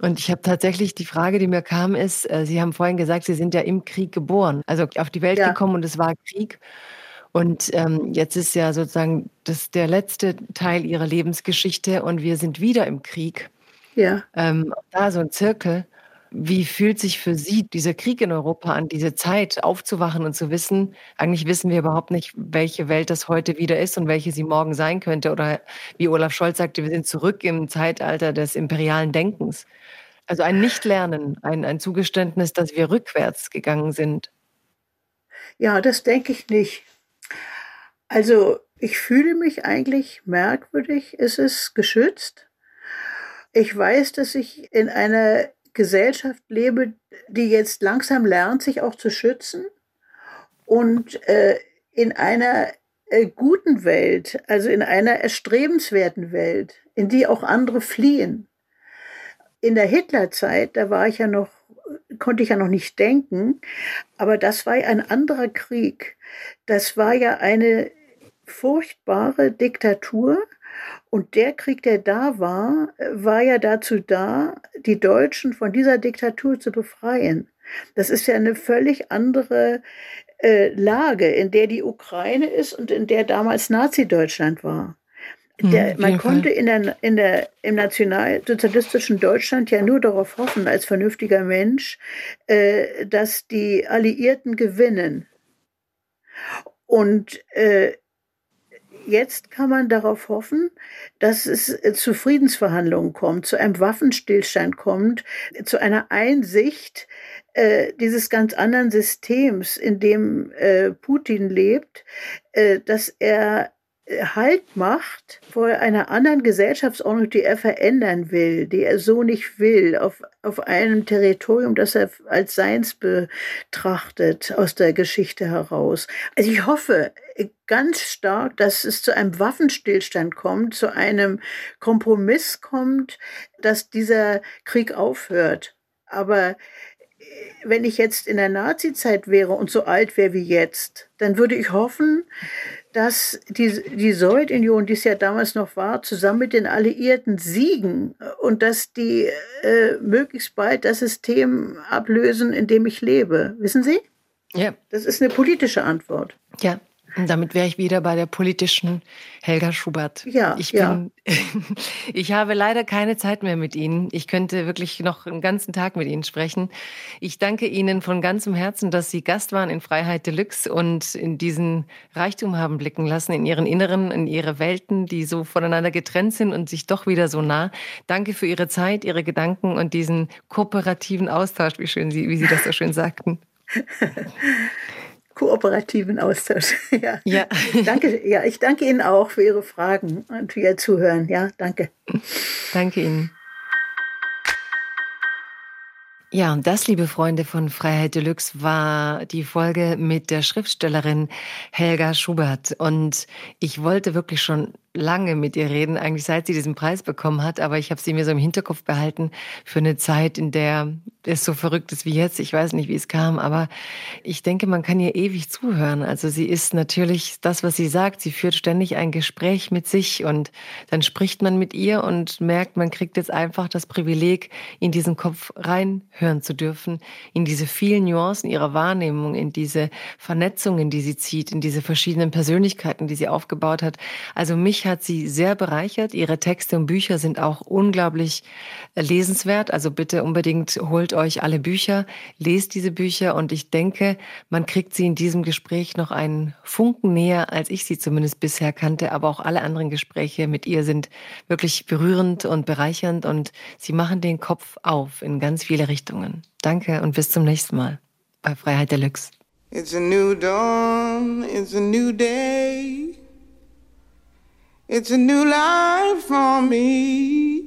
Und ich habe tatsächlich die Frage, die mir kam, ist, äh, Sie haben vorhin gesagt, Sie sind ja im Krieg geboren, also auf die Welt ja. gekommen und es war Krieg. Und ähm, jetzt ist ja sozusagen das der letzte Teil Ihrer Lebensgeschichte und wir sind wieder im Krieg. Ja. Ähm, da so ein Zirkel. Wie fühlt sich für Sie dieser Krieg in Europa an, diese Zeit aufzuwachen und zu wissen, eigentlich wissen wir überhaupt nicht, welche Welt das heute wieder ist und welche sie morgen sein könnte? Oder wie Olaf Scholz sagte, wir sind zurück im Zeitalter des imperialen Denkens. Also ein Nichtlernen, ein, ein Zugeständnis, dass wir rückwärts gegangen sind. Ja, das denke ich nicht. Also ich fühle mich eigentlich merkwürdig. Es ist geschützt. Ich weiß, dass ich in einer Gesellschaft lebe, die jetzt langsam lernt, sich auch zu schützen und äh, in einer äh, guten Welt, also in einer erstrebenswerten Welt, in die auch andere fliehen. In der Hitlerzeit, da war ich ja noch, konnte ich ja noch nicht denken, aber das war ja ein anderer Krieg. Das war ja eine furchtbare Diktatur und der Krieg, der da war, war ja dazu da, die Deutschen von dieser Diktatur zu befreien. Das ist ja eine völlig andere äh, Lage, in der die Ukraine ist und in der damals Nazi-Deutschland war. Hm, der, man konnte in der, in der, im nationalsozialistischen Deutschland ja nur darauf hoffen, als vernünftiger Mensch, äh, dass die Alliierten gewinnen. Und äh, jetzt kann man darauf hoffen, dass es äh, zu Friedensverhandlungen kommt, zu einem Waffenstillstand kommt, zu einer Einsicht äh, dieses ganz anderen Systems, in dem äh, Putin lebt, äh, dass er Halt macht vor einer anderen Gesellschaftsordnung, die er verändern will, die er so nicht will, auf, auf einem Territorium, das er als seins betrachtet aus der Geschichte heraus. Also ich hoffe ganz stark, dass es zu einem Waffenstillstand kommt, zu einem Kompromiss kommt, dass dieser Krieg aufhört. Aber wenn ich jetzt in der Nazizeit wäre und so alt wäre wie jetzt, dann würde ich hoffen, dass die, die Sowjetunion, die es ja damals noch war, zusammen mit den Alliierten siegen und dass die äh, möglichst bald das System ablösen, in dem ich lebe. Wissen Sie? Ja. Das ist eine politische Antwort. Ja. Und damit wäre ich wieder bei der politischen Helga Schubert. Ja, ich bin, ja. ich habe leider keine Zeit mehr mit Ihnen. Ich könnte wirklich noch einen ganzen Tag mit Ihnen sprechen. Ich danke Ihnen von ganzem Herzen, dass Sie Gast waren in Freiheit Deluxe und in diesen Reichtum haben blicken lassen, in Ihren Inneren, in Ihre Welten, die so voneinander getrennt sind und sich doch wieder so nah. Danke für Ihre Zeit, Ihre Gedanken und diesen kooperativen Austausch, wie schön Sie, wie Sie das so schön sagten. kooperativen Austausch. ja. ja. danke, ja, ich danke Ihnen auch für Ihre Fragen und für Ihr Zuhören. Ja, danke. Danke Ihnen. Ja, und das, liebe Freunde von Freiheit Deluxe, war die Folge mit der Schriftstellerin Helga Schubert. Und ich wollte wirklich schon lange mit ihr reden, eigentlich seit sie diesen Preis bekommen hat, aber ich habe sie mir so im Hinterkopf behalten für eine Zeit, in der es so verrückt ist wie jetzt. Ich weiß nicht, wie es kam, aber ich denke, man kann ihr ewig zuhören. Also sie ist natürlich das, was sie sagt. Sie führt ständig ein Gespräch mit sich und dann spricht man mit ihr und merkt, man kriegt jetzt einfach das Privileg, in diesen Kopf reinhören zu dürfen, in diese vielen Nuancen ihrer Wahrnehmung, in diese Vernetzungen, die sie zieht, in diese verschiedenen Persönlichkeiten, die sie aufgebaut hat. Also mich hat sie sehr bereichert. Ihre Texte und Bücher sind auch unglaublich äh, lesenswert. Also bitte unbedingt holt euch alle Bücher, lest diese Bücher und ich denke, man kriegt sie in diesem Gespräch noch einen Funken näher, als ich sie zumindest bisher kannte. Aber auch alle anderen Gespräche mit ihr sind wirklich berührend und bereichernd und sie machen den Kopf auf in ganz viele Richtungen. Danke und bis zum nächsten Mal bei Freiheit Deluxe. It's a new dawn, it's a new day. It's a new life for me.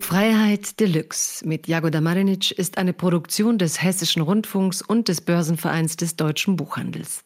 Freiheit Deluxe mit Jagoda Marinic ist eine Produktion des Hessischen Rundfunks und des Börsenvereins des Deutschen Buchhandels.